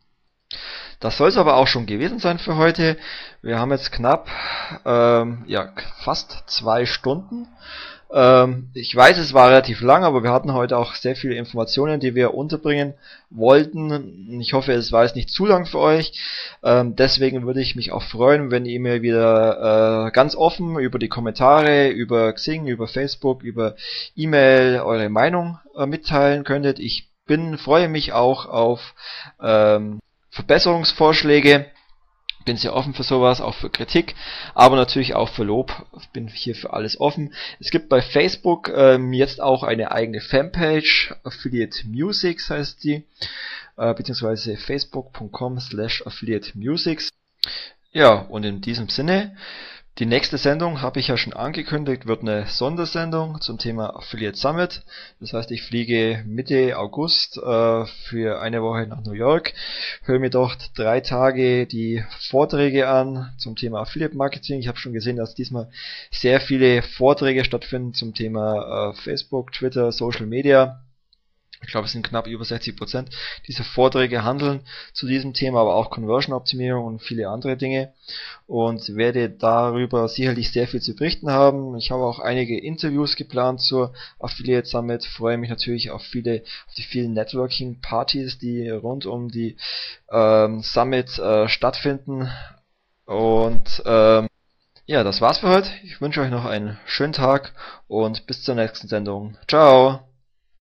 Das soll es aber auch schon gewesen sein für heute. Wir haben jetzt knapp, ähm, ja, fast zwei Stunden. Ähm, ich weiß, es war relativ lang, aber wir hatten heute auch sehr viele Informationen, die wir unterbringen wollten. Ich hoffe, es war jetzt nicht zu lang für euch. Ähm, deswegen würde ich mich auch freuen, wenn ihr mir wieder äh, ganz offen über die Kommentare, über Xing, über Facebook, über E-Mail eure Meinung äh, mitteilen könntet. Ich bin, freue mich auch auf ähm, Verbesserungsvorschläge. Bin sehr offen für sowas, auch für Kritik, aber natürlich auch für Lob. Bin hier für alles offen. Es gibt bei Facebook ähm, jetzt auch eine eigene Fanpage, Affiliate Musics heißt die, äh, beziehungsweise facebook.com slash affiliate musics. Ja, und in diesem Sinne die nächste Sendung habe ich ja schon angekündigt, wird eine Sondersendung zum Thema Affiliate Summit. Das heißt, ich fliege Mitte August äh, für eine Woche nach New York, höre mir dort drei Tage die Vorträge an zum Thema Affiliate Marketing. Ich habe schon gesehen, dass diesmal sehr viele Vorträge stattfinden zum Thema äh, Facebook, Twitter, Social Media ich glaube, es sind knapp über 60 Prozent dieser Vorträge handeln zu diesem Thema, aber auch Conversion-Optimierung und viele andere Dinge und werde darüber sicherlich sehr viel zu berichten haben. Ich habe auch einige Interviews geplant zur Affiliate Summit, freue mich natürlich auf viele, auf die vielen Networking-Partys, die rund um die ähm, Summit äh, stattfinden und ähm, ja, das war's für heute. Ich wünsche euch noch einen schönen Tag und bis zur nächsten Sendung. Ciao!